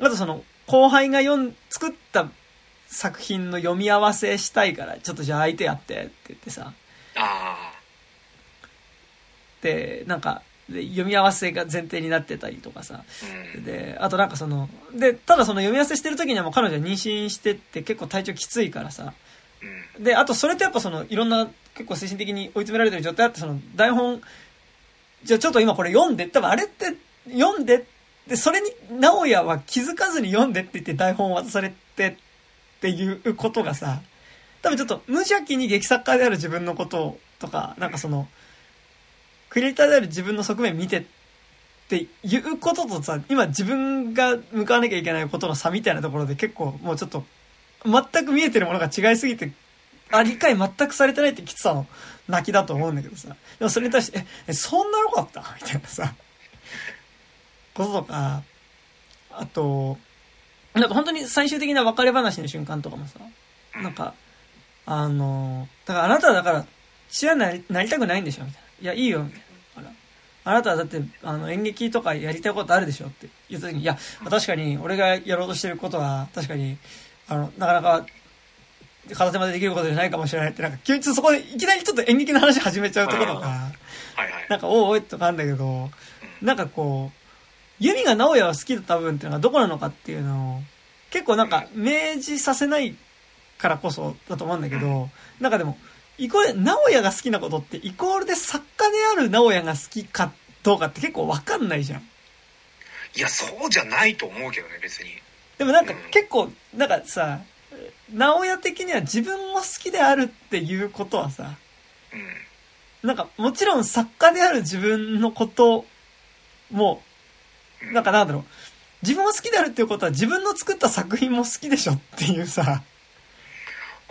[SPEAKER 1] あとその、後輩が読ん、作った作品の読み合わせしたいから、ちょっとじゃあ相手やってって言ってさ、で、なんか、で読み合わせが前提になってたりとかさ、で、あとなんかその、で、ただその読み合わせしてる時にはもう彼女は妊娠してって結構体調きついからさ、で、あとそれとやっぱその、いろんな結構精神的に追い詰められてる状態あって、その台本、じゃあちょっと今これ読んで、多分あれって読んで、で、それに、直哉は気づかずに読んでって言って台本を渡されてっていうことがさ、多分ちょっと無邪気に劇作家である自分のこととか、なんかその、クリエイターである自分の側面見てっていうこととさ、今自分が向かわなきゃいけないことの差みたいなところで結構もうちょっと、全く見えてるものが違いすぎて、あ、理解全くされてないってきつさの泣きだと思うんだけどさ。でもそれに対して、え、そんな良かったみたいなさ、こととか、あと、なんか本当に最終的な別れ話の瞬間とかもさ、なんか、あの、だからあなたはだから、父親になりなりたくないんでしょみたいな。いや、いいよ、みたいな。あなたはだって、あの、演劇とかやりたいことあるでしょって。言った時に、いや、確かに、俺がやろうとしてることは、確かに、あの、なかなか、片手までできることじゃないかもしれないって、なんか、急にそこでいきなりちょっと演劇の話始めちゃうところとか、
[SPEAKER 2] はい。はい、
[SPEAKER 1] なんか、おいおいとかあるんだけど、なんかこう、ユミが直哉を好きだった部分っていうのがどこなのかっていうのを、結構なんか、明示させないからこそだと思うんだけど、なんかでも、イコール、直哉が好きなことって、イコールで作家である直哉が好きかどうかって結構わかんないじゃん。
[SPEAKER 2] いや、そうじゃないと思うけどね、別に。
[SPEAKER 1] でもなんか結構、なんかさ、直哉的には自分も好きであるっていうことはさ、
[SPEAKER 2] うん、
[SPEAKER 1] なんかもちろん作家である自分のことも、なんかなんだろう、自分も好きであるっていうことは自分の作った作品も好きでしょっていうさ、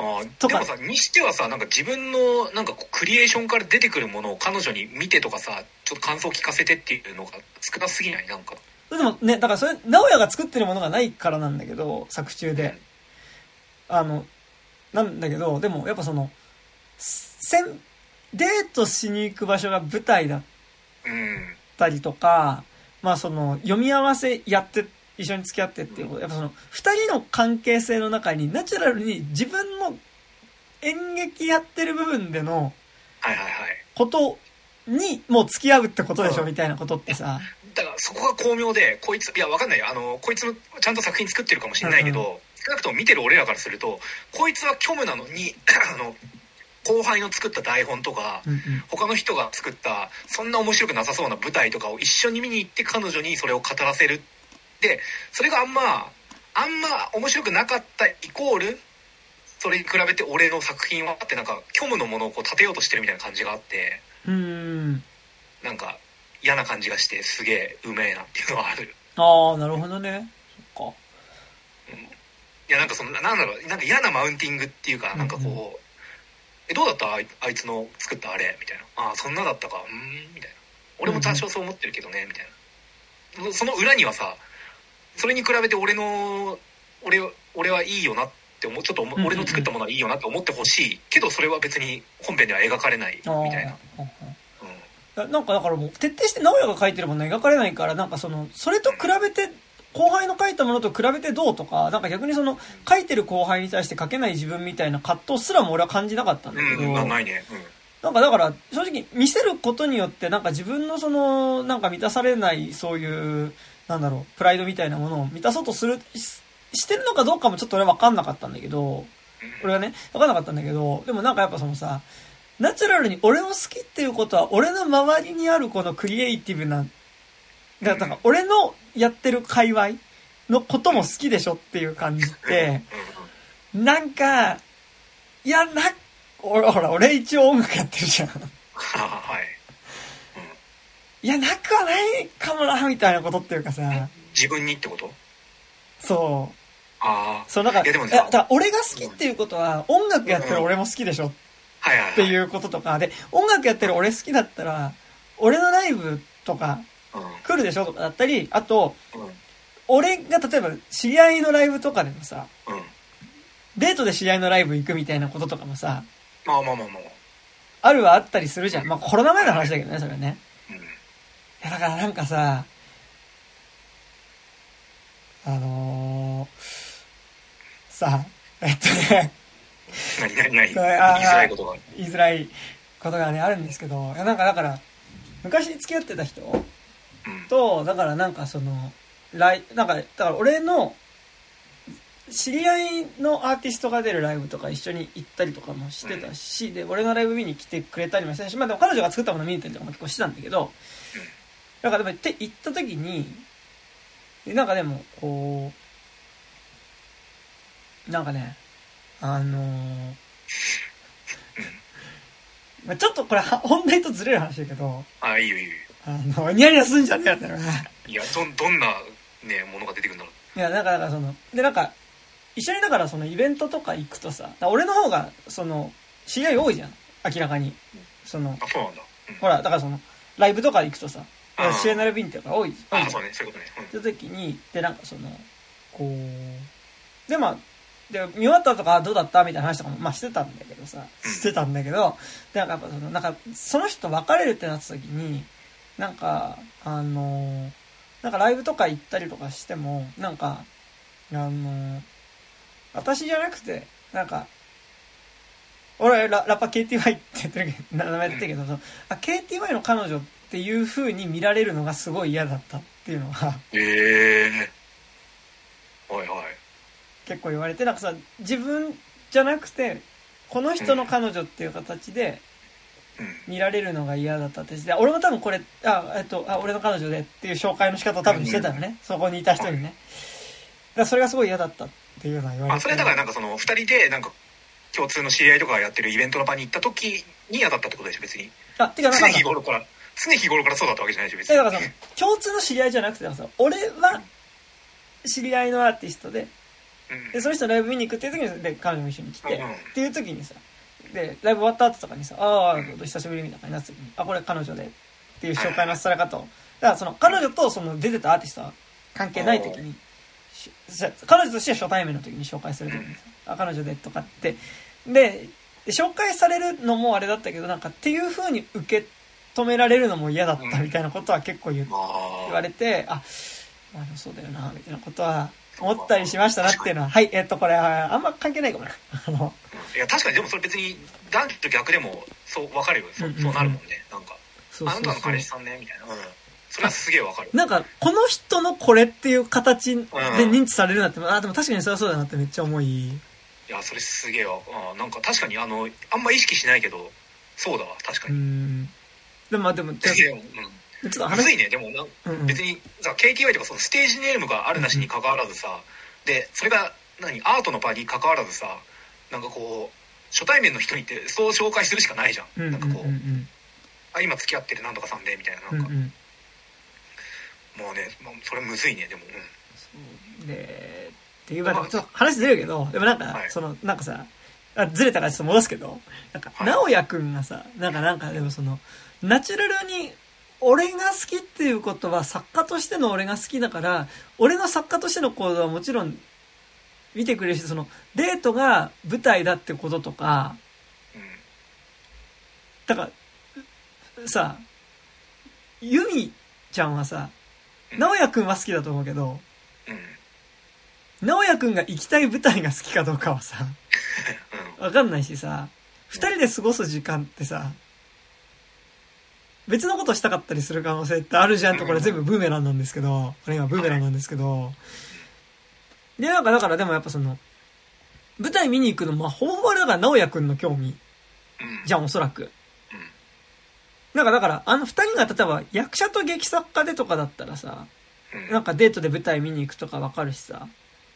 [SPEAKER 2] あでもさにしてはさなんか自分のなんかクリエーションから出てくるものを彼女に見てとかさちょっと感想聞かせてっていうのが少なすぎない？なんか。
[SPEAKER 1] でもねだからそれ直哉が作ってるものがないからなんだけど作中で、うん、あのなんだけどでもやっぱそのせんデートしに行く場所が舞台だったりとか、うん、まあその読み合わせやって一緒に付き合ってっていうこと、やっぱその、二人の関係性の中に、ナチュラルに自分の演劇やってる部分での、
[SPEAKER 2] はいはいはい。
[SPEAKER 1] ことに、もう付き合うってことでしょ、みたいなことってさ。
[SPEAKER 2] だからそこが巧妙で、こいつ、いや、わかんないよ。あの、こいつもちゃんと作品作ってるかもしれないけど、うんうん、少なくとも見てる俺らからすると、こいつは虚無なのに、あの、後輩の作った台本とか、うんうん、他の人が作ったそんな面白くなさそうな舞台とかを一緒に見に行って彼女にそれを語らせるでそれがあんまあんま面白くなかったイコールそれに比べて俺の作品はってなんか虚無のものをこう立てようとしてるみたいな感じがあって
[SPEAKER 1] うん。
[SPEAKER 2] なんか嫌な感じがしてすげえうめえなっていうのはある。
[SPEAKER 1] ああなるほどね。そっか、
[SPEAKER 2] うん、いやなんかそのなんだろうなんか嫌なマウンティングっていうかなんかこう、うんうん、えどうだった？あいつの作ったあれ？みたいな。ああそんなだったか。うんみたいな。俺も多少そう思ってるけどね、みたいな。その裏にはさそれに比べて俺の俺俺はいいよなって思うちょっと俺の作ったものはいいよなって思ってほしい。けどそれは別に本編では描かれないみたいな。
[SPEAKER 1] うん、なんかだからもう徹底して直哉が書いてるもの描かれないからなんかそのそれと比べて後輩の書いたものと比べてどうとかなんか逆にその書いてる後輩に対して書けない自分みたいな葛藤すらも俺は感じなかったんだけど、
[SPEAKER 2] うん、ないね、うん。
[SPEAKER 1] なんかだから正直見せることによってなんか自分のそのなんか満たされないそういうなんだろう、プライドみたいなものを満たそうとする、してるのかどうかもちょっと俺分かんなかったんだけど、俺はね、分かんなかったんだけど、でもなんかやっぱそのさ、ナチュラルに俺を好きっていうことは、俺の周りにあるこのクリエイティブな、だから俺のやってる界隈のことも好きでしょっていう感じって、なんか、いや、な、俺、ほら、俺一応音楽やってるじゃん。
[SPEAKER 2] はい
[SPEAKER 1] いや、なくはないかもな、みたいなことっていうかさ、
[SPEAKER 2] 自分にってこと？
[SPEAKER 1] そう。
[SPEAKER 2] ああ
[SPEAKER 1] そう、だから、
[SPEAKER 2] いやでもね
[SPEAKER 1] だ俺が好きっていうことは、音楽やってる俺も好きでしょ。っ
[SPEAKER 2] はいはいはい。
[SPEAKER 1] ていうこととか、で、音楽やってる俺好きだったら、俺のライブとか
[SPEAKER 2] うん。
[SPEAKER 1] 来るでしょとかだったり、あと、
[SPEAKER 2] うん。
[SPEAKER 1] 俺が例えば知り合いのライブとかでもさ、
[SPEAKER 2] うん。
[SPEAKER 1] デートで知り合いのライブ行くみたいなこととかもさ、
[SPEAKER 2] まあまあまあまあ。
[SPEAKER 1] あるはあったりするじゃん。まあコロナ前の話だけどね、それはね。
[SPEAKER 2] うん
[SPEAKER 1] いや、だからなんかさ、あのー、さ、えっとね、
[SPEAKER 2] 何何何？言いづらいことが
[SPEAKER 1] 言いづらいことがね、あるんですけど、いや、なんかだから、昔付き合ってた人
[SPEAKER 2] うん。
[SPEAKER 1] と、だからなんかその、ライ、なんか、だから俺の、知り合いのアーティストが出るライブとか一緒に行ったりとかもしてたし、で、俺のライブ見に来てくれたりもしたし、まあでも彼女が作ったもの見に行ったりとかも結構してたんだけど、なんかでも行って、行った時に、でなんかでも、こう、なんかね、あのー まあちょっとこれは本題とずれる話だけど、
[SPEAKER 2] あいいよいいよ
[SPEAKER 1] あの、ニヤニヤすんじゃねえよってな。
[SPEAKER 2] いやどんどんなねものが出てくるんだろう
[SPEAKER 1] いや、なんか、だからその、で、なんか、一緒にだからそのイベントとか行くとさ、俺の方が、その、知り合い多いじゃん。明らかに。その、
[SPEAKER 2] あそうなんだうん
[SPEAKER 1] ほら、だからその、ライブとか行くとさ、
[SPEAKER 2] あー
[SPEAKER 1] 知り合いのライブインっていうか多い、多い
[SPEAKER 2] あ
[SPEAKER 1] じゃん。
[SPEAKER 2] そうねそういうことね。
[SPEAKER 1] って時に、で、なんかその、こう、で、まあ、で、見終わったとかどうだったみたいな話とかも、まあしてたんだけどさ、
[SPEAKER 2] うん。
[SPEAKER 1] してたんだけど、で、なんかその、なんか、その人と別れるってなった時に、なんか、あの、なんかライブとか行ったりとかしても、なんか、あの、私じゃなくて、なんか、俺ラ、ラッパ KTY って言ってるけど、名前言ってるけど、そのあ KTY の彼女っていう風に見られるのがすごい嫌だったっていうのは、
[SPEAKER 2] へえ。はいはい。
[SPEAKER 1] 結構言われてなんかさ自分じゃなくてこの人の彼女っていう形で
[SPEAKER 2] うん。
[SPEAKER 1] 見られるのが嫌だったってで俺も多分これあ、えっと、あ俺の彼女でっていう紹介の仕方を多分してたのね、そこにいた人にね。だそれがすごい嫌だったっていうのは言われて
[SPEAKER 2] あそれだからなんかその2人でなんか共通の知り合いとかがやってるイベントの場に行った時に嫌だったってことでしょ別に。
[SPEAKER 1] あてかなん
[SPEAKER 2] 常
[SPEAKER 1] か
[SPEAKER 2] 日 頃から常日頃からそうだったわけじゃないでしょ別に。
[SPEAKER 1] えだからさ共通の知り合いじゃなくてさ俺は知り合いのアーティストで
[SPEAKER 2] うん。
[SPEAKER 1] でその人のライブ見に行くっていう時にで彼女も一緒に来て、
[SPEAKER 2] うん
[SPEAKER 1] っていう時にさでライブ終わった後とかにさ「ああ久しぶり」みたいな感じになった時に「あこれ彼女で」っていう紹介のされ方を。だからその彼女とその出てたアーティストは関係ない時に彼女としては初対面の時に紹介する時にさ「あ彼女で」とかって。でで紹介されるのもあれだったけどなんかっていう風に受け止められるのも嫌だったみたいなことは結構言,、
[SPEAKER 2] まあ。
[SPEAKER 1] 言われてあまあそうだよなみたいなことは思ったりしましたなっていうのははいえっとこれはあんま関係ないかもな。あ の
[SPEAKER 2] いや確かにでもそれ別に男女と逆でもそう分かるよ。そ,、
[SPEAKER 1] うんうんうん。
[SPEAKER 2] そうなるもんね。なんか
[SPEAKER 1] そう
[SPEAKER 2] あなたの彼氏さんねみたいな、うん、それはすげえ分かる。
[SPEAKER 1] なんか、この人のこれっていう形で認知されるなって、あ、でも確かにそれはそうだなってめっちゃ思い。
[SPEAKER 2] いやそれすげえわ。あなんか確かにあのあんま意識しないけどそうだわ確か
[SPEAKER 1] う
[SPEAKER 2] に、
[SPEAKER 1] ん。でもまあでも、ちょ
[SPEAKER 2] でもうん。
[SPEAKER 1] っと
[SPEAKER 2] むずい
[SPEAKER 1] 話、
[SPEAKER 2] ね。でもなん
[SPEAKER 1] うんうん。
[SPEAKER 2] 別にさ KTY とかそのステージネームがあるなしに関わらずさ、でそれが何アートの場に関わらずさなんかこう初対面の人にってそう紹介するしかないじゃん、
[SPEAKER 1] うんうんうん
[SPEAKER 2] なんかこう、あ今付き合ってるなんとかさんでみたいな。なんか、
[SPEAKER 1] うんうん。うん。
[SPEAKER 2] もうね、まあ、それむずいねでも、うん。
[SPEAKER 1] で、っていう、まあでもちょっと話ずれるけど、でもなんか、
[SPEAKER 2] はい。
[SPEAKER 1] その、なんかさ、あずれたからちょっと戻すけど、なんか、
[SPEAKER 2] はい。
[SPEAKER 1] 直哉くんがさ、なんかなんかでもその、ナチュラルに、俺が好きっていうことは作家としての俺が好きだから、俺の作家としての行動はもちろん見てくれるし、その、デートが舞台だってこととか、
[SPEAKER 2] うん
[SPEAKER 1] だから、さ、ユミちゃんはさ、直哉くんは好きだと思うけど、
[SPEAKER 2] うん
[SPEAKER 1] 直哉くんが行きたい舞台が好きかどうかはさ、
[SPEAKER 2] うん。
[SPEAKER 1] わかんないしさ、二人で過ごす時間ってさ、別のことしたかったりする可能性ってあるじゃんと、これ全部ブーメランなんですけど、これ今ブーメランなんですけど、で、なんかだからでもやっぱその、舞台見に行くの、まあ、ほぼほぼあれだから直哉くんの興味。
[SPEAKER 2] うん。
[SPEAKER 1] じゃん、おそらく。
[SPEAKER 2] うん。
[SPEAKER 1] なんかだから、あの二人が例えば役者と劇作家でとかだったらさ、
[SPEAKER 2] うん。
[SPEAKER 1] なんかデートで舞台見に行くとかわかるしさ、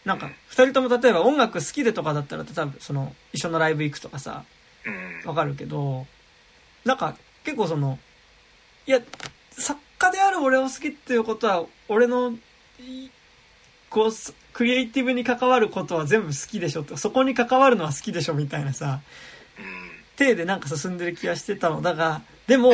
[SPEAKER 1] なんか二人とも例えば音楽好きでとかだったら多分その一緒のライブ行くとかさ、
[SPEAKER 2] うん。
[SPEAKER 1] わかるけど、なんか結構その、いや、作家である俺を好きっていうことは、俺の、いこうす、クリエイティブに関わることは全部好きでしょって、そこに関わるのは好きでしょみたいなさ、
[SPEAKER 2] うん。
[SPEAKER 1] 体でなんか進んでる気がしてたの。だが、でも、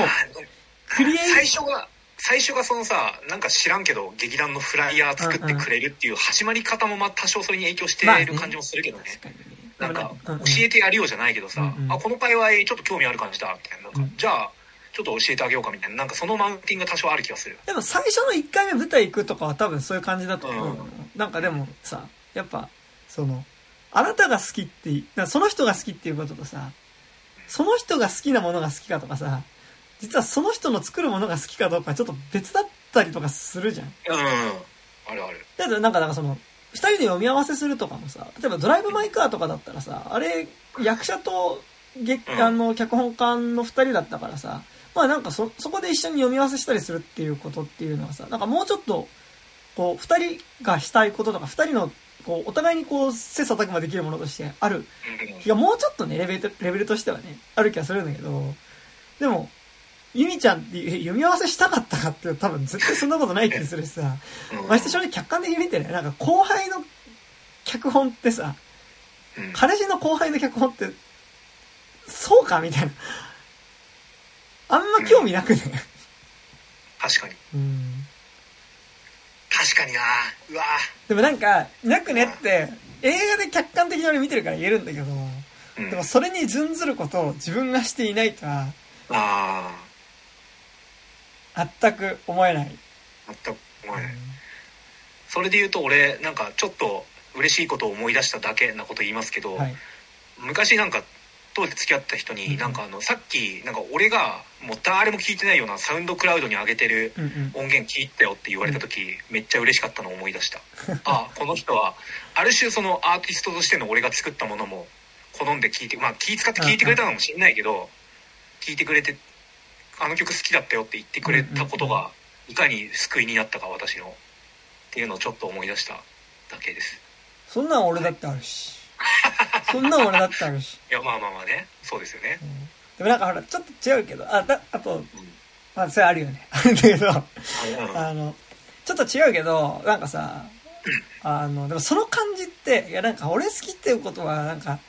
[SPEAKER 1] クリエイ
[SPEAKER 2] 最初が最初がそのさなんか知らんけど劇団のフライヤー作ってくれるっていう始まり方もまあ多少それに影響している感じもするけどね,、
[SPEAKER 1] 確かにね。
[SPEAKER 2] なんか教えてやるようじゃないけどさ、
[SPEAKER 1] うんうん。
[SPEAKER 2] あこの界隈ちょっと興味ある感じだみたいな。なんか、
[SPEAKER 1] うん。
[SPEAKER 2] じゃあちょっと教えてあげようかみたいな。なんかそのマウンティングが多少ある気がする。
[SPEAKER 1] でも最初の1回目舞台行くとかは多分そういう感じだと思う。の、
[SPEAKER 2] うん。
[SPEAKER 1] なんかでもさ、やっぱ、その、あなたが好きってい、なその人が好きっていうこととさ、その人が好きなものが好きかとかさ、実はその人の作るものが好きかどうかちょっと別だったりとかするじゃん。
[SPEAKER 2] うん。あるある。
[SPEAKER 1] だってなんか、なんかその、二人で読み合わせするとかもさ、例えばドライブ・マイ・カーとかだったらさ、あれ、役者と、劇
[SPEAKER 2] うん。
[SPEAKER 1] あの、脚本家の二人だったからさ、まあなんかそ、そこで一緒に読み合わせしたりするっていうことっていうのはさ、なんかもうちょっと、こう、二人がしたいこととか、二人の、こう、お互いにこう、切磋琢磨できるものとしてある
[SPEAKER 2] うん。
[SPEAKER 1] 気がもうちょっとね、レベル、レベルとしてはね、ある気がするんだけど、でも、ゆみちゃんってえ読み合わせしたかったかって多分絶対そんなことない気するしさ、
[SPEAKER 2] うん。
[SPEAKER 1] まあ、正直客観的に見てね、なんか後輩の脚本ってさ、
[SPEAKER 2] うん。
[SPEAKER 1] 彼氏の後輩の脚本って、そうかみたいな。あんま興味なくね。
[SPEAKER 2] 確かに
[SPEAKER 1] うん。
[SPEAKER 2] 確かになうわ
[SPEAKER 1] でもなんか、なくねって、映画で客観的に俺見てるから言えるんだけど、
[SPEAKER 2] うん
[SPEAKER 1] でもそれに準ずることを自分がしていないとは、
[SPEAKER 2] あ
[SPEAKER 1] 全く思えない。
[SPEAKER 2] あ全く思えないそれで言うと俺なんかちょっと嬉しいことを思い出しただけなこと言いますけど、
[SPEAKER 1] はい。
[SPEAKER 2] 昔なんか当時付き合った人
[SPEAKER 1] うん。
[SPEAKER 2] になんかあのさっきなんか俺がもう誰も聞いてないようなサウンドクラウドに上げてる。音源聞いたよって言われた時めっちゃ嬉しかったのを思い出した。あこの人はある種そのアーティストとしての俺が作ったものも好んで聞いてまあ気使って聞いてくれたのかもしれないけど聞いてくれてあの曲好きだったよって言ってくれたことがいかに救いになったか私のっていうのをちょっと思い出しただけです。
[SPEAKER 1] そんなん俺だってあるし。そんなん俺だってあるし。
[SPEAKER 2] いやまあまあまあね。そうですよね。
[SPEAKER 1] うん。でもなんかほら、ちょっと違うけど、あ、だ、あと、
[SPEAKER 2] うん。
[SPEAKER 1] まあ、それあるよね。あるんだけど、
[SPEAKER 2] あの
[SPEAKER 1] ちょっと違うけど、なんかさ、あの、でもその感じって、いやなんか俺好きっていうことは、なんか、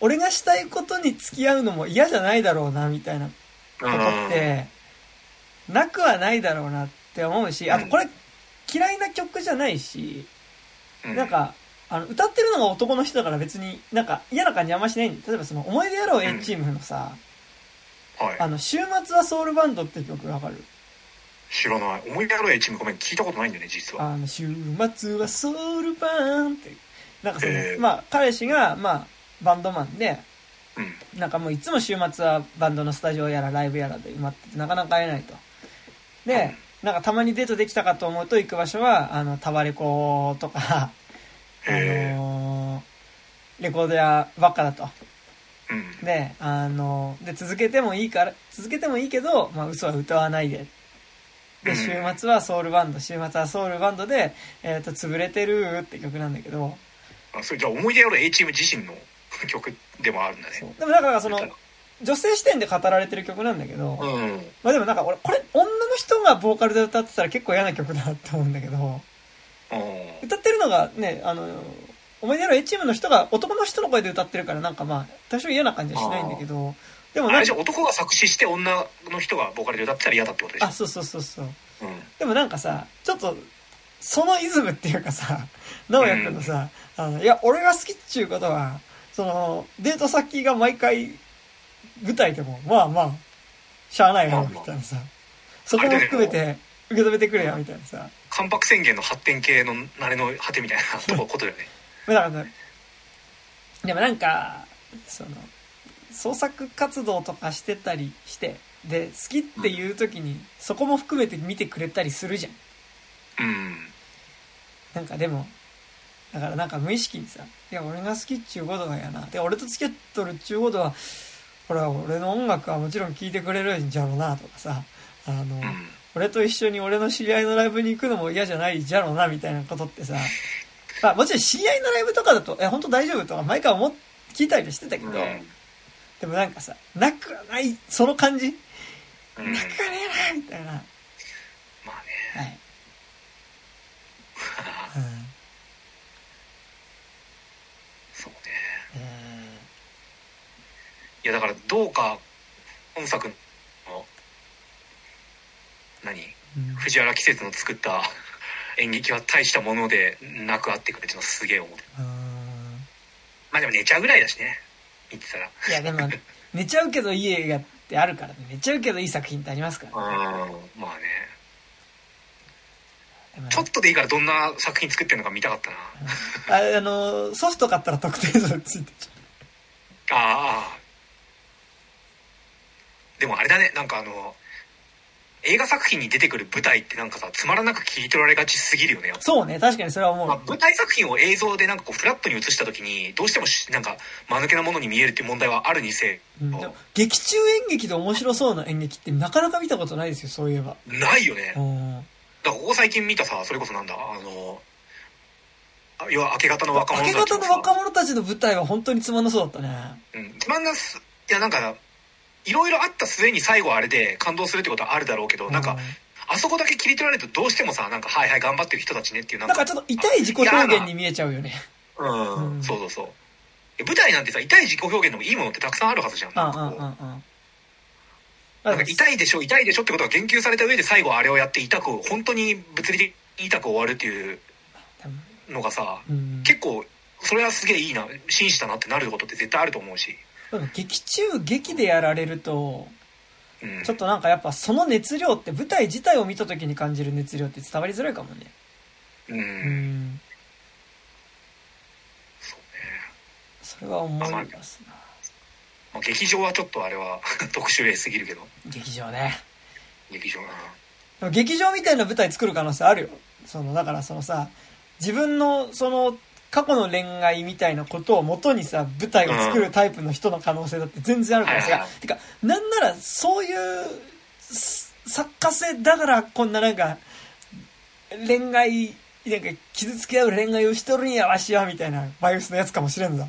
[SPEAKER 1] 俺がしたいことに付き合うのも嫌じゃないだろうな、みたいなことって、なくはないだろうなって思うし、あとこれ、嫌いな曲じゃないし、
[SPEAKER 2] うん。
[SPEAKER 1] なんか、あの、歌ってるのが男の人だから別になんか嫌な感じあんましない。んで、例えばその、思い出やろう A チームのさ、
[SPEAKER 2] はい。
[SPEAKER 1] あの、週末はソウルバンドって曲わかる？
[SPEAKER 2] 知らない。思い出ある A チームごめん聞いたことないんだよね実は。
[SPEAKER 1] あの、週末はソウルバンって、なんかその、
[SPEAKER 2] へー。
[SPEAKER 1] まあ、彼氏が、まあ、バンドマンで、
[SPEAKER 2] うん。
[SPEAKER 1] なんかもういつも週末はバンドのスタジオやらライブやらで埋まっててなかなか会えないと。で、なんかたまにデートできたかと思うと行く場所は、あの、タワレコとか、あのーレコード屋ばっかだと。
[SPEAKER 2] うん。
[SPEAKER 1] で、あの、で、続けてもいいから、続けてもいいけど、まあ、嘘は歌わないで。で、
[SPEAKER 2] うん。
[SPEAKER 1] 週末はソウルバンド、週末はソウルバンドで、えっ、と、潰れてるって曲なんだけど、
[SPEAKER 2] あそれじゃあ思い出ある A チーム自身の 曲でもあるんだね。
[SPEAKER 1] でもだからその、女性視点で語られてる曲なんだけど、
[SPEAKER 2] うん
[SPEAKER 1] まあでもなんか俺、これ、女の人がボーカルで歌ってたら結構嫌な曲だなって思うんだけど、
[SPEAKER 2] うん
[SPEAKER 1] 歌ってるのがね、あの、思い出ある A チームの人が男の人の声で歌ってるからなんかまあ、多少嫌な感じはしないんだけど、でも
[SPEAKER 2] あ
[SPEAKER 1] なんか、
[SPEAKER 2] れじゃあ男が作詞して女の人がボーカルで歌ってたら嫌だってことでしょ？
[SPEAKER 1] あ、そうそうそうそう。
[SPEAKER 2] うん。
[SPEAKER 1] でもなんかさ、ちょっと、そのイズムっていうかさ、直哉くんのさ、あの、いや、俺が好きっちゅうことは、その、デート先が毎回、舞台でも、まあまあ、しゃあないよ、みたいなさ、そこも含めて、受け止めてくれよ、みたいなさ。
[SPEAKER 2] 関白宣言の発展系の慣れの果てみたいなとこことだよね
[SPEAKER 1] だからね、でもなんか、その、創作活動とかしてたりして、で、好きっていう時に、そこも含めて見てくれたりするじゃん。
[SPEAKER 2] うん
[SPEAKER 1] なんかでも、だからなんか無意識にさ、いや、俺が好きっちゅうことがやな。で、俺と付き合っとるっちゅうことは、ほら俺の音楽はもちろん聴いてくれるんじゃろうなとかさあの、
[SPEAKER 2] うん
[SPEAKER 1] 俺と一緒に俺の知り合いのライブに行くのも嫌じゃないじゃろうなみたいなことってさ、まあもちろん知り合いのライブとかだと、え、本当大丈夫とか毎回思っ、聞いたりしてたけど、
[SPEAKER 2] うん
[SPEAKER 1] でもなんかさ、なくはない、その感じ、
[SPEAKER 2] うん。
[SPEAKER 1] なくはねえな、みたいな。はい。
[SPEAKER 2] まあね。
[SPEAKER 1] うん。
[SPEAKER 2] そうね。
[SPEAKER 1] え
[SPEAKER 2] いやだからどうか本作の何？藤原季節の作った 演劇は大したものでなくあってくれってのはすげえ思う
[SPEAKER 1] あ
[SPEAKER 2] まあでも寝ちゃうぐらいだしね。見てたら。
[SPEAKER 1] ーいやでも、寝ちゃうけどいい映画ってあるからね。寝ちゃうけどいい作品ってありますから
[SPEAKER 2] うん
[SPEAKER 1] ね。
[SPEAKER 2] まあね。ちょっとでいいからどんな作品作ってるのか見たかったな。
[SPEAKER 1] ああの、ソフト買ったら特定数ついてちゃ
[SPEAKER 2] ああでもあれだね。なんかあの映画作品に出てくる舞台ってなんかさつまらなく切り取られがちすぎるよね
[SPEAKER 1] う。そうね、確かにそれは思う。
[SPEAKER 2] まあ、舞台作品を映像でなんかこうフラットに映した時にどうしてもしなんか間抜けなものに見えるっていう問題はあるにせよ
[SPEAKER 1] うん劇中演劇で面白そうな演劇ってなかなか見たことないですよ、そういえば。
[SPEAKER 2] ないよね
[SPEAKER 1] うん。
[SPEAKER 2] だからここ最近見たさそれこそなんだあのあ要は明け方の若者
[SPEAKER 1] 明け方の若者たちの舞台は本当につまんなそうだったね。
[SPEAKER 2] うんつまんなすいやなんかいろいろあった末に最後あれで感動するってことはあるだろうけどなんか
[SPEAKER 1] う
[SPEAKER 2] あそこだけ切り取られるとどうしてもさなんかはいはい頑張ってる人たちねっていうなんか
[SPEAKER 1] なんかちょっと痛い自己表現に見えちゃうよね。
[SPEAKER 2] うん、
[SPEAKER 1] うん。
[SPEAKER 2] そうそうそう。え舞台なんてさ痛い自己表現でもいいものってたくさんあるはずじゃん。なんか。なんか痛いでしょ痛いでしょってことが言及された上で最後あれをやって痛く本当に物理的に痛く終わるっていうのがさ
[SPEAKER 1] うん、
[SPEAKER 2] 結構それはすげえいいな紳士だなってなることって絶対あると思うし、
[SPEAKER 1] 劇中劇でやられると、
[SPEAKER 2] うん、
[SPEAKER 1] ちょっとなんかやっぱその熱量って舞台自体を見た時に感じる熱量って伝わりづらいかもね。
[SPEAKER 2] うん、
[SPEAKER 1] うん。
[SPEAKER 2] そうね、
[SPEAKER 1] それは思いますな。
[SPEAKER 2] まあ、劇場はちょっとあれは 特殊例すぎるけど
[SPEAKER 1] 劇場ね。
[SPEAKER 2] 劇場な
[SPEAKER 1] 劇場みたいな舞台作る可能性あるよ。その、だからそのさ、自分のその過去の恋愛みたいなことを元にさ、舞台を作るタイプの人の可能性だって全然あるからさ、てか、なんならそういうす作家性だからこんななんか、恋愛、なんか傷つけ合う恋愛をしとるんやわしは、みたいなバイオスのやつかもしれんぞ。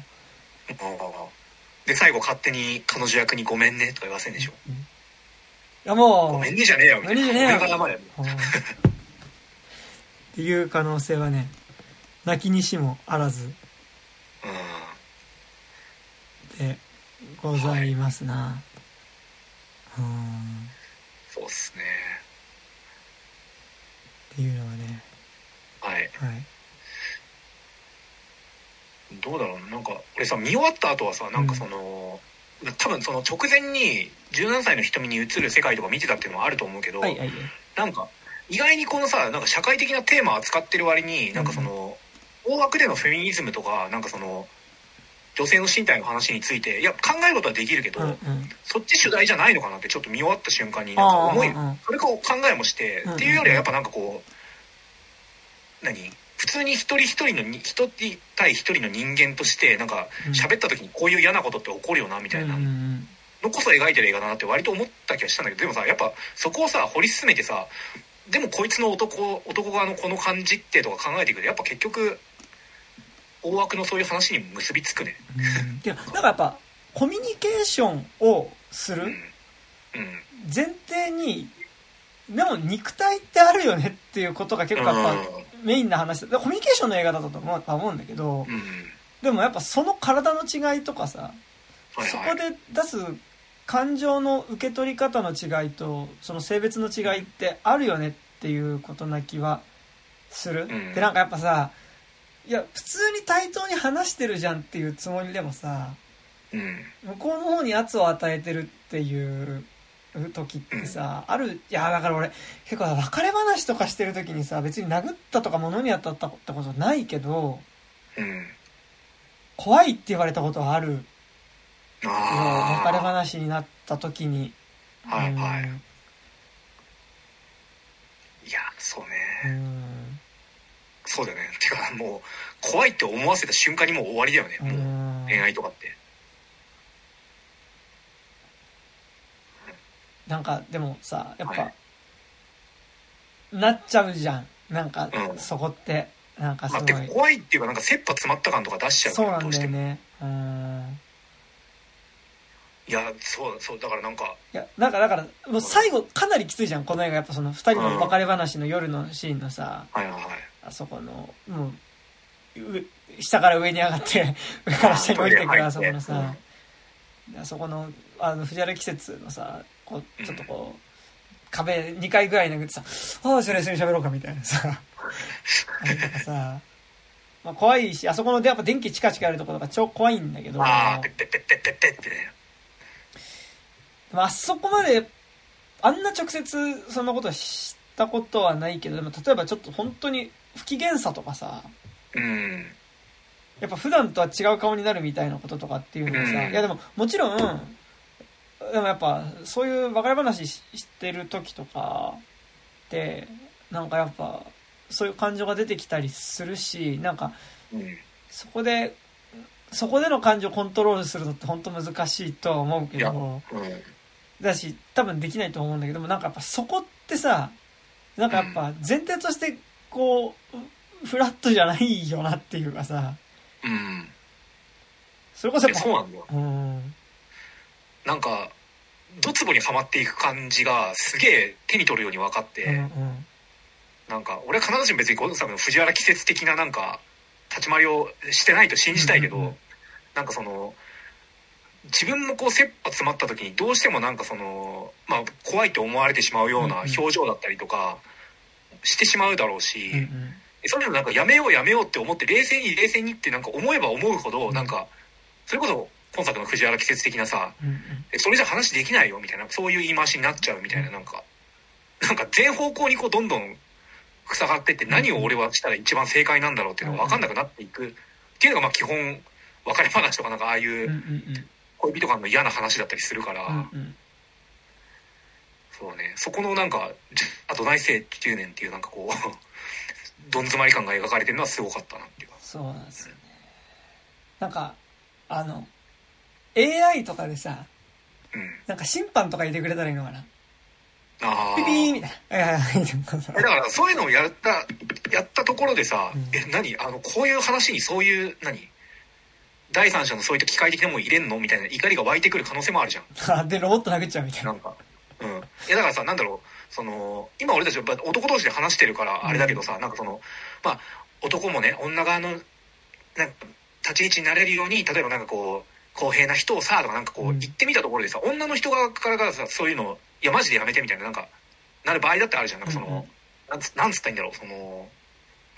[SPEAKER 2] で最後勝手に彼女役に「ごめんね」とか言わせんでしょ。
[SPEAKER 1] いやもう、
[SPEAKER 2] ごめんねじゃねえよみたいな。
[SPEAKER 1] ごめんねじゃねえよ。っていう可能性はね、泣きにしもあらず。
[SPEAKER 2] うん。
[SPEAKER 1] でございますな。うん。
[SPEAKER 2] そうっすね。
[SPEAKER 1] っていうのはね、
[SPEAKER 2] はい。
[SPEAKER 1] はい。
[SPEAKER 2] どうだろうななんか俺さ見終わった後はさなんかその、多分その直前に17歳の瞳に映る世界とか見てたっていうのはあると思うけど、
[SPEAKER 1] はいはいはい。
[SPEAKER 2] なんか意外にこのさなんか社会的なテーマを扱ってる割になんかその、大枠でのフェミニズムとかなんかその女性の身体の話についていや考えることはできるけど、
[SPEAKER 1] うんうん。
[SPEAKER 2] そっち主題じゃないのかなってちょっと見終わった瞬間になんか思い
[SPEAKER 1] あーうんうん。
[SPEAKER 2] それか考えもして、
[SPEAKER 1] うんうん。
[SPEAKER 2] っていうよりはやっぱなんかこう何？普通に一人一人の人対一人の人間としてなんか
[SPEAKER 1] うん。
[SPEAKER 2] 喋った時にこういう嫌なことって起こるよなみたいな。のこそ描いてる映画だなって割と思った気がしたんだけどでもさやっぱそこをさ掘り進めてさでもこいつの男男側のこの感じってとか考えていくとやっぱ結局大枠のそういう話に結びつくね。
[SPEAKER 1] うん。いや、だからやっぱ、コミュニケーションをする前提に、でも肉体ってあるよねっていうことが結構やっぱメインな話だ。コミュニケーションの映画だったと思う思うんだけどでもやっぱその体の違いとかさ、そこで出す感情の受け取り方の違いとその性別の違いってあるよねっていうことな気はする、
[SPEAKER 2] ん。
[SPEAKER 1] でなんかやっぱさいや普通に対等に話してるじゃんっていうつもりでもさ
[SPEAKER 2] うん。
[SPEAKER 1] 向こうの方に圧を与えてるっていう時ってさ、あるいやだから俺結構別れ話とかしてる時にさ別に殴ったとか物に当たったってことないけど
[SPEAKER 2] うん。
[SPEAKER 1] 怖いって言われたことはある
[SPEAKER 2] あ
[SPEAKER 1] 別れ話になった時に。
[SPEAKER 2] はいはい。
[SPEAKER 1] うん。
[SPEAKER 2] いやそう
[SPEAKER 1] う
[SPEAKER 2] ね、
[SPEAKER 1] ん
[SPEAKER 2] そうだよね。てかもう怖いって思わせた瞬間にもう終わりだよね、
[SPEAKER 1] う
[SPEAKER 2] もうん。恋愛とかって。
[SPEAKER 1] なんかでもさやっぱ、
[SPEAKER 2] はい。
[SPEAKER 1] なっちゃうじゃん。なんか
[SPEAKER 2] うん。
[SPEAKER 1] そこって。なんかす
[SPEAKER 2] まあ、
[SPEAKER 1] ごい、
[SPEAKER 2] 怖いっていうかなんか切羽詰まった感とか出しちゃう
[SPEAKER 1] そうなんだよね。うん。
[SPEAKER 2] いやそうそうだからなんか。
[SPEAKER 1] いやなんかだからもう最後かなりきついじゃん。この映画やっぱその二人の別れ話の夜のシーンのさ。
[SPEAKER 2] はいはいはい
[SPEAKER 1] あそこのもうう下から上に上がって 上から下に降りてくるあそこのさ、あそこのあの藤原季節のさこうちょっとこう、壁2回ぐらい殴ってさ「ああそれ一緒に喋ろうか」みたいなさあれとかさ、まあ、怖いしあそこのやっぱ電気チカチカやるところが超怖いんだけど。
[SPEAKER 2] ああペッペッペッペッペッペッってね
[SPEAKER 1] でもあそこまであんな直接そんなことはしたことはないけどでも例えばちょっと本当に不機嫌さとかさ
[SPEAKER 2] うん。
[SPEAKER 1] やっぱ普段とは違う顔になるみたいなこととかっていうのはさ、
[SPEAKER 2] うん。
[SPEAKER 1] いやでももちろんでもやっぱそういう別れ話ししてる時とかってなんかやっぱそういう感情が出てきたりするしなんか
[SPEAKER 2] うん。
[SPEAKER 1] そこでそこでの感情をコントロールするのって本当難しいとは思うけど
[SPEAKER 2] うん。
[SPEAKER 1] だし多分できないと思うんだけどもなんかやっぱそこってさなんかやっぱ前提としてこうフラットじゃないよなっていうかさ。
[SPEAKER 2] うん。
[SPEAKER 1] それこそ
[SPEAKER 2] いや
[SPEAKER 1] やっぱ
[SPEAKER 2] そうなんだ。よ
[SPEAKER 1] うん。
[SPEAKER 2] なんかドツボにはまっていく感じがすげえ手に取るように分かって、
[SPEAKER 1] うんうん。
[SPEAKER 2] なんか俺は必ずしも別にゴンさんの藤原季節的ななんか立ち回りをしてないと信じたいけど、
[SPEAKER 1] うんうんうん
[SPEAKER 2] なんかその自分もこう切羽詰まった時にどうしてもなんかそのまあ怖いと思われてしまうような表情だったりとかしてしまうだろうし、
[SPEAKER 1] うんうん。
[SPEAKER 2] それでもなんかやめようやめようって思って冷静に冷静にってなんか思えば思うほどなんかそれこそ今作の藤原季節的なさ
[SPEAKER 1] うんうん。
[SPEAKER 2] えそれじゃ話できないよみたいなそういう言い回しになっちゃうみたいななんかなんか全方向にこうどんどん塞がってって何を俺はしたら一番正解なんだろうっていうのが分かんなくなっていくっていうのがまあ基本別れ話とかなんかああい
[SPEAKER 1] う
[SPEAKER 2] 恋人間の嫌な話だったりするから、
[SPEAKER 1] うんうん
[SPEAKER 2] そうね。そこのなんか「あどないせい10年」っていうなんかこう どん詰まり感が描かれてるのはすごかったなっていうか。
[SPEAKER 1] そうなんですよね。なんかあの AI とかでさ
[SPEAKER 2] うん。
[SPEAKER 1] なんか審判とか入れてくれたらいいのかな。
[SPEAKER 2] あ
[SPEAKER 1] ピピー
[SPEAKER 2] あ
[SPEAKER 1] みたいな。
[SPEAKER 2] だからそういうのをやったやったところでさ、
[SPEAKER 1] うん。
[SPEAKER 2] え何？あのこういう話にそういう何？第三者のそういった機械的なもの入れんの？みたいな怒りが湧いてくる可能性もあるじゃん。
[SPEAKER 1] あ で、ロボット殴っちゃうみたいな。
[SPEAKER 2] なんかうん。いやだからさなんだろうその今俺たちやっぱ男同士で話してるからあれだけどさ、なんかそのまあ男もね女側のなんか立ち位置になれるように例えばなんかこう公平な人をさとかなんかこう
[SPEAKER 1] うん。
[SPEAKER 2] 言ってみたところでさ、女の人側からがさそういうのいやマジでやめてみたいななんかなる場合だってあるじゃん。なんかその、
[SPEAKER 1] うんうん。
[SPEAKER 2] なんつなんつったらいいんだろうその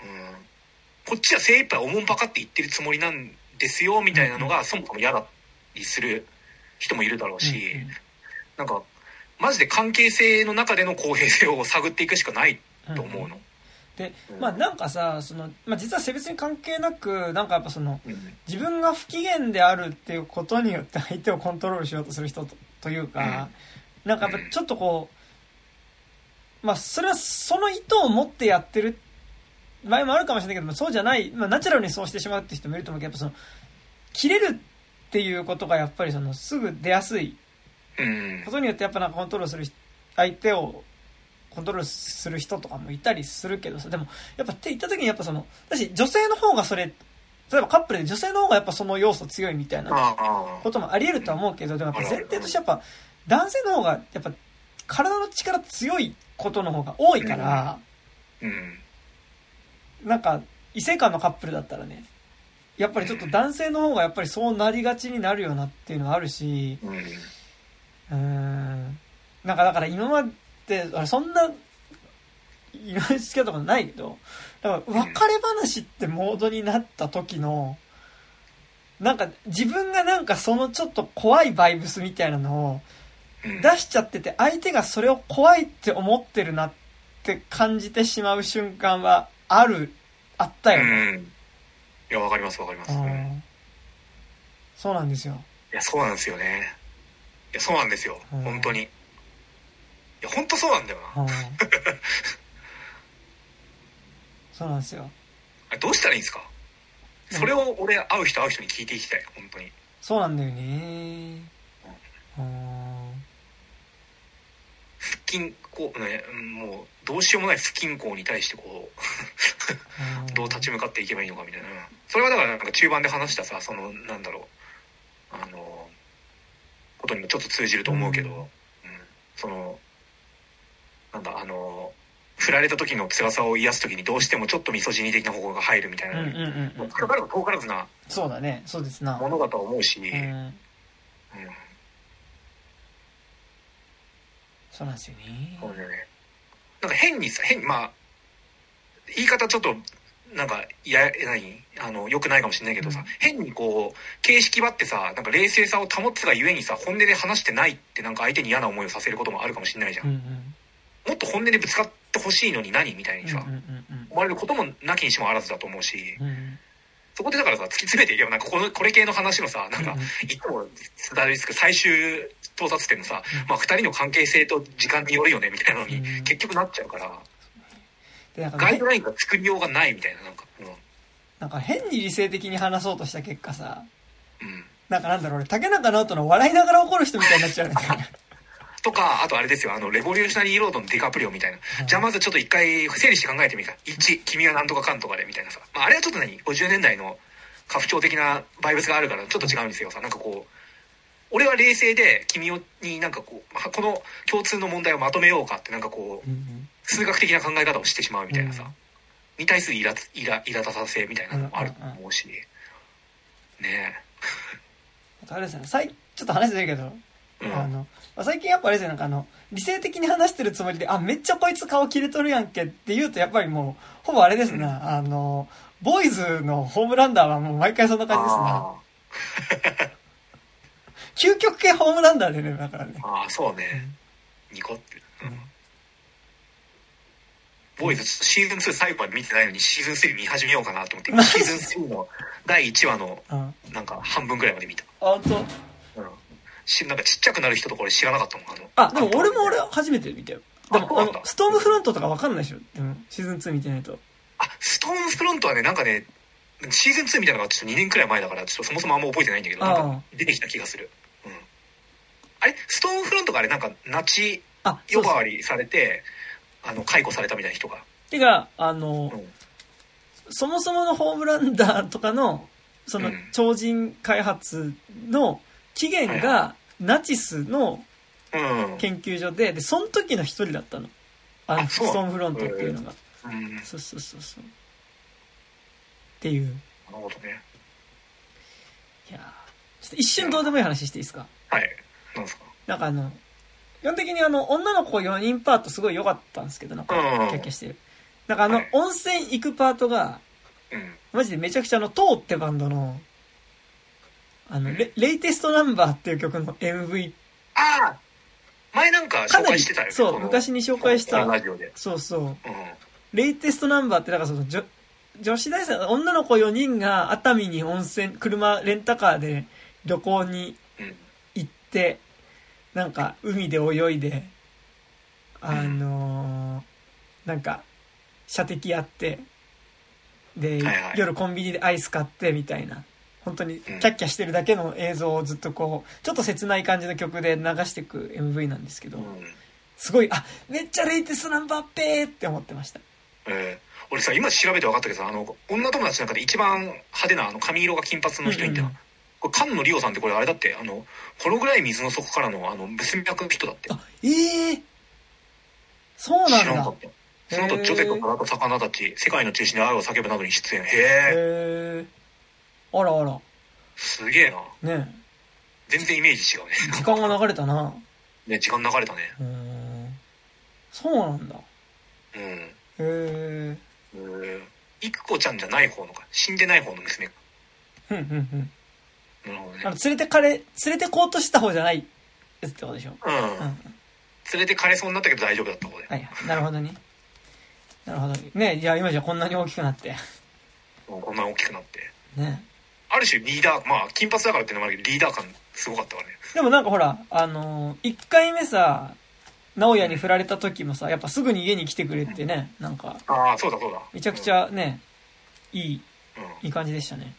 [SPEAKER 2] うん。こっちは精一杯おもんぱかって言ってるつもりなんですよみたいなのがそもそも嫌だりする人もいるだろうし、
[SPEAKER 1] うんうん。
[SPEAKER 2] なんかマジで関係性の中での公平性を探っていくしかないと思うの。
[SPEAKER 1] で
[SPEAKER 2] うん
[SPEAKER 1] まあなんかさその、まあ、実は性別に関係なくなんかやっぱその
[SPEAKER 2] うん。
[SPEAKER 1] 自分が不機嫌であるっていうことによって相手をコントロールしようとする人とというか、なんかやっぱちょっとこうまあそれはその意図を持ってやってる場合もあるかもしれないけどもそうじゃない、まあ、ナチュラルにそうしてしまうって人もいると思うけどやっぱその切れるっていうことがやっぱりそのすぐ出やすい
[SPEAKER 2] うん
[SPEAKER 1] ことによってやっぱなんかコントロールする人相手をコントロールする人とかもいたりするけどさでもやっぱって言った時にやっぱそのだし女性の方がそれ例えばカップルで女性の方がやっぱその要素強いみたいなこともあり得るとは思うけどでもやっぱ前提としてやっぱ男性の方がやっぱ体の力強いことの方が多いから、
[SPEAKER 2] うん。
[SPEAKER 1] なんか異性間のカップルだったらねやっぱりちょっと男性の方がやっぱりそうなりがちになるよなっていうのはあるし
[SPEAKER 2] うん。
[SPEAKER 1] なんかだから今まであれそんな今まで付き合ったことないけどだから別れ話ってモードになった時のなんか自分がなんかそのちょっと怖いバイブスみたいなのを
[SPEAKER 2] うん。
[SPEAKER 1] 出しちゃってて相手がそれを怖いって思ってるなって感じてしまう瞬間はあるあったよ
[SPEAKER 2] う
[SPEAKER 1] ね、
[SPEAKER 2] ん。いやわかりますわかります、
[SPEAKER 1] そうなんですよ。
[SPEAKER 2] やそうなんですよね。いやそうなんですよ。
[SPEAKER 1] うん。
[SPEAKER 2] 本当に。いや本当そうなんだよな。
[SPEAKER 1] うん。そうなんですよ。
[SPEAKER 2] あれどうしたらいいんですか？それを俺会う人会う人に聞いていきたい。本当に。
[SPEAKER 1] そうなんだよね。うん。
[SPEAKER 2] 均こうねもうどうしようもない不均衡に対してこうどう立ち向かっていけばいいのかみたいな。それはだからなんか中盤で話したさそのなんだろう。あのことにもちょっと通じると思うけど、
[SPEAKER 1] うん。
[SPEAKER 2] うん。そのなんだあの振られた時の辛さを癒す時にどうしてもちょっとミソジニ的な方向が入るみたいな、
[SPEAKER 1] うんうんうん
[SPEAKER 2] からず遠からずな
[SPEAKER 1] そうだね。そうですな。
[SPEAKER 2] ものだとは思うし、
[SPEAKER 1] う
[SPEAKER 2] うん。
[SPEAKER 1] んそうなんですよね。
[SPEAKER 2] そうね。なんか変にさ変にまあ言い方ちょっとなんかいや何？あの良くないかもしれないけどさ、
[SPEAKER 1] うん。
[SPEAKER 2] 変にこう形式ばってさなんか冷静さを保ってたがゆえにさ本音で話してないってなんか相手に嫌な思いをさせることもあるかもしれないじゃん、
[SPEAKER 1] うんうん。
[SPEAKER 2] もっと本音でぶつかってほしいのに何みたいにさ、
[SPEAKER 1] うんうんうん。
[SPEAKER 2] 思われることもなきにしもあらずだと思うし、
[SPEAKER 1] うん
[SPEAKER 2] そこでだからさ突き詰めていけばなんかこのこれ系の話のさなんか
[SPEAKER 1] うんうん。
[SPEAKER 2] いつもたどり着く最終到達点のさ、
[SPEAKER 1] うん。
[SPEAKER 2] まあ、2人の関係性と時間によるよねみたいなのに
[SPEAKER 1] うん。
[SPEAKER 2] 結局なっちゃうから、
[SPEAKER 1] でなんか
[SPEAKER 2] ガイドラインが作りようがないみたいななんか、うん。
[SPEAKER 1] なんか変に理性的に話そうとした結果さ
[SPEAKER 2] うん、
[SPEAKER 1] なんかなんだろう俺竹中直人の笑いながら怒る人みたいになっちゃうんだよね
[SPEAKER 2] とかあとあれですよあのレボリューショナリーロードのディカプリオみたいな、
[SPEAKER 1] うん
[SPEAKER 2] じゃあまずちょっと一回整理して考えてみた1君はなんとかかんとかでみたいな。さ、まあ、あれはちょっと何50年代の家父長的なバイブスがあるからちょっと違うんですよ。さなんかこう俺は冷静で君をになんかこうまあこの共通の問題をまとめようかってなんかこう
[SPEAKER 1] うんうん
[SPEAKER 2] 数学的な考え方をしてしまうみたいなさ、
[SPEAKER 1] うん。
[SPEAKER 2] に対するイラつイライラ立たせみたいなのもあると思うし、ね
[SPEAKER 1] あとあれですよね最ちょっと話してるけど、
[SPEAKER 2] え、うん、
[SPEAKER 1] あのまあ最近やっぱあれですよなんかあの理性的に話してるつもりであめっちゃこいつ顔切れとるやんけって言うとやっぱりもうほぼあれですな、あのボーイズのホームランダーはもう毎回そんな感じですな
[SPEAKER 2] あ
[SPEAKER 1] 究極系ホームランダーでねだからね。
[SPEAKER 2] ーあーそうね、ニコって、うんボーイズシーズン2最後まで見てないのにシーズン3見始めようかなと思ってシーズン3の第1話の
[SPEAKER 1] うん。
[SPEAKER 2] なんか半分ぐらいまで見た、
[SPEAKER 1] あ本当。
[SPEAKER 2] うん、しなんかちっちゃくなる人とこれ知らなかったもんあの。
[SPEAKER 1] あでも俺も俺初めて見たよ。でもストームフロントとかわかんないでしょ？でもシーズン2見てないと。
[SPEAKER 2] あストーンフロントはねなんかねシーズン2みたいなのがちょっと2年くらい前だからちょっとそもそもあんま覚えてないんだけどなん
[SPEAKER 1] あ
[SPEAKER 2] か出てきた気がする、うん、あれ？ストーンフロントがあれなんかナチ呼ばわりされてあの解雇されたみたいな人が、
[SPEAKER 1] てかあの、
[SPEAKER 2] うん。
[SPEAKER 1] そもそものホームランダーとかのその
[SPEAKER 2] うん。
[SPEAKER 1] 超人開発の起源
[SPEAKER 2] はい
[SPEAKER 1] がナチスの
[SPEAKER 2] うん。
[SPEAKER 1] 研究所ででその時の一人だったの。あのストームフロントっていうのが。
[SPEAKER 2] うん、なる
[SPEAKER 1] そうそうそうそう。っていう。
[SPEAKER 2] ほどね。
[SPEAKER 1] いやー。ちょっと一瞬どうでもいい話していいですか？
[SPEAKER 2] はい。なんですか？
[SPEAKER 1] なんかあの基本的にあの女の子4人パートすごい良かったんですけどなんか
[SPEAKER 2] うん。
[SPEAKER 1] キャッキャしてる。なんかあの
[SPEAKER 2] はい。
[SPEAKER 1] 温泉行くパートが
[SPEAKER 2] うん。
[SPEAKER 1] マジでめちゃくちゃあの、トーってバンドの、あの、レレイテストナンバーっていう曲の MV、
[SPEAKER 2] ああ前なんか紹介してたよね
[SPEAKER 1] そう、昔に紹介した
[SPEAKER 2] ラジオで。
[SPEAKER 1] そうそう、
[SPEAKER 2] うん。
[SPEAKER 1] レイテストナンバーって、だからその、女女子大生、女の子4人が熱海に温泉、車、レンタカーで旅行に
[SPEAKER 2] うん。
[SPEAKER 1] 行って、なんか、海で泳いで、あのーなんか、射的やって、で、
[SPEAKER 2] はいはい。
[SPEAKER 1] 夜コンビニでアイス買ってみたいな、本当にキャッキャしてるだけの映像をずっとこう、ちょっと切ない感じの曲で流していく MV なんですけど、
[SPEAKER 2] うん。
[SPEAKER 1] すごい、あ、めっちゃレイテストナンバーペーって思ってました。
[SPEAKER 2] えー俺さ今調べて分かったけどさあの女友達の中で一番派手なあの髪色が金髪の人いんだよ、
[SPEAKER 1] うんうん
[SPEAKER 2] これ菅野リオさんってこれあれだってあのこのぐらい水の底からのあの娘役の人だって。
[SPEAKER 1] あ、ええそうなんだ。
[SPEAKER 2] 知らなかっ。た。その後ジョゼと虎と魚たち世界の中心で愛を叫ぶなどに出演へえ
[SPEAKER 1] あらあら。
[SPEAKER 2] すげえな。
[SPEAKER 1] ね
[SPEAKER 2] 全然イメージ違うね。
[SPEAKER 1] 時間が流れたな。
[SPEAKER 2] ね時間流れたね。
[SPEAKER 1] うーん。そうなんだ。
[SPEAKER 2] うん。
[SPEAKER 1] へえ
[SPEAKER 2] えー育子ちゃんじゃない方のか死んでない方の娘か。
[SPEAKER 1] ふんふんふん。
[SPEAKER 2] なるほどね
[SPEAKER 1] あの、連れてかれ、連れてこうとした方じゃないってことでしょ？
[SPEAKER 2] うん、
[SPEAKER 1] うん。
[SPEAKER 2] 連れて枯れそうになったけど大丈夫だった方で、
[SPEAKER 1] はいはい。なるほどね。なるほど。ねじゃあ今じゃこんなに大きくなって。
[SPEAKER 2] もうこんな大きくなって
[SPEAKER 1] ね
[SPEAKER 2] ある種リーダーまあ金髪だからっていうのもあるけどリーダー感すごかったからね
[SPEAKER 1] でもなんかほら、あのー、1回目さ、直哉に振られた時もさ、やっぱすぐに家に来てくれてね、なんか、
[SPEAKER 2] ああそうだそうだ
[SPEAKER 1] めちゃくちゃね、いい、
[SPEAKER 2] うん、うん
[SPEAKER 1] いい感じでしたね。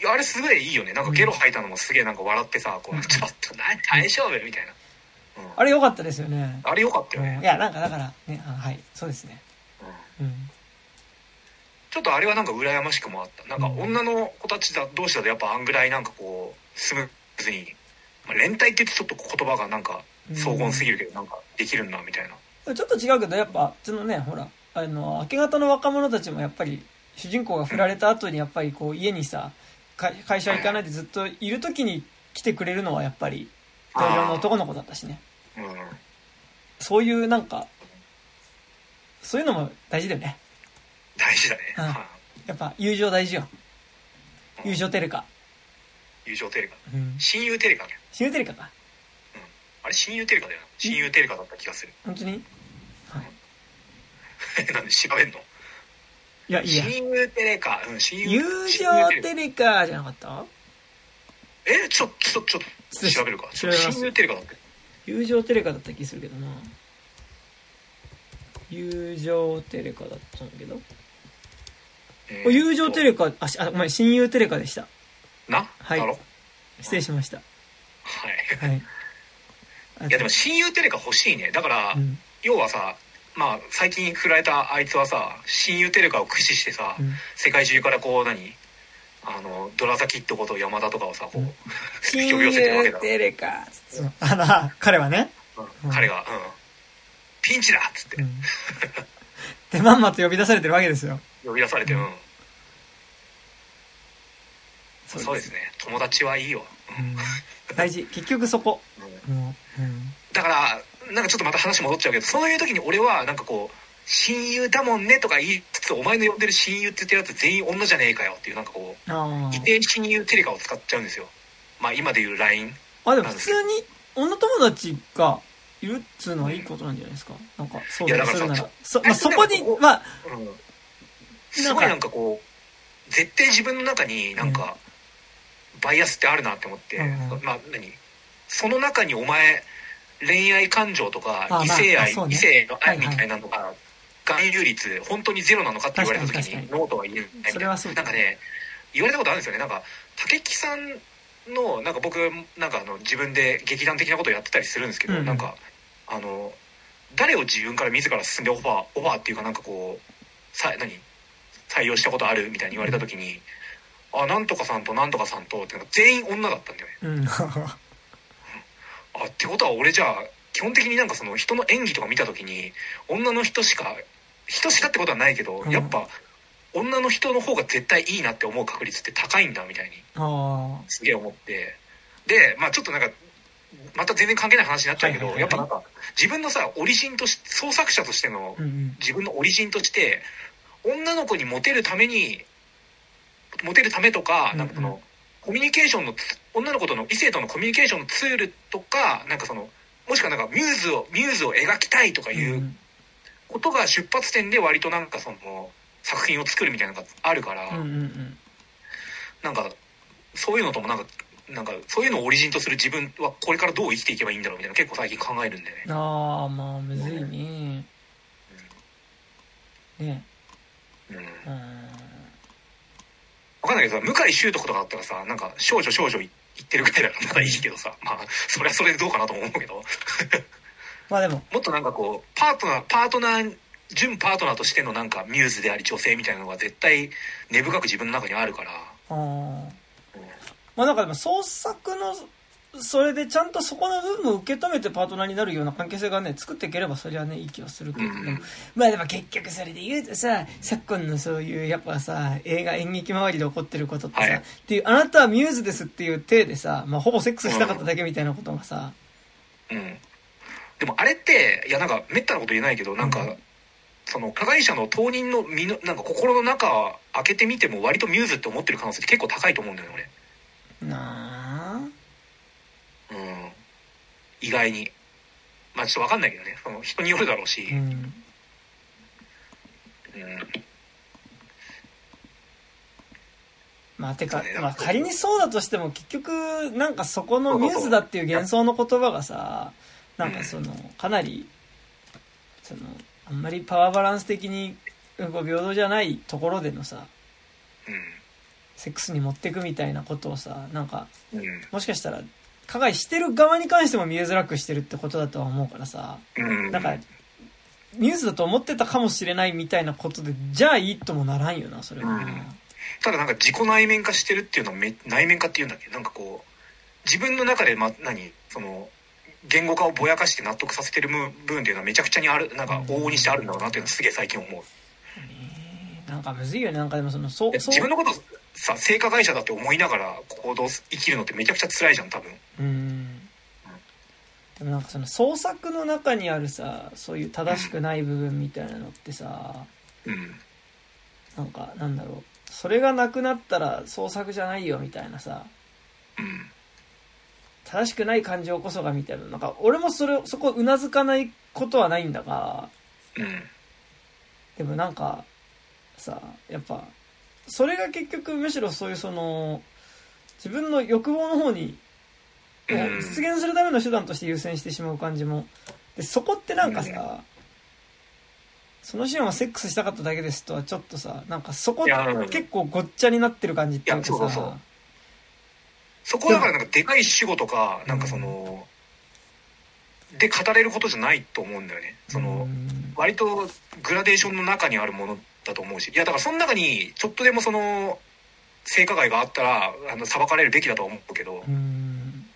[SPEAKER 2] いやあれすごいいいよね。なんかゲロ吐いたのもすげえなんか笑ってさこ
[SPEAKER 1] うん。
[SPEAKER 2] うちょっと何大丈夫みたいな、
[SPEAKER 1] あれ良かったですよね。
[SPEAKER 2] あれ良かった
[SPEAKER 1] うん、
[SPEAKER 2] よね
[SPEAKER 1] い、や、なんかだから、ね、あはい、そうですね。
[SPEAKER 2] うん。
[SPEAKER 1] うん。
[SPEAKER 2] ちょっとあれはなんか羨ましくもあった。なんか
[SPEAKER 1] うん。
[SPEAKER 2] 女の子たちだ同士だとやっぱあんぐらいなんかこうスムーズに、まあ、連帯って言ってちょっと言葉がなんか荘厳すぎるけどなんかできるんだみたいな。
[SPEAKER 1] ちょっと違うけど、やっぱ、そのね、ほら、あの、明け方の若者たちもやっぱり、主人公が振られた後にやっぱりこう、家にさ、か会社行かないでずっといる時に来てくれるのはやっぱり、同僚の男の子だったしね。
[SPEAKER 2] うん。
[SPEAKER 1] そういうなんか、そういうのも大事だよね。
[SPEAKER 2] 大事だね、
[SPEAKER 1] うん。
[SPEAKER 2] は
[SPEAKER 1] やっぱ、友情大事よ。友情テレカ。
[SPEAKER 2] い友情テレカ。
[SPEAKER 1] うん。
[SPEAKER 2] 親友テレカね。
[SPEAKER 1] 親友テレカか。
[SPEAKER 2] あれ親友テレカだよな。親友テレカだった気がする。
[SPEAKER 1] 本当に？
[SPEAKER 2] なんで調べんの？
[SPEAKER 1] いや、いいや。
[SPEAKER 2] 親友テレカうん親友
[SPEAKER 1] 友情テレカじゃなかった？
[SPEAKER 2] えちょちょちょっと調べるか
[SPEAKER 1] 調べます
[SPEAKER 2] 親友テレカだって
[SPEAKER 1] 友情テレカだった気するけどな。友情テレカだったんだけど。
[SPEAKER 2] え
[SPEAKER 1] お友情テ
[SPEAKER 2] レ
[SPEAKER 1] レカ、あ、しあごめん、親友テレカでした。
[SPEAKER 2] な、
[SPEAKER 1] はい
[SPEAKER 2] だろ？
[SPEAKER 1] 失礼しました。
[SPEAKER 2] はい
[SPEAKER 1] はい。あ
[SPEAKER 2] いやでも親友テレカ欲しいねだから、
[SPEAKER 1] うん。
[SPEAKER 2] 要はさまあ最近振られたあいつはさ親友テレカを駆使してさ、
[SPEAKER 1] うん。
[SPEAKER 2] 世界中からこう何あのドラザキッドこと山田とかをさこう、
[SPEAKER 1] うん
[SPEAKER 2] 呼
[SPEAKER 1] 親
[SPEAKER 2] び寄せてるわけだ
[SPEAKER 1] 友テレカ。あら、彼はね。
[SPEAKER 2] うん。彼が、うん「ピンチだ!」っつって。
[SPEAKER 1] うん。で、まんまと呼び出されてるわけですよ。
[SPEAKER 2] 呼び出されて、うん。
[SPEAKER 1] そ
[SPEAKER 2] そうですね。友達はいいよ、
[SPEAKER 1] うん。大事。結局そこ。
[SPEAKER 2] だからなんかちょっとまた話戻っちゃうけどそういう時に俺はなんかこう親友だもんねとか言いつつお前の呼んでる親友って言ってるやつ全員女じゃねえかよっていうなんかこう
[SPEAKER 1] あ
[SPEAKER 2] 異定親友テレカを使っちゃうんですよ。まあ今で言う LINE
[SPEAKER 1] あ。あ、でも普通に女友達がいるっつうのはいいことなんじゃないですか？なんか、そうだとするなら
[SPEAKER 2] いやだから。
[SPEAKER 1] そ、まあ、そこにまあ、
[SPEAKER 2] うん。すごいなんかこう絶対自分の中になんかバイアスってあるなって思って、
[SPEAKER 1] うん。
[SPEAKER 2] まあ何？その中にお前恋愛感情とか
[SPEAKER 1] あ
[SPEAKER 2] 異性愛、
[SPEAKER 1] ね。
[SPEAKER 2] 異性の愛みたいなのが含有率本当にゼロなのかって言われた時にノーとは言えないみたい
[SPEAKER 1] それはそう
[SPEAKER 2] なんかね言われたことあるんですよね。なんか武木さんのなんか僕なんかあの自分で劇団的なことをやってたりするんですけど、
[SPEAKER 1] うんうん。
[SPEAKER 2] なんかあの誰を自分から自ら進んでオファーオファーっていうかなんかこうさ何？採用したことあるみたいに言われた時に「あなんとかさんとなんとかさんと」って全員女だったんだよね。
[SPEAKER 1] うん。
[SPEAKER 2] あってことは俺じゃあ基本的になんかその人の演技とか見た時に女の人しか人しかってことはないけど、
[SPEAKER 1] うん。
[SPEAKER 2] やっぱ女の人の方が絶対いいなって思う確率って高いんだみたいに。
[SPEAKER 1] あ
[SPEAKER 2] すげえ思って。でまあちょっとなんかまた全然関係ない話になっちゃうけど、
[SPEAKER 1] はいはいはい。
[SPEAKER 2] やっぱなんか自分のさオリジンとし創作者としての
[SPEAKER 1] あ。うんうん。
[SPEAKER 2] 自分のオリジンとして女の子にモテるためにモテるためとかなんかその、
[SPEAKER 1] うんうん
[SPEAKER 2] コミュニケーションのツ女の子との異性とのコミュニケーションのツールとかなんかそのもしくはなんかミューズをミューズを描きたいとかいううんことが出発点で割となんかその作品を作るみたいなのがあるから、
[SPEAKER 1] うんうんうん。
[SPEAKER 2] なんかそういうのともなんかなんかそういうのをオリジンとする自分はこれからどう生きていけばいいんだろうみたいな結構最近考えるんでね。
[SPEAKER 1] ああ、まあ、むずいね。ね
[SPEAKER 2] うん
[SPEAKER 1] うん。
[SPEAKER 2] わかんないけどさ向井秀斗とかだったらさなんか少女少女言ってるぐらいだから まだいいけどさまあそれはそれでどうかなとも思うけど。
[SPEAKER 1] まあでも、
[SPEAKER 2] もっとなんかこうパートナーパートナー準パートナーとしてのなんかミューズであり女性みたいなのが絶対根深く自分の中にあるから、
[SPEAKER 1] ああ。まあなんかでも創作の、それでちゃんとそこの部分を受け止めてパートナーになるような関係性がね、作っていければそれはね、いい気はするけど、
[SPEAKER 2] うん
[SPEAKER 1] でもまあでも結局それで言うとさ、昨今のそういうやっぱさ、映画演劇周りで起こってることってさ、
[SPEAKER 2] はい。
[SPEAKER 1] っていう、あなたはミューズですっていう体でさ、まあほぼセックスしたかっただけみたいなことがさ、
[SPEAKER 2] うん、でもあれっていやなんかめったなこと言えないけどなんか、
[SPEAKER 1] うん。
[SPEAKER 2] その加害者の当人の身のなんか心の中を開けてみても割とミューズって思ってる可能性って結構高いと思うんだよね
[SPEAKER 1] な
[SPEAKER 2] 俺うん意外に。まあちょっと分かんないけどね。その人によるだろうし、
[SPEAKER 1] あ、うん。
[SPEAKER 2] うん。
[SPEAKER 1] まあ、てか
[SPEAKER 2] ね、
[SPEAKER 1] まあ、仮にそうだとしても、結局、なんかそこのミューズだっていう幻想の言葉がさ、なんかその、かなり、その、あんまりパワーバランス的に、平等じゃないところでのさ、
[SPEAKER 2] う
[SPEAKER 1] セックスに持ってくみたいなことをさ、なんか、もしかしたら、加害してる側に関しても見えづらくしてるってことだとは思うからさ。
[SPEAKER 2] うん。
[SPEAKER 1] なんか、ニュースだと思ってたかもしれないみたいなことで、じゃあいいともならんよな、それは。
[SPEAKER 2] ただなんか自己内面化してるっていうのはめ内面化っていうんだっけ？なんかこう自分の中でま何？その言語化をぼやかして納得させてる部分っていうのはめちゃくちゃにあるなんか往々にしてあるんだろうなっていうのはすげえ最近思う
[SPEAKER 1] なんかむずいよね。なんかでもその、そう。
[SPEAKER 2] 自分のことさ性加害者だって思いながら行動す生きるのってめちゃくちゃ辛いじゃん多分
[SPEAKER 1] うん。でもなんかその創作の中にあるさ、そういう正しくない部分みたいなのってさ、
[SPEAKER 2] うん
[SPEAKER 1] なんかなんだろう。それがなくなったら創作じゃないよみたいなさ、
[SPEAKER 2] うん
[SPEAKER 1] 正しくない感情こそがみたいな。なんか俺もそれ、そこうなずかないことはないんだが、
[SPEAKER 2] うん
[SPEAKER 1] でもなんかさやっぱそれが結局むしろそういうその自分の欲望の方にを
[SPEAKER 2] うん。
[SPEAKER 1] 実現するための手段として優先してしまう感じも。でそこってなんかさ、そのシーンはセックスしたかっただけですとはちょっとさなんかそこ結構ごっちゃになってる感じっていうかさ。
[SPEAKER 2] そこだからなんかでかい主語とかなんかそので語れることじゃないと思うんだよね。その
[SPEAKER 1] うん。
[SPEAKER 2] 割とグラデーションの中にあるものだと思うし。いやだからその中にちょっとでもその性加害があったらあの裁かれるべきだとは思うけど
[SPEAKER 1] うん。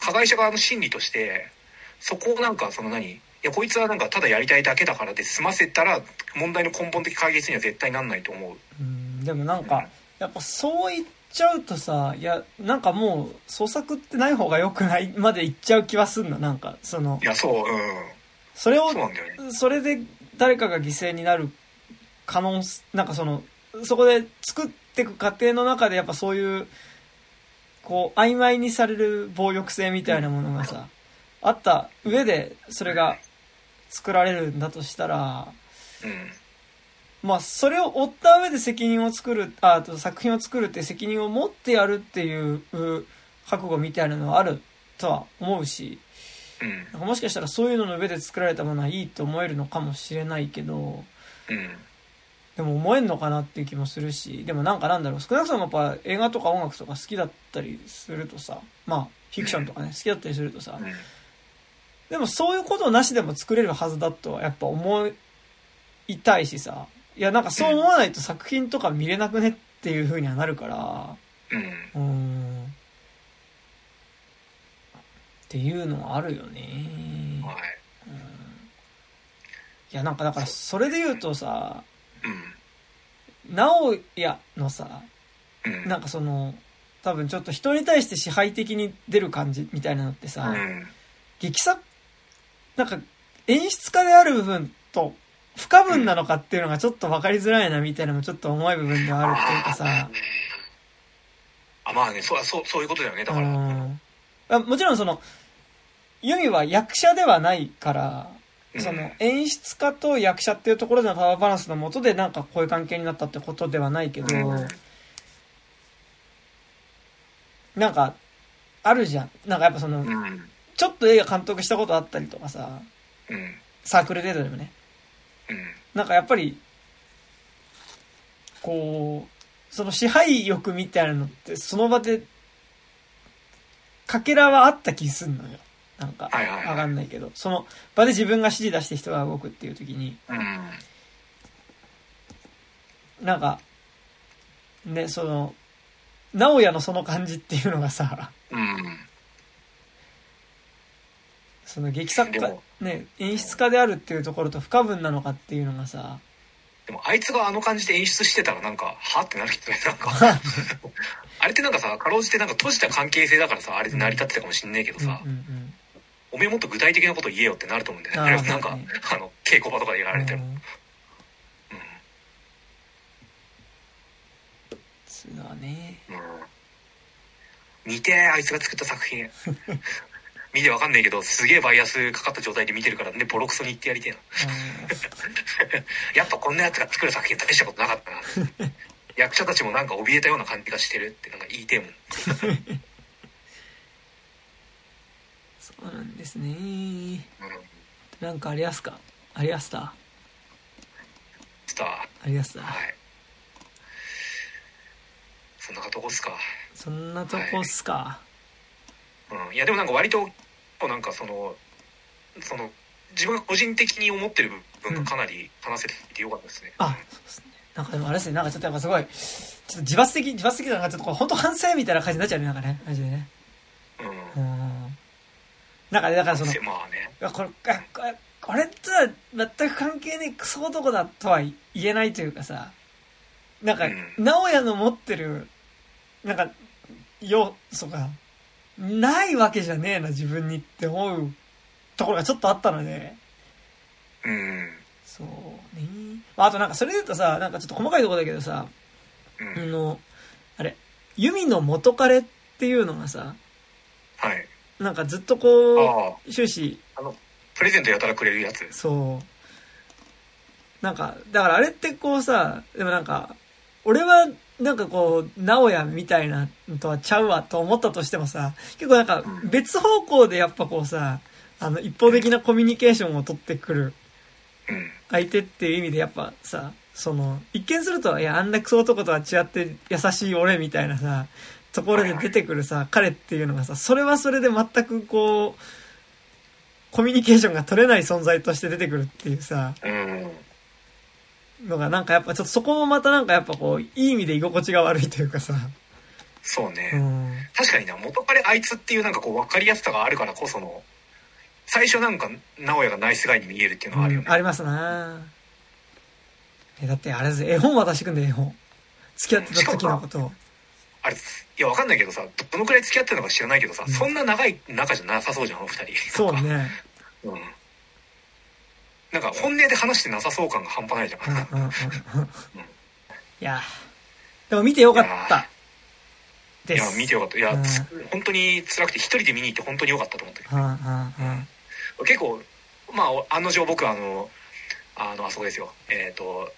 [SPEAKER 2] 加害者側の心理としてそこをなんかその何いやこいつはなんかただやりたいだけだからで済ませたら問題の根本的解決には絶対なんないと思う。
[SPEAKER 1] うん。でもなんかやっぱそう言っちゃうとさいやなんかもう創作ってない方が良くないまで言っちゃう気はすんのなんかその
[SPEAKER 2] いやそううん。
[SPEAKER 1] それを
[SPEAKER 2] そね。
[SPEAKER 1] それで誰かが犠牲になる可能すなんかそのそこで作っていく過程の中でやっぱそういうこう曖昧にされる暴力性みたいなものがさあった上でそれが作られるんだとしたら
[SPEAKER 2] うん。
[SPEAKER 1] まあそれを追った上で責任を作るああと作品を作るって責任を持ってやるっていうう覚悟みたいなのはあるとは思うし
[SPEAKER 2] うん。
[SPEAKER 1] なんかもしかしたらそういうのの上で作られたものはいいと思えるのかもしれないけど
[SPEAKER 2] うん
[SPEAKER 1] でも思えんのかなっていう気もするしでもなんかなんだろう少なくともやっぱ映画とか音楽とか好きだったりするとさまあフィクションとかね好きだったりするとさ
[SPEAKER 2] うん。
[SPEAKER 1] でもそういうことなしでも作れるはずだとはやっぱ思いたいしさいやなんかそう思わないと作品とか見れなくねっていう風にはなるから
[SPEAKER 2] うん。
[SPEAKER 1] っていうのはあるよね。
[SPEAKER 2] はい。
[SPEAKER 1] いやなんかだからそれで言うとさ
[SPEAKER 2] うん
[SPEAKER 1] 直哉のさ
[SPEAKER 2] うん。
[SPEAKER 1] なんかその多分ちょっと人に対して支配的に出る感じみたいなのってさ、
[SPEAKER 2] うん。
[SPEAKER 1] 劇作なんか演出家である部分と不可分なのかっていうのがちょっと分かりづらいなみたいなのもちょっと重い部分ではあるっていうかさ。
[SPEAKER 2] あまあねそうそうそういうことだよねだから。
[SPEAKER 1] うん。あもちろんそのユミは役者ではないから
[SPEAKER 2] うん
[SPEAKER 1] その演出家と役者っていうところでのパワーバランスのもとでなんかこういう関係になったってことではないけど、
[SPEAKER 2] うん。
[SPEAKER 1] なんかあるじゃん。なんかやっぱその、
[SPEAKER 2] うん。
[SPEAKER 1] ちょっと映画監督したことあったりとかさ
[SPEAKER 2] うん。
[SPEAKER 1] サークル程度でもね。
[SPEAKER 2] うん。
[SPEAKER 1] なんかやっぱりこうその支配欲みたいなのってその場でかけらはあった気すんのよなんかわかんないけどその場で自分が指示出して人が動くっていう時に
[SPEAKER 2] うん。
[SPEAKER 1] なんかねその直哉のその感じっていうのがさ
[SPEAKER 2] うん。
[SPEAKER 1] その劇作家ね演出家であるっていうところと不可分なのかっていうのがさ
[SPEAKER 2] でもあいつがあの感じで演出してたらなんかはってなるけどねなんか。あれってなんかさかろうじてなんか閉じた関係性だからさあれで成り立ってたかもしんねえけどさ、
[SPEAKER 1] うんうん
[SPEAKER 2] おめえもっと具体的なこと言えよってなると思うんだよね。
[SPEAKER 1] あ
[SPEAKER 2] れは なんか、
[SPEAKER 1] はいはい
[SPEAKER 2] あの稽古場とかでやられても、
[SPEAKER 1] うん。そうのはね。
[SPEAKER 2] うん。見てーあいつが作った作品。見てわかんないけどすげえバイアスかかった状態で見てるからねボロクソに言ってやりてえな。やっぱこんなやつが作る作品大したことなかったな。役者たちもなんか怯えたような感じがしてるってなんか言いてえもん
[SPEAKER 1] そうなんですね。
[SPEAKER 2] うん。
[SPEAKER 1] なんかありやすか？ありやすた？
[SPEAKER 2] ちょっとは
[SPEAKER 1] ありやすた？
[SPEAKER 2] い。そんなとこっすか？
[SPEAKER 1] そんなとこっすか、
[SPEAKER 2] うん、いやでもなんか割となんかそのその自分が個人的に思ってる部分がかなり話せていてよかったですね、
[SPEAKER 1] あ、そうですね。なんかでもあれですね、なんかちょっとやっぱすごい、ちょっと自罰的、自罰的なな。ちょっとこう本当反省みたいな感じになっちゃうね、なんかね、マジでね。
[SPEAKER 2] うん。
[SPEAKER 1] うん。なんかね、だからその、い
[SPEAKER 2] まあね。
[SPEAKER 1] やこれ、あこれ、これとは全く関係ねえクソ男だとは言えないというかさ、なんか、
[SPEAKER 2] うん。
[SPEAKER 1] 直哉の持ってる、なんか、要素が、ないわけじゃねえな、自分にって思うところがちょっとあったので、
[SPEAKER 2] うん。
[SPEAKER 1] そうね。まああとなんかそれで言うとさ、なんかちょっと細かいところだけどさ、
[SPEAKER 2] うん、
[SPEAKER 1] あの、あれ、ユミの元彼っていうのがさ、
[SPEAKER 2] はい
[SPEAKER 1] なんかずっとこ
[SPEAKER 2] ああ。
[SPEAKER 1] う、終始、
[SPEAKER 2] プレゼントやたらくれるやつ。
[SPEAKER 1] そう。なんか、だからあれってこうさ、でもなんか、俺はなんかこう、直哉みたいなのとはちゃうわと思ったとしてもさ、結構なんか
[SPEAKER 2] うん。
[SPEAKER 1] 別方向でやっぱこうさ、あの一方的なコミュニケーションを取ってくる
[SPEAKER 2] うん。
[SPEAKER 1] 相手っていう意味でやっぱさ、その、一見すると、いや、あんなクソ男とは違って優しい俺みたいなさ、ところで出てくるさ、彼っていうのがさ、それはそれで全くこう、コミュニケーションが取れない存在として出てくるっていうさ、
[SPEAKER 2] うん
[SPEAKER 1] のがなんかやっぱちょっとそこもまたなんかやっぱこう、いい意味で居心地が悪いというかさ、
[SPEAKER 2] そうね、
[SPEAKER 1] うん。
[SPEAKER 2] 確かにな元彼あいつっていうなんかこう分かりやすさがあるからこその最初なんか直哉がナイスガイに見えるっていうのはあるよね、
[SPEAKER 1] ありますなえ、だってあれです絵本渡してくんだよ、絵本。付き合ってた時のことを。
[SPEAKER 2] あれいや分かんないけどさどのくらい付き合ってるのか知らないけどさ、
[SPEAKER 1] うん。
[SPEAKER 2] そんな長い仲じゃなさそうじゃんあの二人。
[SPEAKER 1] そうね。
[SPEAKER 2] うん。なんか本音で話してなさそう感が半端ないじゃん、
[SPEAKER 1] うんうんうんうん。いやでも見てよかった。
[SPEAKER 2] いや。見てよかった。いや、
[SPEAKER 1] うん。
[SPEAKER 2] つ本当に辛くて一人で見に行って本当によかったと思ったけ
[SPEAKER 1] うんうんうん。
[SPEAKER 2] ど結構まあ案の定僕あのあのあそこですよ。えっ、と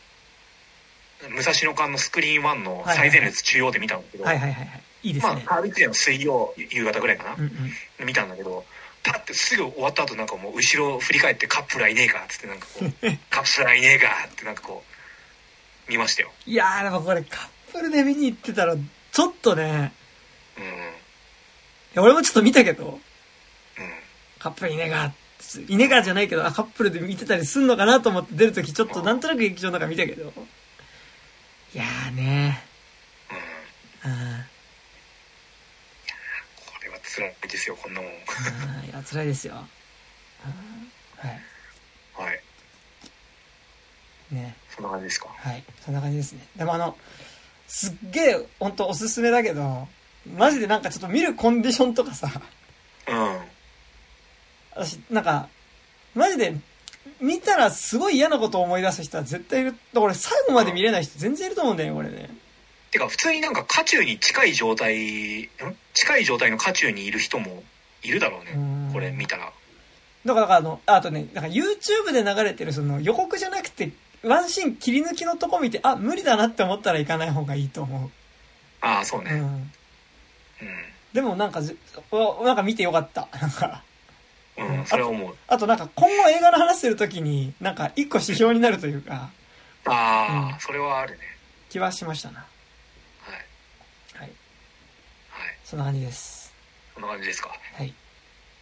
[SPEAKER 2] 武蔵野間のスクリーン1の最前列中央で見たんだけど、
[SPEAKER 1] はいはいはいはい。いいですね。
[SPEAKER 2] まあ、サービスデーの水曜夕方ぐらいかな
[SPEAKER 1] う、んうん。
[SPEAKER 2] 見たんだけどパッてすぐ終わった後なんかもう後ろ振り返ってカップルはいねえかっつってなんかこう カップルはいねえかってなんかこう見ましたよ
[SPEAKER 1] いやーでもこれカップルで見に行ってたら、ちょっとね、
[SPEAKER 2] うんうん
[SPEAKER 1] いや俺もちょっと見たけど、カップルいねえか、いねえかじゃないけど、あ、カップルで見てたりすんのかなと思って出るときちょっとなんとなく劇場の中見たけど、いやーね
[SPEAKER 2] うん
[SPEAKER 1] うん。うん
[SPEAKER 2] これは辛いですよこんなもん
[SPEAKER 1] いや、辛いですよ。うんはい。
[SPEAKER 2] はい
[SPEAKER 1] ね。
[SPEAKER 2] そんな感じですか？
[SPEAKER 1] はい。そんな感じですね。でもあの、すっげえ、ほんとおすすめだけど、マジでなんかちょっと見るコンディションとかさ、
[SPEAKER 2] うん
[SPEAKER 1] 私、なんか、マジで、見たらすごい嫌なことを思い出す人は絶対いる。これ最後まで見れない人全然いると思うんだよね、これね。
[SPEAKER 2] てか普通になんか渦中に近い状態ん？近い状態の渦中にいる人もいるだろう
[SPEAKER 1] うん
[SPEAKER 2] ねこれ見たら
[SPEAKER 1] だから、だからあの、あとね、なんか YouTube で流れてるその予告じゃなくて、ワンシーン切り抜きのとこ見て、あ、無理だなって思ったら行かない方がいいと思う。
[SPEAKER 2] ああそうね
[SPEAKER 1] うん。
[SPEAKER 2] うん
[SPEAKER 1] でもなんかなんか見てよかった。なんか。
[SPEAKER 2] うん、それは思う
[SPEAKER 1] あとなんか今後映画の話するときに、なんか一個指標になるというか、
[SPEAKER 2] ああ、
[SPEAKER 1] うん
[SPEAKER 2] それはあるね
[SPEAKER 1] 気はしましたな。
[SPEAKER 2] はい
[SPEAKER 1] はい。
[SPEAKER 2] はい
[SPEAKER 1] そんな感じです。
[SPEAKER 2] こんな感じですか
[SPEAKER 1] はい。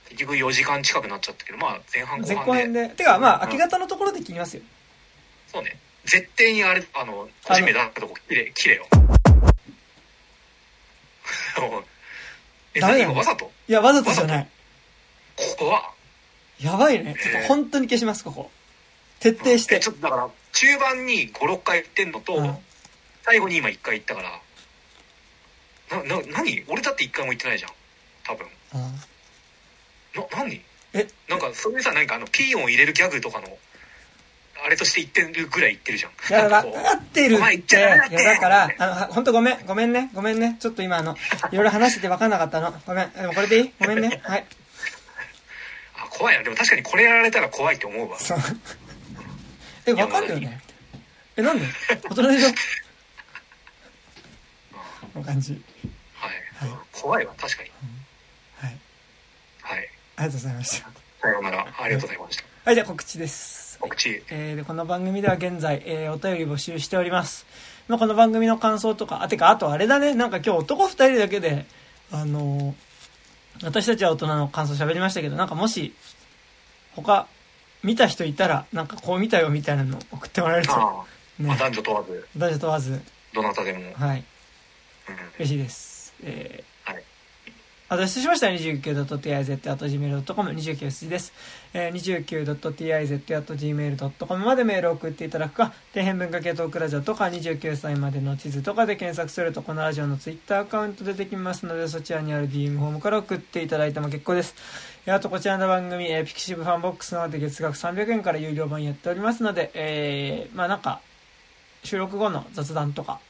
[SPEAKER 2] 結局4時間近くなっちゃったけどまあ前半後
[SPEAKER 1] 前後
[SPEAKER 2] 半で
[SPEAKER 1] 編で。てかまあ、
[SPEAKER 2] うん
[SPEAKER 1] 明け方のところで切りますよ。
[SPEAKER 2] そうね絶対にあれあの個人名だったとこ切れ切れよ え
[SPEAKER 1] ダメだよ
[SPEAKER 2] 何今わざと？
[SPEAKER 1] いや、わざとじゃない。
[SPEAKER 2] ここは
[SPEAKER 1] やばいね。ちょっと本当に消します、ここ。徹底して
[SPEAKER 2] えち。ょっとだから中盤に56回言ってんのと、
[SPEAKER 1] うん
[SPEAKER 2] 最後に今1回言ったからなな何？俺だって1回も言ってないじゃん多分
[SPEAKER 1] うん
[SPEAKER 2] な何？
[SPEAKER 1] え？
[SPEAKER 2] なんかそれさなんかあのピー音を入れるギャグとかのあれとして言ってるぐらい言ってるじゃん
[SPEAKER 1] いや、分
[SPEAKER 2] なんかこう
[SPEAKER 1] かってる
[SPEAKER 2] お前言っ
[SPEAKER 1] って。いや、
[SPEAKER 2] だって
[SPEAKER 1] だから、あの、本当ごめん、ごめんね、ごめんね。ちょっと今あの、いろいろ話してて分かんなかったの。ごめん。でもこれでいい？ごめんね。はい。
[SPEAKER 2] あ怖いなでも確かにこれやられたら怖いって思うわ。
[SPEAKER 1] え、分かるよね。え、なんで？大人でしょ？この感じ。
[SPEAKER 2] はい、
[SPEAKER 1] はい
[SPEAKER 2] 怖いわ確かに
[SPEAKER 1] はい。
[SPEAKER 2] はい
[SPEAKER 1] ありがとうございました。
[SPEAKER 2] さようならありがとうございました
[SPEAKER 1] はい、じゃあ告知です。
[SPEAKER 2] 告知
[SPEAKER 1] えーでこの番組では現在、えーお便り募集しております。まあ、この番組の感想とか、あ、てか、あとあれだね、なんか今日男二人だけで、あのー私たちは大人の感想喋りましたけど、なんかもし、他、見た人いたら、なんかこう見たよみたいなの送ってもらえると、
[SPEAKER 2] ああ、まあ
[SPEAKER 1] ね、
[SPEAKER 2] 男女問わず。
[SPEAKER 1] 男女問わず、
[SPEAKER 2] どなたでも、
[SPEAKER 1] はい、
[SPEAKER 2] うん。
[SPEAKER 1] 嬉しいです。えー
[SPEAKER 2] はい
[SPEAKER 1] アドレスとしました 29.tiz.gmail.com、29数字です。えー、29.tiz.gmail.com までメールを送っていただくか、底辺文化系トークラジオとか29歳までの地図とかで検索すると、このラジオのツイッターアカウント出てきますので、そちらにある DM フォームから送っていただいても結構です。えあと、こちらの番組、えーピクシブファンボックスの方で月額300円から有料版やっておりますので、えーまあなんか、収録後の雑談とか、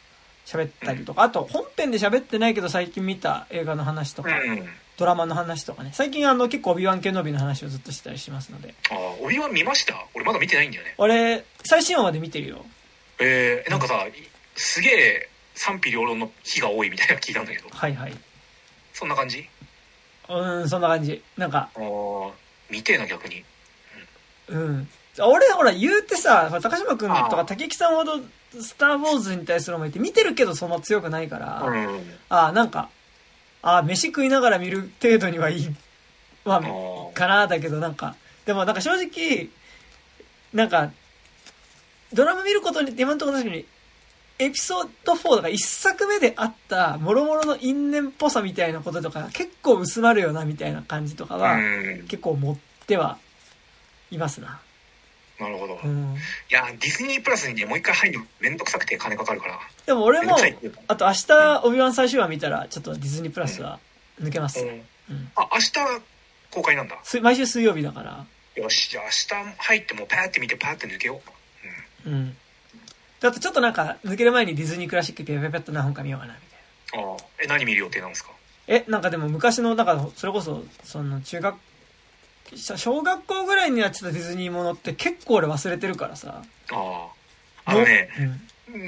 [SPEAKER 1] 喋ったりとか、あと本編で喋ってないけど最近見た映画の話とか、
[SPEAKER 2] うん。
[SPEAKER 1] ドラマの話とかね、最近あの結構オビワン・ケノービの話をずっとしてたりしますので、
[SPEAKER 2] ああ、オビワン見ました？俺まだ見てないんだよね。
[SPEAKER 1] 俺、最新話まで見てるよ。
[SPEAKER 2] えー、なんかさ、すげえ賛否両論の否が多いみたいなの聞いたんだけど、
[SPEAKER 1] はいはい。
[SPEAKER 2] そんな感じ？
[SPEAKER 1] うーん、そんな感じ。なんか、
[SPEAKER 2] ああ、見てえな逆に。
[SPEAKER 1] うん。俺、ほら、言うてさ、高島くんとか竹木さんほど、スター・ウォーズに対する思いって見てるけどそんな強くないから、
[SPEAKER 2] うん。
[SPEAKER 1] ああ、なんか、ああ、飯食いながら見る程度にはいい、まあ、かなだけどなんか、でもなんか正直、なんか、ドラマ見ることに、今のところ確かに、エピソード4だから一作目であった、もろもろの因縁っぽさみたいなこととか、結構薄まるよな、みたいな感じとかは、
[SPEAKER 2] うん。
[SPEAKER 1] 結構持ってはいますな。
[SPEAKER 2] なるほど。い
[SPEAKER 1] うん。
[SPEAKER 2] や、ディズニープラスにね、もう一回入るのめんどくさくて金かかるから。
[SPEAKER 1] でも俺もあと明日、オビワン最終話見たら、ちょっとディズニープラスは抜けます。
[SPEAKER 2] うん
[SPEAKER 1] うん。
[SPEAKER 2] あ、明日公開なんだ。
[SPEAKER 1] す毎週水曜日だから、
[SPEAKER 2] よし、じゃあ明日入ってもうパーって見てパーって抜けよう。
[SPEAKER 1] うん。だってちょっとなんか、抜ける前にディズニークラシックピャピャピャっと何本か見ようかな、みたいな。
[SPEAKER 2] ああ。え、何見る予定なんですか
[SPEAKER 1] え、なんかでも昔の、なんか、それこそ、その、中学、小学校ぐらいにやってたディズニーものって結構俺忘れてるからさ。
[SPEAKER 2] ああ。あのね、
[SPEAKER 1] うん。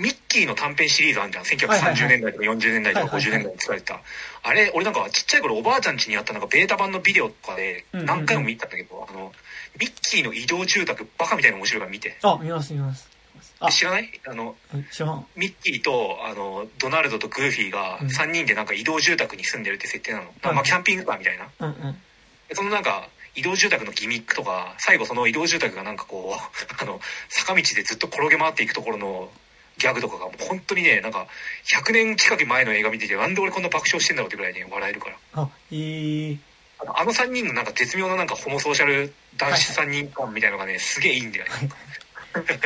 [SPEAKER 2] ミッキーの短編シリーズあるじゃん。
[SPEAKER 1] はいはいはい
[SPEAKER 2] 1930年代とか40年代とか
[SPEAKER 1] はいはいはい
[SPEAKER 2] 50年代に作られた。あれ、俺なんかちっちゃい頃おばあちゃん家にあったなんかベータ版のビデオとかで
[SPEAKER 1] うんうんうん
[SPEAKER 2] 何回も見たんだけど、あの、ミッキーの移動住宅バカみたいな面白いから見て。
[SPEAKER 1] あ、見ます見ます。あ、
[SPEAKER 2] 知らない？あの、
[SPEAKER 1] 知らん。
[SPEAKER 2] ミッキーと、あの、ドナルドとグーフィーが
[SPEAKER 1] うん
[SPEAKER 2] 3人でなんか移動住宅に住んでるって設定なの。
[SPEAKER 1] はい
[SPEAKER 2] まあ、キャンピングカーみたいな。
[SPEAKER 1] うんうん。
[SPEAKER 2] でそのなんか、移動住宅のギミックとか、最後その移動住宅がなんかこう、あの、坂道でずっと転げ回っていくところのギャグとかがもう本当にね、なんか、100年近く前の映画見てて、なんで俺こんな爆笑してんだろうってぐらいね、笑えるから。
[SPEAKER 1] あ、いい。
[SPEAKER 2] あのあの3人のなんか絶妙ななんかホモソーシャル男子3人間みたいのがね、すげえいいんだよね。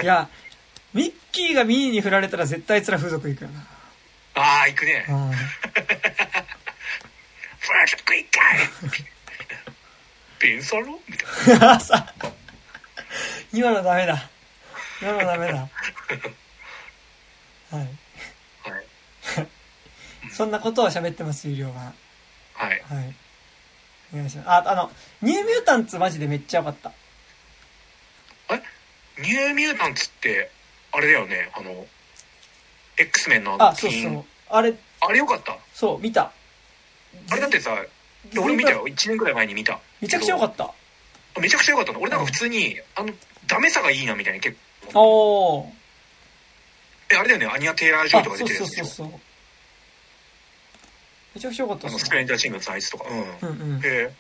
[SPEAKER 1] いや、ミッキーがミーに振られたら絶対あいつら風俗行くよな。
[SPEAKER 2] ああ、行くね。
[SPEAKER 1] うん。
[SPEAKER 2] フラッシュクイッカーペンサロ？みたいな。
[SPEAKER 1] さ 今のダメだ。今のダメだ。はい。
[SPEAKER 2] はい。
[SPEAKER 1] そんなことを喋ってます、有料版。
[SPEAKER 2] はい。
[SPEAKER 1] はい。お願いします。あ、あの、ニューミュータンツマジでめっちゃ良かった。
[SPEAKER 2] ニューミュータンツって、あれだよね、あの、X メンのあ
[SPEAKER 1] そうそう。あれ、
[SPEAKER 2] あれよかった？
[SPEAKER 1] そう、見た。
[SPEAKER 2] あれだってさ、俺見たよ。1年ぐらい前に見た。
[SPEAKER 1] めちゃくちゃ良かった。
[SPEAKER 2] た。めちゃくちゃ良かったの。俺なんか普通に、あの、ダメさがいいなみたいに結構。え、あれだよね、アニア・テイラー・ジョイ
[SPEAKER 1] あ、
[SPEAKER 2] とか出てるやつでしょ。
[SPEAKER 1] そうそうそう。めちゃくちゃ良かった
[SPEAKER 2] あの、ストレンジャー・シングスのあいつとか。うん。
[SPEAKER 1] うんうん。
[SPEAKER 2] へえ。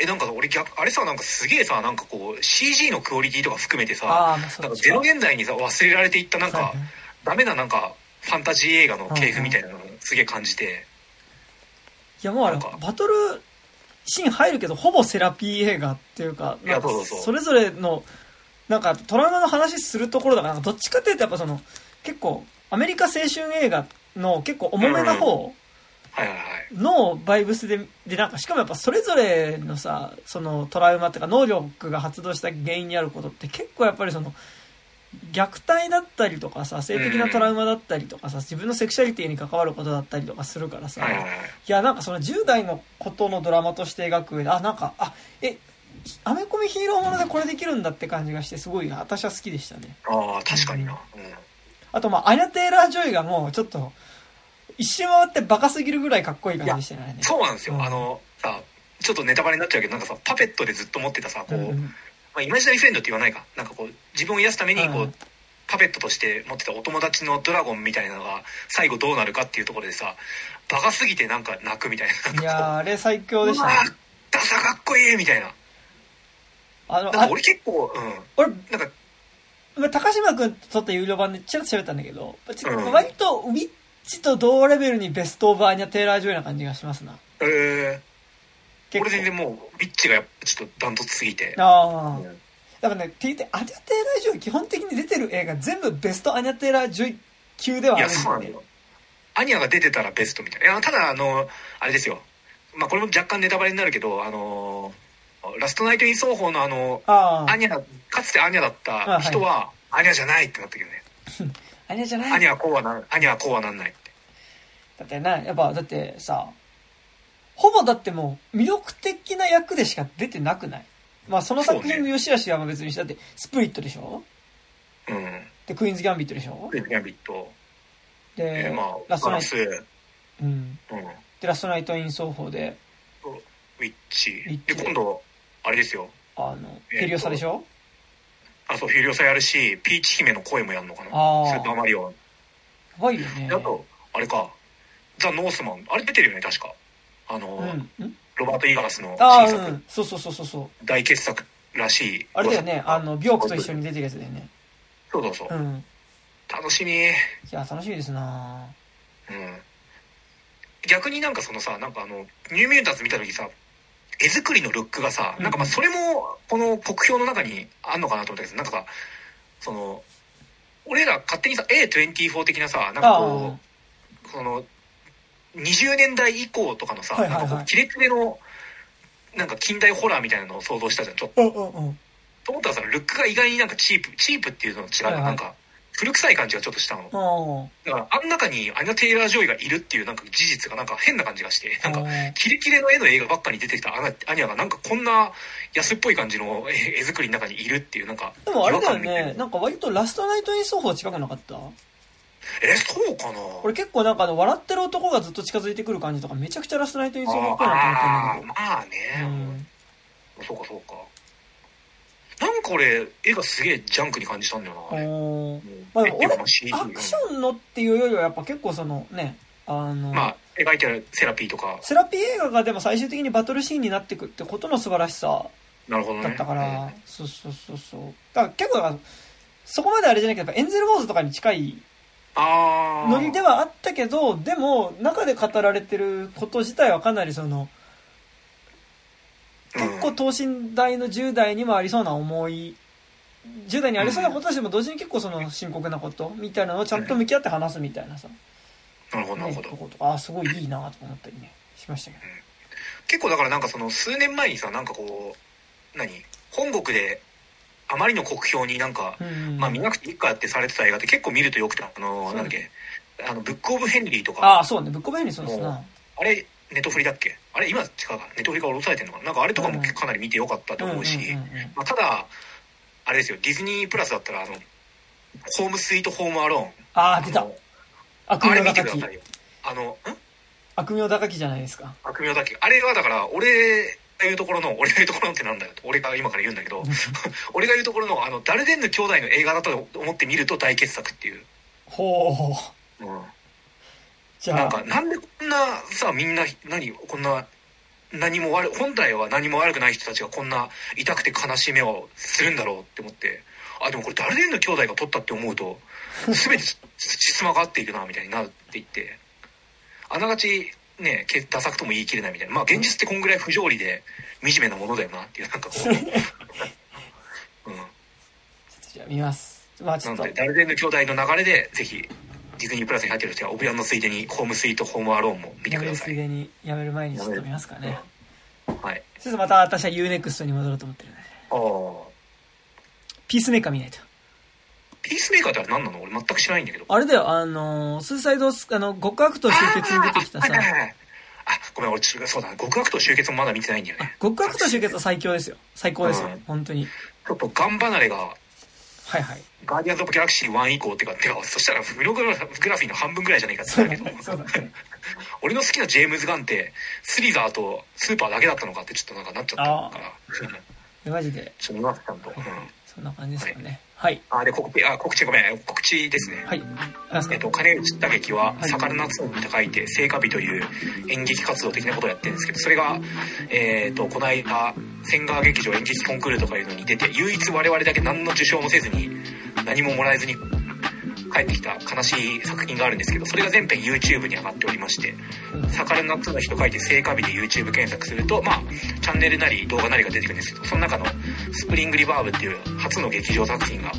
[SPEAKER 2] え、なんか俺逆、あれさ、なんかすげえさ、なんかこう、CG のクオリティとか含めてさ、なんかゼロ年代にさ、忘れられていったなんか、
[SPEAKER 1] は
[SPEAKER 2] ダメななんか、ファンタジー映画の系譜みたいなのをすげえ感じて、
[SPEAKER 1] いやもうあれバトルシーン入るけどほぼセラピー映画っていうかなんか
[SPEAKER 2] そ
[SPEAKER 1] れぞれのなんかトラウマの話するところだからどっちかっていうとやっぱその結構アメリカ青春映画の結構重めな方。のバイブスででなんかしかもやっぱそれぞれのさそのトラウマっていうか能力が発動した原因にあることって結構やっぱりその虐待だったりとかさ性的なトラウマだったりとかさ自分のセクシャリティに関わることだったりとかするからさ、
[SPEAKER 2] はい
[SPEAKER 1] や、なんかその10代のことのドラマとして描く上で、あ、なんか、あ、え、アメコミヒーローものでこれできるんだって感じがして、すごい、私は好きでしたね。
[SPEAKER 2] ああ、確かにな。うん。
[SPEAKER 1] あと、まあ、アニャ・テイラー・ジョイがもう、ちょっと、一周回ってバカすぎるぐらいかっこいい感じでしたよね。
[SPEAKER 2] そうなんですよ。
[SPEAKER 1] うん
[SPEAKER 2] あの、さ、ちょっとネタバレになっちゃうけど、なんかさ、パペットでずっと持ってたさ、こう、
[SPEAKER 1] うんうん
[SPEAKER 2] まあ、イマジナリーフレンドって言わないか。なんかこう、自分を癒すために、こう、
[SPEAKER 1] うん
[SPEAKER 2] パペットとして持ってたお友達のドラゴンみたいなのが最後どうなるかっていうところでさバカすぎてなんか泣くみたいな。な
[SPEAKER 1] いやーあれ最強でしたね。
[SPEAKER 2] ダサかっこいいみたいな。
[SPEAKER 1] あの
[SPEAKER 2] 俺結構うん。
[SPEAKER 1] 俺
[SPEAKER 2] なんか
[SPEAKER 1] まあ高島君と撮った有料版でちらっと喋ったんだけど、
[SPEAKER 2] うん。
[SPEAKER 1] 割とウィッチと同レベルにベストオブアーニャ・テイラー・ジョイな感じがしますな。
[SPEAKER 2] え俺全然もうビッチがちょっとダントツすぎて。
[SPEAKER 1] ああ。
[SPEAKER 2] うん。
[SPEAKER 1] だからね、って言って、アニャ・テイラー・ジョイ基本的に出てる映画全部ベストアニャ・テイラー・級ではいあ
[SPEAKER 2] や
[SPEAKER 1] るんだよね
[SPEAKER 2] そうなんだよ。アニャが出てたらベストみたいな。いやただあのあれですよ。まあこれも若干ネタバレになるけどあのラストナイト・イン奏法のあの。アニャかつてアニャだった人はアニャじゃないってなったけどね。
[SPEAKER 1] アニャじゃない。
[SPEAKER 2] アニャはこうはなんアニャはこうはなんないって。
[SPEAKER 1] だってな、やっぱ、だってさ、ほぼだってもう魅力的な役でしか出てなくない？まあその作品の良し悪しはまあ別にして、だってスプリットでしょ？
[SPEAKER 2] うん。
[SPEAKER 1] で、クイーンズ・ギャンビットでしょ？
[SPEAKER 2] クイーンズギャンビット。
[SPEAKER 1] で、
[SPEAKER 2] えーまあ
[SPEAKER 1] ラストナイト、うん。
[SPEAKER 2] うん。
[SPEAKER 1] で、ラストナイト・イン奏法で、
[SPEAKER 2] ウィッチ。
[SPEAKER 1] ッチ。
[SPEAKER 2] で今度あれですよ。
[SPEAKER 1] あの、
[SPEAKER 2] えーと
[SPEAKER 1] ヘリオサでしょ？
[SPEAKER 2] あそうフィリオサやるしピーチ姫の声もやるのかな？
[SPEAKER 1] あー。
[SPEAKER 2] スーパーマリオ
[SPEAKER 1] やばいよね。
[SPEAKER 2] で。あとあれか。ザ・ノースマン。あれ出てるよね確かあの、
[SPEAKER 1] うん。ん
[SPEAKER 2] ロバート・イーガラスの新作、
[SPEAKER 1] うん。そうそうそうそうそう。
[SPEAKER 2] 大傑作らしい
[SPEAKER 1] あれだよね、あの、ビョークと一緒
[SPEAKER 2] に
[SPEAKER 1] に出てるやつだよね。
[SPEAKER 2] そうそうそう、
[SPEAKER 1] うん。
[SPEAKER 2] 楽しみ
[SPEAKER 1] いや、楽しみですな
[SPEAKER 2] うん逆になんかそのさなんかあのニューミュータンズ見た時さ絵作りのルックがさ、
[SPEAKER 1] うん
[SPEAKER 2] なんかまあそれもこの国評の中にあんのかなと思ったけどなんかさその俺ら勝手にさ A24 的なさなんかこうその20年代以降とかのさ、
[SPEAKER 1] はいはいはい。
[SPEAKER 2] なんかこうキレキレのなんか近代ホラーみたいなのを想像したじゃんちょっと。
[SPEAKER 1] うんうんう。ん。
[SPEAKER 2] と思ったらさルックが意外になんかチープチープっていうのと違う、
[SPEAKER 1] はいはい。
[SPEAKER 2] なんか古臭い感じがちょっとしたの。
[SPEAKER 1] あ
[SPEAKER 2] だからあん中にアニャ・テイラー・ジョイがいるっていうなんか事実がなんか変な感じがして
[SPEAKER 1] あ。
[SPEAKER 2] なんか
[SPEAKER 1] あ
[SPEAKER 2] キレキレの絵の映画ばっかに出てきたアナアニャがなんかこんな安っぽい感じの絵絵作りの中にいるっていうなんか
[SPEAKER 1] でもあれだよね、なんか割とラストナイト・イン・ソーホー近くなかった？
[SPEAKER 2] えそうかな？
[SPEAKER 1] 俺結構なんかあの、笑ってる男がずっと近づいてくる感じとかめちゃくちゃラストナイト・イン・ソーホーっぽいなと思って
[SPEAKER 2] あー
[SPEAKER 1] んだ
[SPEAKER 2] まあ
[SPEAKER 1] け
[SPEAKER 2] ね、
[SPEAKER 1] ど。うん。
[SPEAKER 2] そうかそうか。なんか俺絵がすげえジャンクに感じたんだよなあ
[SPEAKER 1] で
[SPEAKER 2] まあ CG
[SPEAKER 1] アクションのっていうよりはやっぱ結構そのね、あの、
[SPEAKER 2] まあ描いてあるセラピーとか。
[SPEAKER 1] セラピー映画がでも最終的にバトルシーンになってくってことの素晴らしさ
[SPEAKER 2] なるほどね。
[SPEAKER 1] だったから、
[SPEAKER 2] うん
[SPEAKER 1] そうそうそうそう。だから結構だから、そこまであれじゃないけど、やっぱエンゼルウォーズとかに近い
[SPEAKER 2] ああ
[SPEAKER 1] ノリではあったけど、でも、中で語られてること自体はかなりその、結構等身大の10代にもありそうな思い、10代にありそうなこととしても同時に結構その深刻なことみたいなのをちゃんと向き合って話すみたいなさ、
[SPEAKER 2] なるほどなる
[SPEAKER 1] ね、
[SPEAKER 2] ほど
[SPEAKER 1] ああ、すごいいいなとか思ったりね、しましたけど。
[SPEAKER 2] 結構だからなんかその数年前にさなんかこう何？本国であまりの酷評になんか、
[SPEAKER 1] うん
[SPEAKER 2] まあ見なくていいかってされてた映画って結構見るとよくてあのなんだっけあのブック・オブ・ヘンリーとか。
[SPEAKER 1] ああ、そうね、ぶっこべにそうですな。
[SPEAKER 2] あれネットフリだっけ？あれ今違うかネットフリから降ろされてんのかな？なんかあれとかもかなり見てよかったと思うし、まあ、ただあれですよ。ディズニープラスだったらあのホームスイートホームアローン。
[SPEAKER 1] ああ、出た。悪名高き。
[SPEAKER 2] 見てくださ。いよ。あのん？
[SPEAKER 1] 悪名高きじゃないですか。
[SPEAKER 2] 悪名だっけあれはだから俺が言うところの俺が言うところのってなんだよ。と俺が今から言うんだけど。俺が言うところのあのダルデンヌ兄弟の映画だと思って見ると大傑作っていう、
[SPEAKER 1] ほう。
[SPEAKER 2] うん、
[SPEAKER 1] じゃあ。
[SPEAKER 2] なんか、なんでこんなさみんな何こんな何も悪本来は何も悪くない人たちがこんな痛くて悲しい目をするんだろうって思って。あでもこれダルデンヌ兄弟が撮ったって思うと 全て実まが合っているなみたいになるって言って。あながちねけダサくとも言い切れないみたいな。まあ現実ってこんぐらい不条理で惨めなものだよなっていうなんかこう、うん、
[SPEAKER 1] じゃあ見ます。まあちょっと。
[SPEAKER 2] なので、ダルデンヌ兄弟の流れでぜひディズニープラスに入ってる人はオブヤンのついでにホームスイートホームアローンも見てください。
[SPEAKER 1] ついでに、やめる前にちょっと見ますかね。
[SPEAKER 2] はい。
[SPEAKER 1] そしてまた私は UNEXT に戻ろうと思ってるんで。
[SPEAKER 2] ああ
[SPEAKER 1] ピースメーカー見ないと。
[SPEAKER 2] ピースメーカーってあれ何なの？俺全く知らないんだけど。
[SPEAKER 1] あれだよ、あのー、スーサイドス、あの、極悪と集結に出てきたさ
[SPEAKER 2] あー、はいはいはいあ、ごめん、俺、そうだ、極悪と集結もまだ見てないんだよね。
[SPEAKER 1] 極悪と集結は最強ですよ。最高ですよ
[SPEAKER 2] うん。
[SPEAKER 1] 本当に。
[SPEAKER 2] ちょっと、ガン離れが、
[SPEAKER 1] はいはい。
[SPEAKER 2] ガーディアンズ・オブ・ギャラクシー1以降ってか、てか、そしたら、フログラフィーの半分ぐらいじゃないかって言けど。俺の好きなジェームズ・ガンって、スリザーとスーパーだけだったのかってちょっとなんかなっちゃったから、
[SPEAKER 1] マジで？
[SPEAKER 2] ちょっと見ます、ちゃんと。うん
[SPEAKER 1] そんな感じですかね。はい。
[SPEAKER 2] あ、で、告知、あ、告知ごめん、告知ですね。
[SPEAKER 1] はい。
[SPEAKER 2] えっと、金内打撃は、
[SPEAKER 1] はい
[SPEAKER 2] 魚夏に書いて、聖火日という演劇活動的なことをやってるんですけど、それが、えっと、この間、千川劇場演劇コンクールとかいうのに出て、唯一我々だけ何の受賞もせずに、何ももらえずに帰ってきた悲しい作品があるんですけど、それが全編 YouTube に上がっておりまして、
[SPEAKER 1] うん。
[SPEAKER 2] 魚夏の日と書いて聖火日で YouTube 検索すると、まあ、チャンネルなり動画なりが出てくるんですけど、その中のスプリングリバーブっていう初の劇場作品が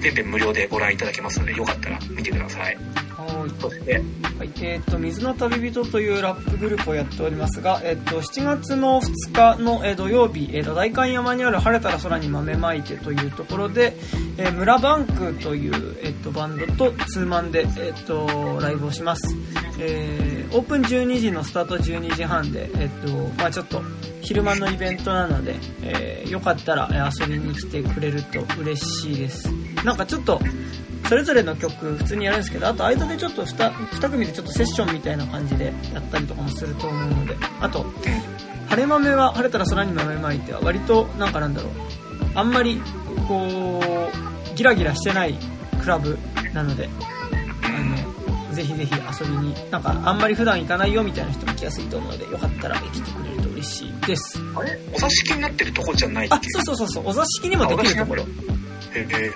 [SPEAKER 2] 全編無料でご覧いただけますので、よかったら見てください。
[SPEAKER 1] はーい。
[SPEAKER 2] そして、
[SPEAKER 1] はい、えっ、と、水の旅人というラップグループをやっておりますが、えっ、と、7月の2日の、えー土曜日、えっ、と、代官山にある晴れたら空に豆まいてというところで、えー村バンクという、えっ、と、バンドとツーマンで、えっ、と、ライブをします。えーオープン12時のスタート12時半で、えっ、と、まあちょっと、昼間のイベントなので、えーよかったらえー遊びに来てくれると嬉しいです。なんかちょっと、それぞれの曲普通にやるんですけどあと間でちょっと 2, 2組でちょっとセッションみたいな感じでやったりとかもすると思うのであと晴れ豆は晴れたら空に豆まいては割となんかなんだろうあんまりこうギラギラしてないクラブなのであのぜひぜひ遊びになんかあんまり普段行かないよみたいな人も来やすいと思うのでよかったら来てくれると嬉しいです。
[SPEAKER 2] あれ？お座敷になってるとこじゃないっ
[SPEAKER 1] あ
[SPEAKER 2] け
[SPEAKER 1] そうそうそうそう。お座敷にもできるところ。
[SPEAKER 2] へえ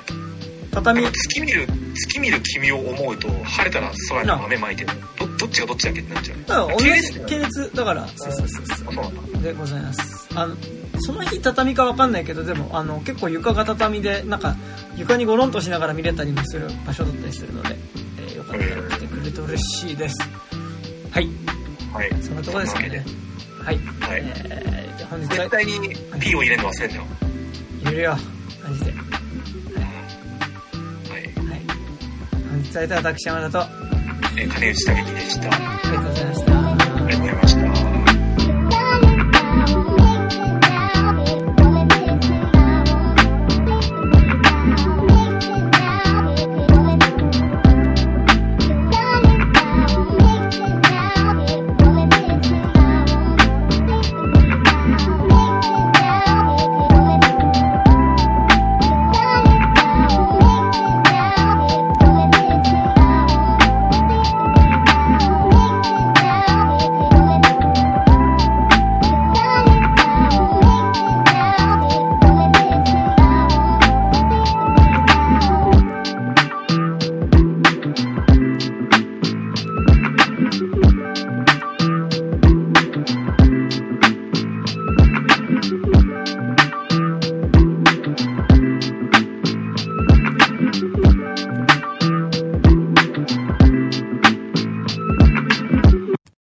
[SPEAKER 1] 畳。
[SPEAKER 2] 月見る月見る君を思うと晴れたら空に豆まいてる。どどっちがどっちだっけってなっちゃう。
[SPEAKER 1] だから同じ
[SPEAKER 2] 系列
[SPEAKER 1] だからそうそうそうそう。でございます。あのその日畳かわかんないけどでもあの結構床が畳でなんか床にゴロンとしながら見れたりもする場所だったりするので、えーよかったら来てくれると嬉しいです。はい。
[SPEAKER 2] はい。
[SPEAKER 1] そんなとこですかね。はい、
[SPEAKER 2] はい。
[SPEAKER 1] えー、本日は。
[SPEAKER 2] 絶対に P を入れるの忘れんなよ
[SPEAKER 1] 入れるよ。マジで本日は私山田とあ
[SPEAKER 2] えー金内武樹でした。あ
[SPEAKER 1] りがとうございました。
[SPEAKER 2] りがとうございました